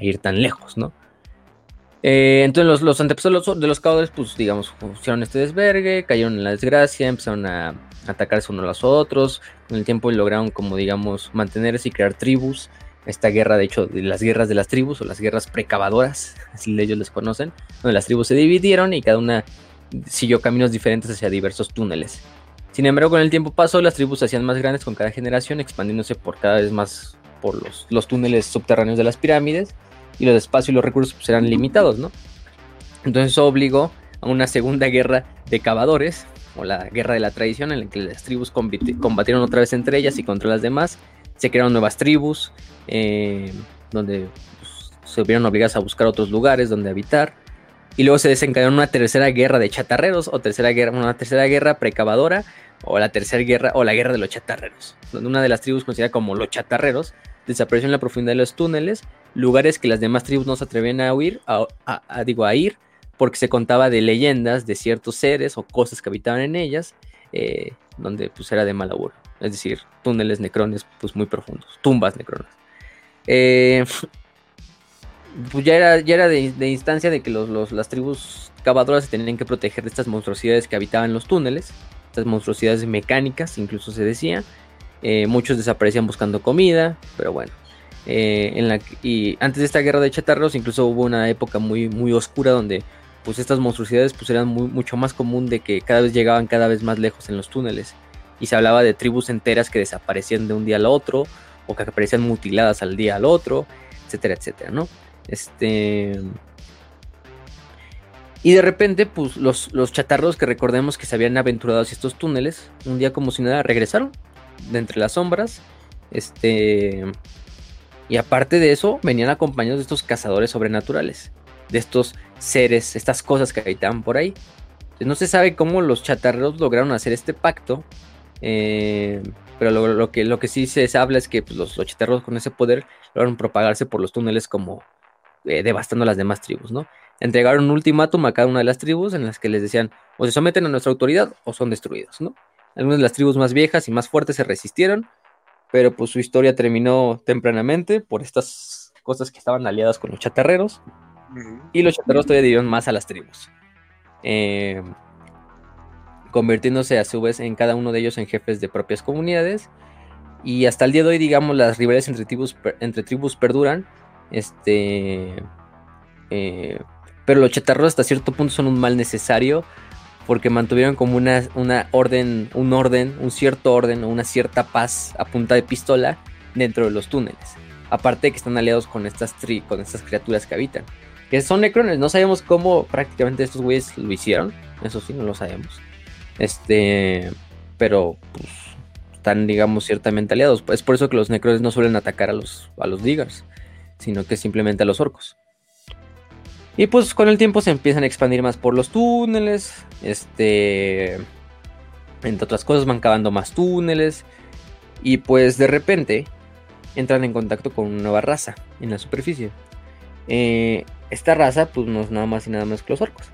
ir tan lejos, ¿no? Eh, entonces los, los antepasados de los caudales, pues digamos, hicieron este desvergue, cayeron en la desgracia, empezaron a atacarse unos a los otros, con el tiempo lograron como digamos mantenerse y crear tribus, esta guerra de hecho de las guerras de las tribus o las guerras precavadoras, así ellos les conocen, donde las tribus se dividieron y cada una siguió caminos diferentes hacia diversos túneles. Sin embargo, con el tiempo pasó, las tribus se hacían más grandes con cada generación, expandiéndose por cada vez más por los, túneles subterráneos de las pirámides, y los espacios y los recursos pues, eran limitados, ¿no? Entonces eso obligó a una segunda guerra de cavadores, o la guerra de la tradición, en la que las tribus combatieron otra vez entre ellas y contra las demás. Se crearon nuevas tribus, eh, donde pues, se vieron obligadas a buscar otros lugares donde habitar. Y luego se desencadenó una tercera guerra de chatarreros, o tercera guerra, una tercera guerra precavadora, o la tercera guerra, o la guerra de los chatarreros, donde una de las tribus conocida como los chatarreros desapareció en la profundidad de los túneles, lugares que las demás tribus no se atrevían a huir, a, digo, a ir, porque se contaba de leyendas de ciertos seres o cosas que habitaban en ellas, eh, donde pues era de mal auguro, es decir, túneles necrones pues muy profundos, tumbas necronas. Eh, pues ya era, ya era de, instancia de que los, las tribus cavadoras se tenían que proteger de estas monstruosidades que habitaban los túneles, monstruosidades mecánicas, incluso se decía. Eh, muchos desaparecían buscando comida, pero bueno. Eh, en la, y antes de esta guerra de chatarros, incluso hubo una época muy, muy oscura donde pues estas monstruosidades pues eran mucho más común de que cada vez llegaban cada vez más lejos en los túneles. Y se hablaba de tribus enteras que desaparecían de un día al otro, o que aparecían mutiladas al día al otro, etcétera, etcétera, ¿no? Este... Y de repente, pues los, los chatarros que recordemos que se habían aventurado hacia estos túneles, un día como si nada, regresaron de entre las sombras. Este. Y aparte de eso, venían acompañados de estos cazadores sobrenaturales, de estos seres, estas cosas que habitaban por ahí. No se sabe cómo los chatarreros lograron hacer este pacto. Eh, pero lo, que, lo que sí se habla es que pues, los, los con ese poder lograron propagarse por los túneles como eh, devastando a las demás tribus, ¿no? Entregaron un ultimátum a cada una de las tribus en las que les decían o se someten a nuestra autoridad o son destruidos, ¿no? Algunas de las tribus más viejas y más fuertes se resistieron, pero pues su historia terminó tempranamente por estas cosas que estaban aliadas con los chatarreros y los chatarreros todavía dieron más a las tribus. Eh, convirtiéndose a su vez en cada uno de ellos en jefes de propias comunidades. Y hasta el día de hoy, digamos, las rivalidades entre tribus, entre tribus perduran. Este. Eh, pero los chatarros hasta cierto punto son un mal necesario. Porque mantuvieron como una, una orden, un orden, un cierto orden o una cierta paz a punta de pistola dentro de los túneles. Aparte de que están aliados con estas, tri, con estas criaturas que habitan. Que son necrones. No sabemos cómo prácticamente estos güeyes lo hicieron. Eso sí, no lo sabemos. Este, pero pues, están, digamos, ciertamente aliados. Es por eso que los necrones no suelen atacar a los, a los diggers, sino que simplemente a los orcos. Y pues con el tiempo se empiezan a expandir más por los túneles. Este. Entre otras cosas, van cavando más túneles. Y pues de repente entran en contacto con una nueva raza en la superficie. Eh, esta raza, pues no es nada más y nada más que los orcos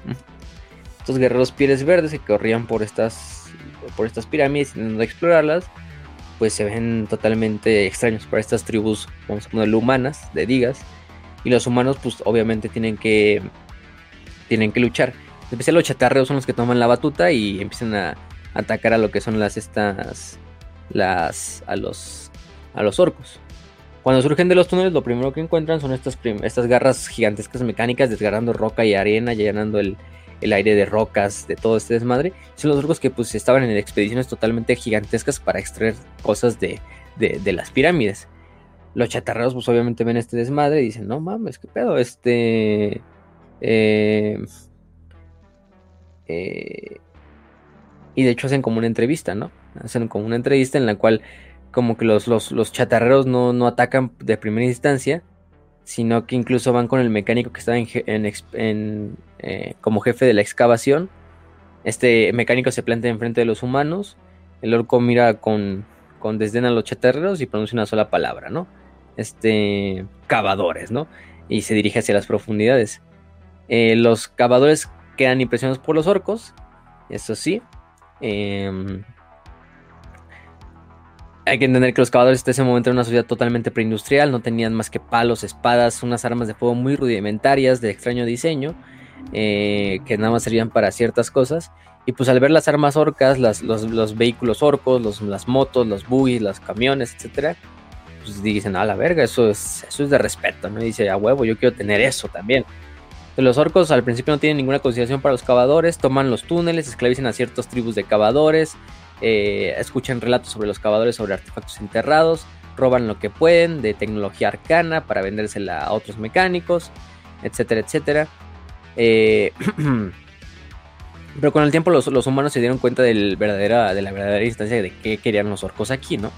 estos guerreros pieles verdes que corrían por estas, por estas pirámides intentando explorarlas, pues se ven totalmente extraños para estas tribus, vamos a ponerlo humanas, de digas. Y los humanos, pues obviamente tienen que, tienen que luchar. En especial los chatarreos son los que toman la batuta y empiezan a atacar a lo que son las estas, las, a los, a los orcos. Cuando surgen de los túneles, lo primero que encuentran son estas, estas garras gigantescas mecánicas desgarrando roca y arena, llenando el, el aire de rocas, de todo este desmadre, son los orcos que pues estaban en expediciones totalmente gigantescas para extraer cosas de, las pirámides. Los chatarreros pues obviamente ven este desmadre y dicen, no mames, qué pedo, este... Eh, eh, y de hecho hacen como una entrevista, ¿no? Hacen como una entrevista en la cual como que los, los, chatarreros no, no, atacan de primera instancia, sino que incluso van con el mecánico que estaba en, eh, como jefe de la excavación. Este mecánico se plantea enfrente de los humanos, el orco mira con, con desdén a los chatarreros y pronuncia una sola palabra, ¿no? Este, cavadores, ¿no? Y se dirige hacia las profundidades. Eh, los cavadores quedan impresionados por los orcos, eso sí. Eh, hay que entender que los cavadores de ese momento eran una sociedad totalmente preindustrial, no tenían más que palos, espadas, unas armas de fuego muy rudimentarias de extraño diseño, eh, que nada más servían para ciertas cosas. Y pues al ver las armas orcas, los, vehículos orcos, las motos, los buggies, los camiones, etcétera, pues dicen, a la verga, eso es, eso es de respeto, ¿no? Dice, a huevo, yo quiero tener eso también. Los orcos al principio no tienen ninguna consideración para los cavadores, toman los túneles, esclavizan a ciertas tribus de cavadores, eh, escuchan relatos sobre los cavadores sobre artefactos enterrados, roban lo que pueden de tecnología arcana para vendérsela a otros mecánicos, etcétera, etcétera. Eh, pero con el tiempo los, humanos se dieron cuenta del verdadera, de la verdadera instancia de qué querían los orcos aquí, ¿no?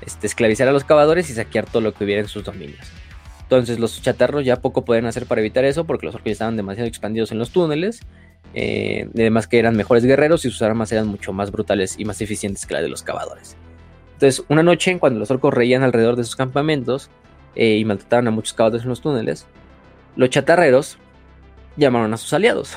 Este, esclavizar a los cavadores y saquear todo lo que hubiera en sus dominios. Entonces los chatarros ya poco pueden hacer para evitar eso porque los orcos estaban demasiado expandidos en los túneles eh, además que eran mejores guerreros y sus armas eran mucho más brutales y más eficientes que las de los cavadores. Entonces, una noche, cuando los orcos reían alrededor de sus campamentos eh, y maltrataban a muchos cavadores en los túneles, los chatarreros llamaron a sus aliados.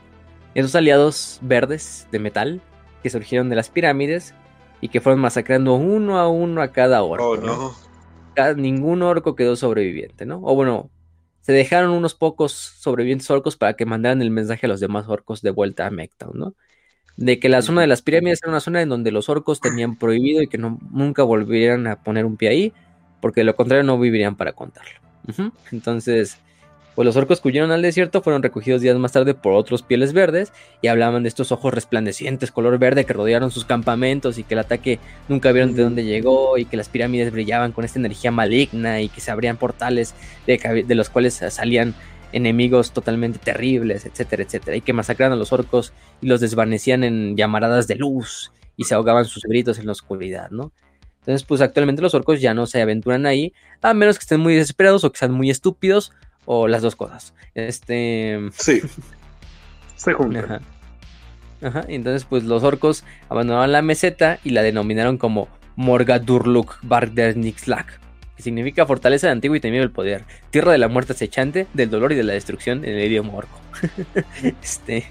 Esos aliados verdes de metal que surgieron de las pirámides y que fueron masacrando uno a uno a cada orco. Oh, ningún orco quedó sobreviviente, ¿no? O bueno, se dejaron unos pocos sobrevivientes orcos para que mandaran el mensaje a los demás orcos de vuelta a Mectown, ¿no? De que la zona de las pirámides era una zona en donde los orcos tenían prohibido y que no, nunca volvieran a poner un pie ahí, porque de lo contrario no vivirían para contarlo. Entonces, pues los orcos que huyeron al desierto fueron recogidos días más tarde por otros pieles verdes y hablaban de estos ojos resplandecientes, color verde, que rodearon sus campamentos y que el ataque nunca vieron de dónde llegó y que las pirámides brillaban con esta energía maligna y que se abrían portales de, los cuales salían enemigos totalmente terribles, etcétera, etcétera, y que masacraban a los orcos y los desvanecían en llamaradas de luz y se ahogaban sus gritos en la oscuridad, ¿no? Entonces, pues actualmente los orcos ya no se aventuran ahí, a menos que estén muy desesperados o que sean muy estúpidos o las dos cosas. Este. Sí. Se juntan. Ajá, entonces pues los orcos abandonaron la meseta y la denominaron como Morgadurluk Bardernixlak, que significa fortaleza de antiguo y temible poder, tierra de la muerte acechante, del dolor y de la destrucción en el idioma orco. este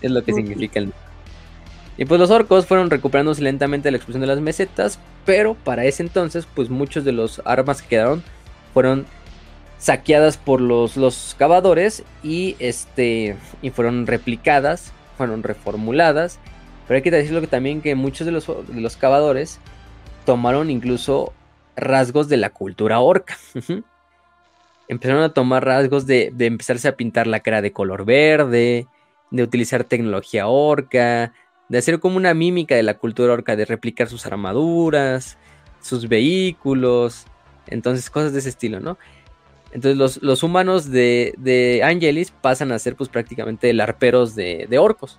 es lo que significa el y pues los orcos fueron recuperándose lentamente la explosión de las mesetas, pero para ese entonces, pues muchos de los armas que quedaron fueron saqueadas por los, los cavadores y, este, y fueron replicadas, fueron reformuladas. Pero hay que decirlo que también que muchos de los, los cavadores tomaron incluso rasgos de la cultura orca. Empezaron a tomar rasgos de, de empezarse a pintar la cara de color verde, de utilizar tecnología orca, de hacer como una mímica de la cultura orca, de replicar sus armaduras, sus vehículos, entonces cosas de ese estilo, ¿no? Entonces los, humanos de, de, Angelis pasan a ser pues prácticamente larperos de, de orcos,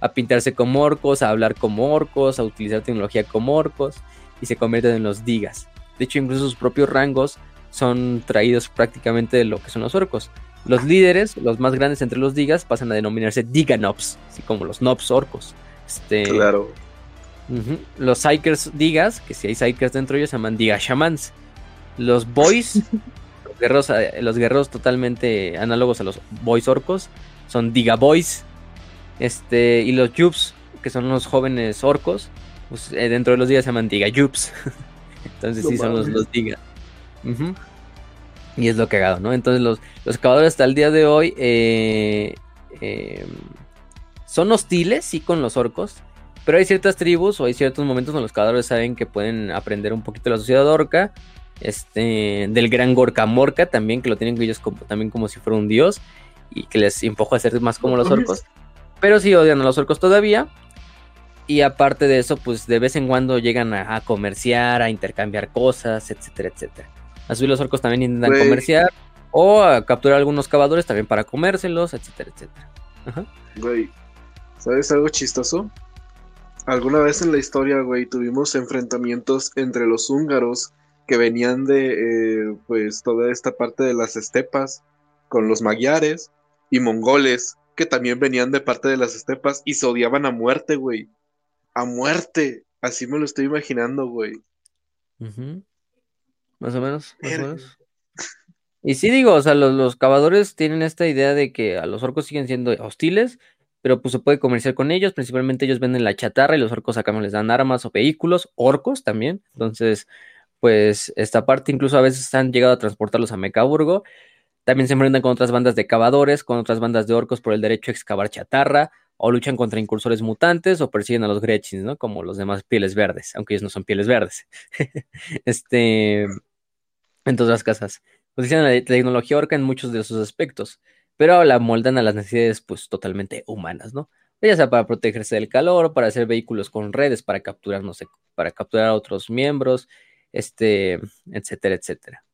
a pintarse como orcos, a hablar como orcos, a utilizar tecnología como orcos y se convierten en los digas. De hecho, incluso sus propios rangos son traídos prácticamente de lo que son los orcos. Los líderes, los más grandes entre los digas, pasan a denominarse diganops, así como los nobs orcos. Este, claro. Los psykers digas, que si hay psykers dentro de ellos, se llaman digashamans. Los boys, los, guerreros, eh, los guerreros totalmente análogos a los boys orcos, son diga boys. Este, y los yubs, que son los jóvenes orcos, pues, eh, dentro de los digas se llaman diga yubs. Entonces sí son los, los digas. Y es lo cagado, ¿no? Entonces los, los cavadores hasta el día de hoy eh, eh, son hostiles, sí, con los orcos. Pero hay ciertas tribus o hay ciertos momentos donde los cavadores saben que pueden aprender un poquito de la sociedad orca. Este, del gran Gorka Morka también, que lo tienen ellos como, también como si fuera un dios. Y que les empujó a ser más como los orcos. Pero sí odian a los orcos todavía. Y aparte de eso, pues de vez en cuando llegan a comerciar, a intercambiar cosas, etcétera, etcétera. A subir los orcos también intentan comerciar. O a capturar algunos cavadores también para comérselos, etcétera, etcétera. Ajá. Güey, ¿sabes algo chistoso? Alguna vez en la historia, güey, tuvimos enfrentamientos entre los húngaros que venían de, eh, pues, toda esta parte de las estepas con los magiares y mongoles que también venían de parte de las estepas y se odiaban a muerte, güey. A muerte. Así me lo estoy imaginando, güey. Ajá más o menos, Y sí digo, o sea, los, cavadores tienen esta idea de que a los orcos siguen siendo hostiles, pero pues se puede comerciar con ellos, principalmente ellos venden la chatarra y los orcos acá les dan armas o vehículos, orcos también, entonces pues esta parte incluso a veces han llegado a transportarlos a Mecaburgo, también se enfrentan con otras bandas de cavadores, con otras bandas de orcos por el derecho a excavar chatarra, o luchan contra incursores mutantes o persiguen a los Gretchins, ¿no? Como los demás pieles verdes, aunque ellos no son pieles verdes. este, en todas las casas. Utilizan la tecnología orca en muchos de sus aspectos, pero la moldan a las necesidades pues totalmente humanas, ¿no? Ya sea para protegerse del calor, para hacer vehículos con redes, para capturar, no sé, para capturar a otros miembros, este, etcétera, etcétera.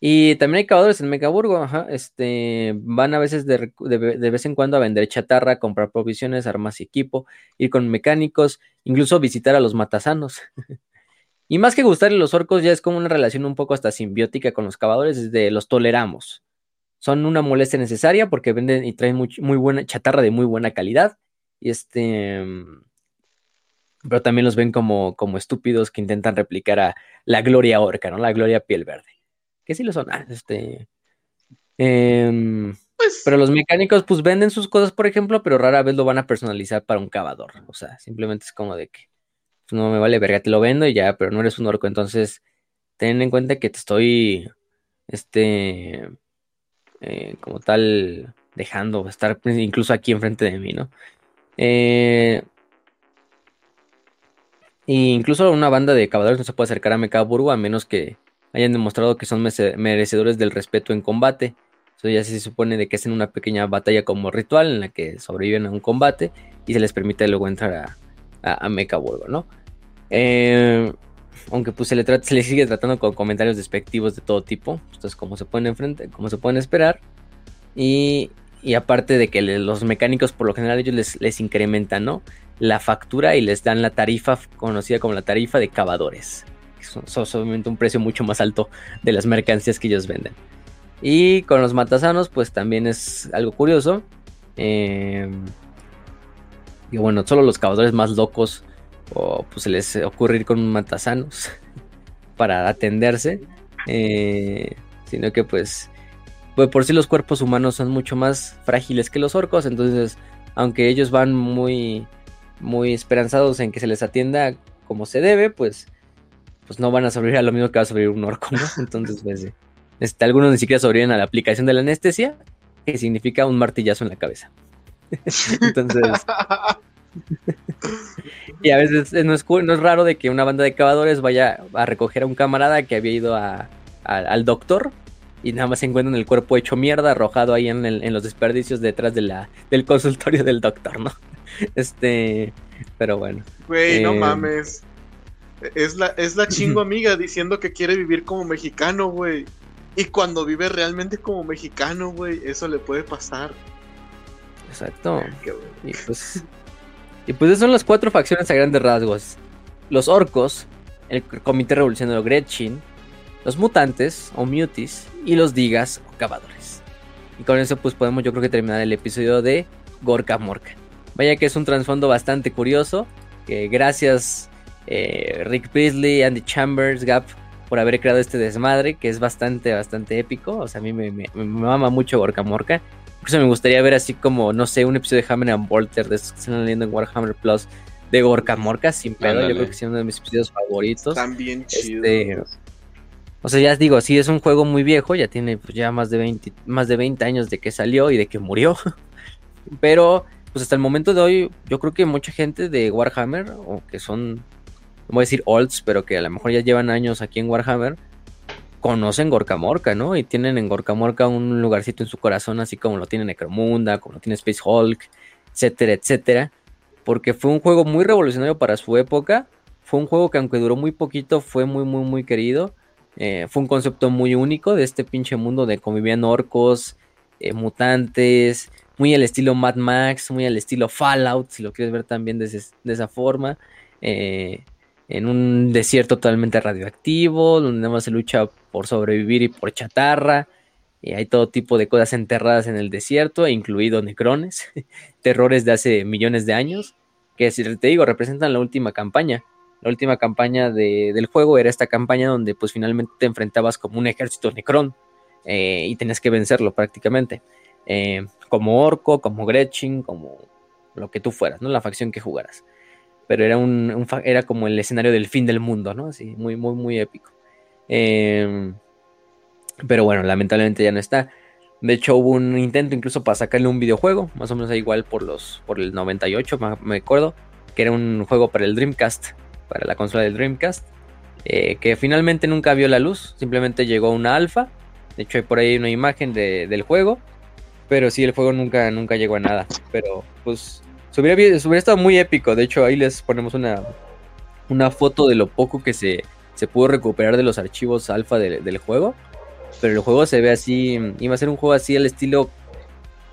Y también hay cavadores en Megaburgo, ajá, este, van a veces de, vez en cuando a vender chatarra, comprar provisiones, armas y equipo, ir con mecánicos, incluso visitar a los matasanos. Y más que gustarle los orcos, ya es como una relación un poco hasta simbiótica con los cavadores, desde los toleramos. Son una molestia necesaria porque venden y traen muy, muy buena chatarra de muy buena calidad. Y este. Pero también los ven como, como estúpidos que intentan replicar a la gloria orca, ¿no? La gloria piel verde. Que sí lo son. Ah, este. Em, pues pero los mecánicos, pues venden sus cosas, por ejemplo, pero rara vez lo van a personalizar para un cavador. O sea, simplemente es como de que pues no me vale verga, te lo vendo y ya, pero no eres un orco, entonces ten en cuenta que te estoy, este, eh, como tal, dejando estar incluso aquí enfrente de mí, ¿no? Eh, incluso una banda de caballeros no se puede acercar a Mecaburgo a menos que hayan demostrado que son merecedores del respeto en combate. Eso ya se supone de que hacen una pequeña batalla como ritual en la que sobreviven a un combate y se les permite luego entrar a, a, a ¿no? Eh, aunque pues se le, se le sigue tratando con comentarios despectivos de todo tipo, entonces como se pueden enfrente, como se pueden esperar. Y, y aparte de que los mecánicos por lo general ellos les, les incrementan, ¿no? La factura y les dan la tarifa conocida como la tarifa de cavadores. Es obviamente un precio mucho más alto de las mercancías que ellos venden. Y con los matasanos, pues también es algo curioso. Eh, Y bueno, solo los cavadores más locos o pues se les ocurre ir con matasanos para atenderse. Eh, sino que pues, pues por sí los cuerpos humanos son mucho más frágiles que los orcos. Entonces, aunque ellos van muy, muy esperanzados en que se les atienda como se debe, pues, pues no van a sobrevivir a lo mismo que va a sobrevivir un orco, ¿no? Entonces, pues, este, algunos ni siquiera sobreviven a la aplicación de la anestesia, que significa un martillazo en la cabeza. Entonces, y a veces no es, no es, raro de que una banda de cavadores vaya a recoger a un camarada que había ido al doctor y nada más se encuentran el cuerpo hecho mierda, arrojado ahí en, los desperdicios detrás de la, del consultorio del doctor, ¿no? Este, pero bueno. Güey, no eh, mames. Es la, es la chingo amiga diciendo que quiere vivir como mexicano, güey. Y cuando vive realmente como mexicano, güey, eso le puede pasar. Exacto. Y pues y pues esas son las cuatro facciones a grandes rasgos. Los orcos, el Comité Revolucionario Gretchen, los mutantes o mutis y los digas o cavadores. Y con eso pues podemos yo creo que terminar el episodio de Gorka Morka. Vaya que es un trasfondo bastante curioso, que gracias eh, Rick Beasley, Andy Chambers, Gap por haber creado este desmadre, que es bastante, bastante épico. O sea, a mí me, me, me mama mucho Gorka Morka me gustaría ver así como, no sé, un episodio de Hammer and Bolter de estos que están leyendo en Warhammer Plus de Gorka Morka sin pedo. Yo creo que es uno de mis episodios favoritos. También chido. Este, o sea, ya digo, sí es un juego muy viejo, ya tiene pues, ya más de 20 más de 20 años de que salió y de que murió. Pero pues hasta el momento de hoy yo creo que mucha gente de Warhammer o que son voy a decir olds, pero que a lo mejor ya llevan años aquí en Warhammer, conocen Gorka Morka, ¿no? Y tienen en Gorka Morka un lugarcito en su corazón, así como lo tiene Necromunda, como lo tiene Space Hulk, etcétera, etcétera. Porque fue un juego muy revolucionario para su época. Fue un juego que aunque duró muy poquito, fue muy, muy, muy querido. Eh, fue un concepto muy único de este pinche mundo de convivían orcos, eh, mutantes, muy al estilo Mad Max, muy al estilo Fallout, si lo quieres ver también de, de esa forma. Eh, en un desierto totalmente radioactivo, donde nada más se lucha por sobrevivir y por chatarra. Y hay todo tipo de cosas enterradas en el desierto, incluido necrones, terrores de hace millones de años, que si te digo, representan la última campaña. La última campaña del juego era esta campaña donde pues finalmente te enfrentabas como un ejército necrón eh, y tenías que vencerlo prácticamente. Eh, como orco, como Gretchen, como lo que tú fueras, ¿no? La facción que jugaras pero era, un, era como el escenario del fin del mundo, ¿no? Así, muy, muy, muy épico. Em, pero bueno, lamentablemente ya no está. De hecho, hubo un intento incluso para sacarle un videojuego, más o menos igual por los por el 98, me acuerdo, que era un juego para el Dreamcast, para la consola del Dreamcast, eh, que finalmente nunca vio la luz, simplemente llegó una alfa. De hecho, hay por ahí una imagen del juego, pero sí, el juego nunca, nunca llegó a nada. Pero pues se hubiera, estado muy épico. De hecho, ahí les ponemos una, una foto de lo poco que se, se pudo recuperar de los archivos alfa del juego. Pero el juego se ve así. Iba a ser un juego así al estilo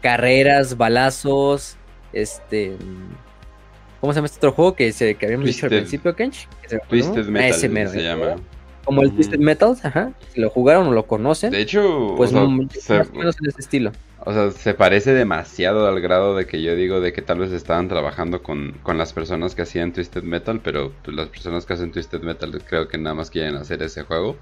carreras, balazos. Este. ¿Cómo se llama este otro juego que, se, que habíamos dicho al principio, Kench? Twisted Metal se llama. Como el Twisted Metal, ajá. Si lo jugaron o lo conocen. De hecho, pues más o menos en ese estilo. O sea, se parece demasiado al grado de que yo digo de que tal vez estaban trabajando con, las personas que hacían Twisted Metal, pero pues, las personas que hacen Twisted Metal creo que nada más quieren hacer ese juego.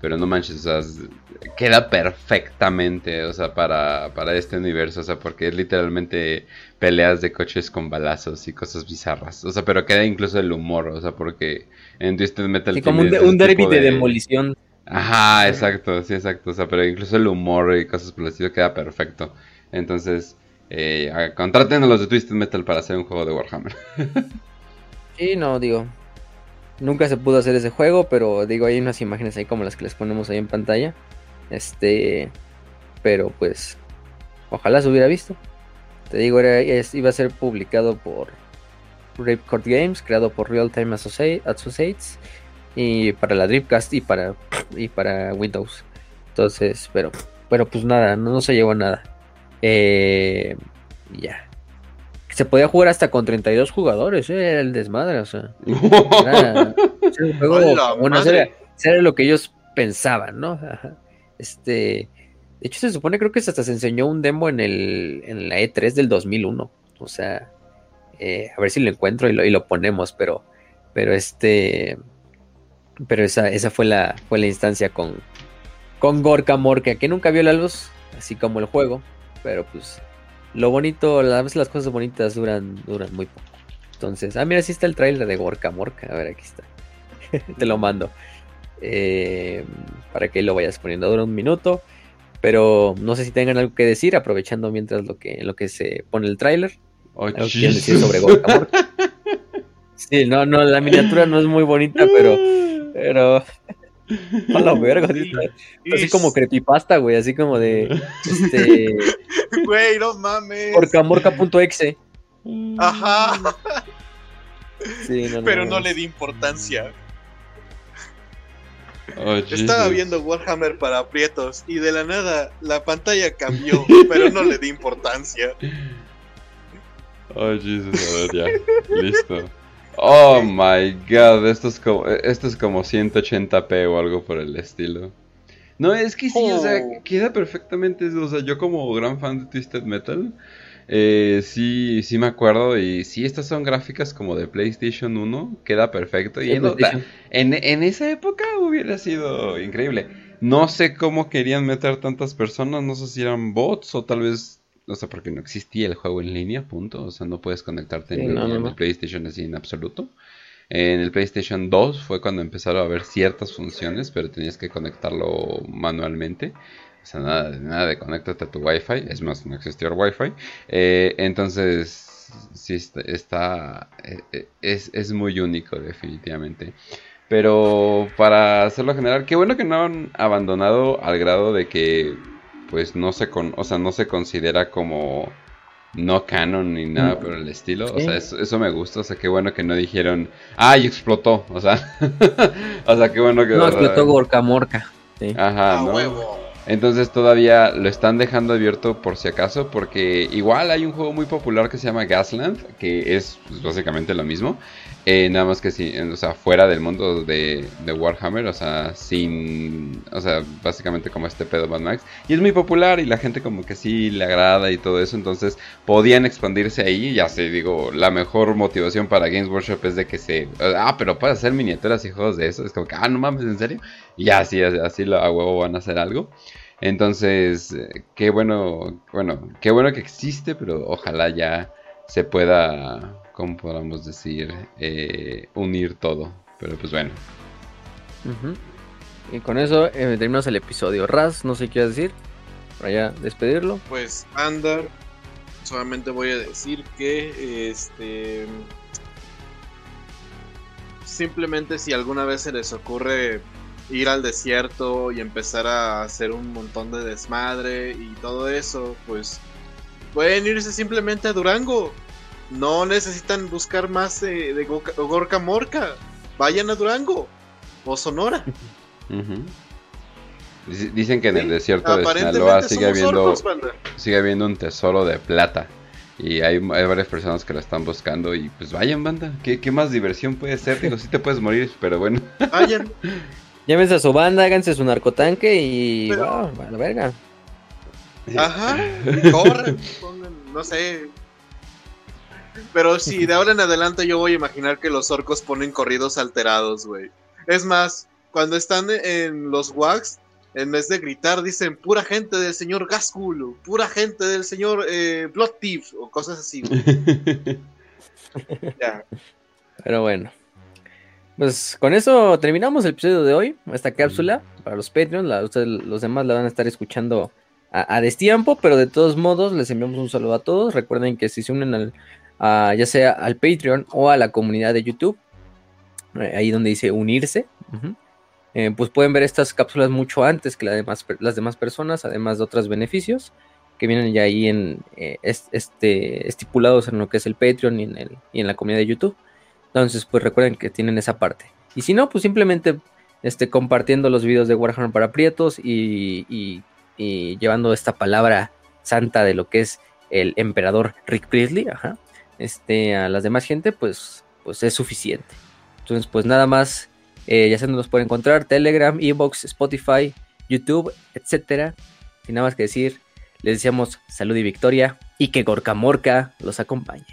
Pero no manches, o sea, queda perfectamente, o sea, para, para este universo, o sea, porque es literalmente peleas de coches con balazos y cosas bizarras. O sea, pero queda incluso el humor, o sea, porque en Twisted Metal... Sí, como un, un derby de demolición Ajá, exacto, sí, exacto. O sea, pero incluso el humor y cosas por el estilo queda perfecto. Entonces, eh, contraten a los de Twisted Metal para hacer un juego de Warhammer. sí, no, digo. Nunca se pudo hacer ese juego, pero digo, hay unas imágenes ahí como las que les ponemos ahí en pantalla. Este. Pero pues. Ojalá se hubiera visto. Te digo, era, iba a ser publicado por Ripcord Games, creado por Real Time Associates y para la Dreamcast y para y para Windows. Entonces, pero pero pues nada, no, se llevó nada. Eh, ya. Se podía jugar hasta con 32 jugadores, eh, era el desmadre, o sea. Era, bueno, era, lo que ellos pensaban, ¿no? Este, de hecho se supone creo que hasta se enseñó un demo en el en la E3 del 2001, o sea, Eh, a ver si lo encuentro y lo, y lo ponemos, pero, pero este, pero esa, esa fue la, fue la instancia con, con Gorka Morka, que nunca vio la luz, así como el juego, pero pues lo bonito, a veces las cosas bonitas duran, duran muy poco. Entonces, ah, mira, sí está el trailer de Gorka Morka, a ver, aquí está, te lo mando. Eh, para que lo vayas poniendo, dura un minuto. Pero no sé si tengan algo que decir, aprovechando mientras lo que, lo que se pone el tráiler. Oh, algo que quieran decir sobre Gorka Morka. Sí, no, no, la miniatura no es muy bonita, pero. Pero. A la verga, así, así como creepypasta, güey, así como de. Este. Güey, no mames. Orcamorca.exe. Ajá. Sí, no, no, Pero no le di importancia. Oh, Estaba viendo Warhammer para aprietos y de la nada la pantalla cambió, pero no le di importancia. Oh, Jesus, a ver, ya. Listo. Oh my god, esto es como, esto es como 180p o algo por el estilo. No, es que sí, o sea, Oh. queda perfectamente. O sea, yo como gran fan de Twisted Metal, eh, sí, sí me acuerdo. Y sí, estas son gráficas como de PlayStation 1, queda perfecto. Y en, en esa época hubiera sido increíble. No sé cómo querían meter tantas personas, no sé si eran bots o tal vez, no sé, porque no existía el juego en línea, punto. O sea, no puedes conectarte en, Sí, línea no, no, en no. el PlayStation así en absoluto. En el PlayStation 2 fue cuando empezaron a haber ciertas funciones, pero tenías que conectarlo manualmente. O sea, nada, de- nada de conéctate a tu Wi-Fi. Es más, no existía el Wi-Fi. Eh, entonces, sí, está, está- eh, eh, es, es muy único, definitivamente. Pero para hacerlo general, qué bueno que no han abandonado al grado de que, pues, no se, con, o sea, no se considera como no canon ni nada Mm. por el estilo. O sea, eso, eso me gusta. O sea, qué bueno que no dijeron, ¡ay, explotó! O sea, o sea, qué bueno que... No, explotó Gorka Morka. Sí. Ajá, A ¿no? huevo. Entonces todavía lo están dejando abierto por si acaso, porque igual hay un juego muy popular que se llama Gasland, que es pues, básicamente lo mismo, eh, nada más que sí, o sea, fuera del mundo de, de Warhammer, o sea, sin, o sea, básicamente como este pedo Mad Max, y es muy popular y la gente como que sí le agrada y todo eso, entonces podían expandirse ahí, ya sé, digo, la mejor motivación para Games Workshop es de que se, ah, pero puedes hacer miniaturas y juegos de eso, es como que, ah, no mames, ¿en serio? Y así, así lo, a huevo van a hacer algo. Entonces, qué bueno, bueno, qué bueno que existe, pero ojalá ya se pueda, como podamos decir, eh, unir todo. Pero pues bueno. Y con eso eh, terminamos el episodio. Raz, no sé qué decir. Para ya despedirlo. Pues Andar, solamente voy a decir que este simplemente si alguna vez se les ocurre ir al desierto y empezar a hacer un montón de desmadre y todo eso, pues pueden irse simplemente a Durango. No necesitan buscar más eh, de Gorka Morca. Vayan a Durango o Sonora. Dicen que en el desierto de Sinaloa sigue habiendo, orcos, banda. sigue habiendo un tesoro de plata. Y hay, hay varias personas que lo están buscando y pues vayan, banda. ¿Qué, qué más diversión puede ser? Digo, sí te puedes morir, pero bueno. Vayan. Llévense a su banda, háganse su narcotanque y. Pero- wow, a la verga. Ajá, corren, pongan, no sé. Pero sí, de ahora en adelante yo voy a imaginar que los orcos ponen corridos alterados, güey. Es más, cuando están en los wags, en vez de gritar, dicen pura gente del señor Gaskull, pura gente del señor eh, Blood Thief, o cosas así, güey. Ya. Pero bueno. Pues con eso terminamos el episodio de hoy. Esta cápsula para los Patreons. La, ustedes, los demás la van a estar escuchando a, a destiempo. Pero de todos modos, les enviamos un saludo a todos. Recuerden que si se unen al, ya sea al Patreon o a la comunidad de YouTube, eh, ahí donde dice unirse, eh, pues pueden ver estas cápsulas mucho antes que las demás personas, además de otros beneficios que vienen ya ahí en eh, es- este, estipulados en lo que es el Patreon y en, el, y en la comunidad de YouTube. Entonces, pues recuerden que tienen esa parte. Y si no, pues simplemente este, compartiendo los videos de Warhammer para Prietos y, y- y llevando esta palabra santa de lo que es el emperador Rick Priestley, ajá, este, a las demás gente, pues, pues es suficiente. Entonces, pues nada más, eh, ya se nos puede encontrar, Telegram, Evox, Spotify, YouTube, etcétera. Sin nada más que decir, les deseamos salud y victoria y que Gorka Morka los acompañe.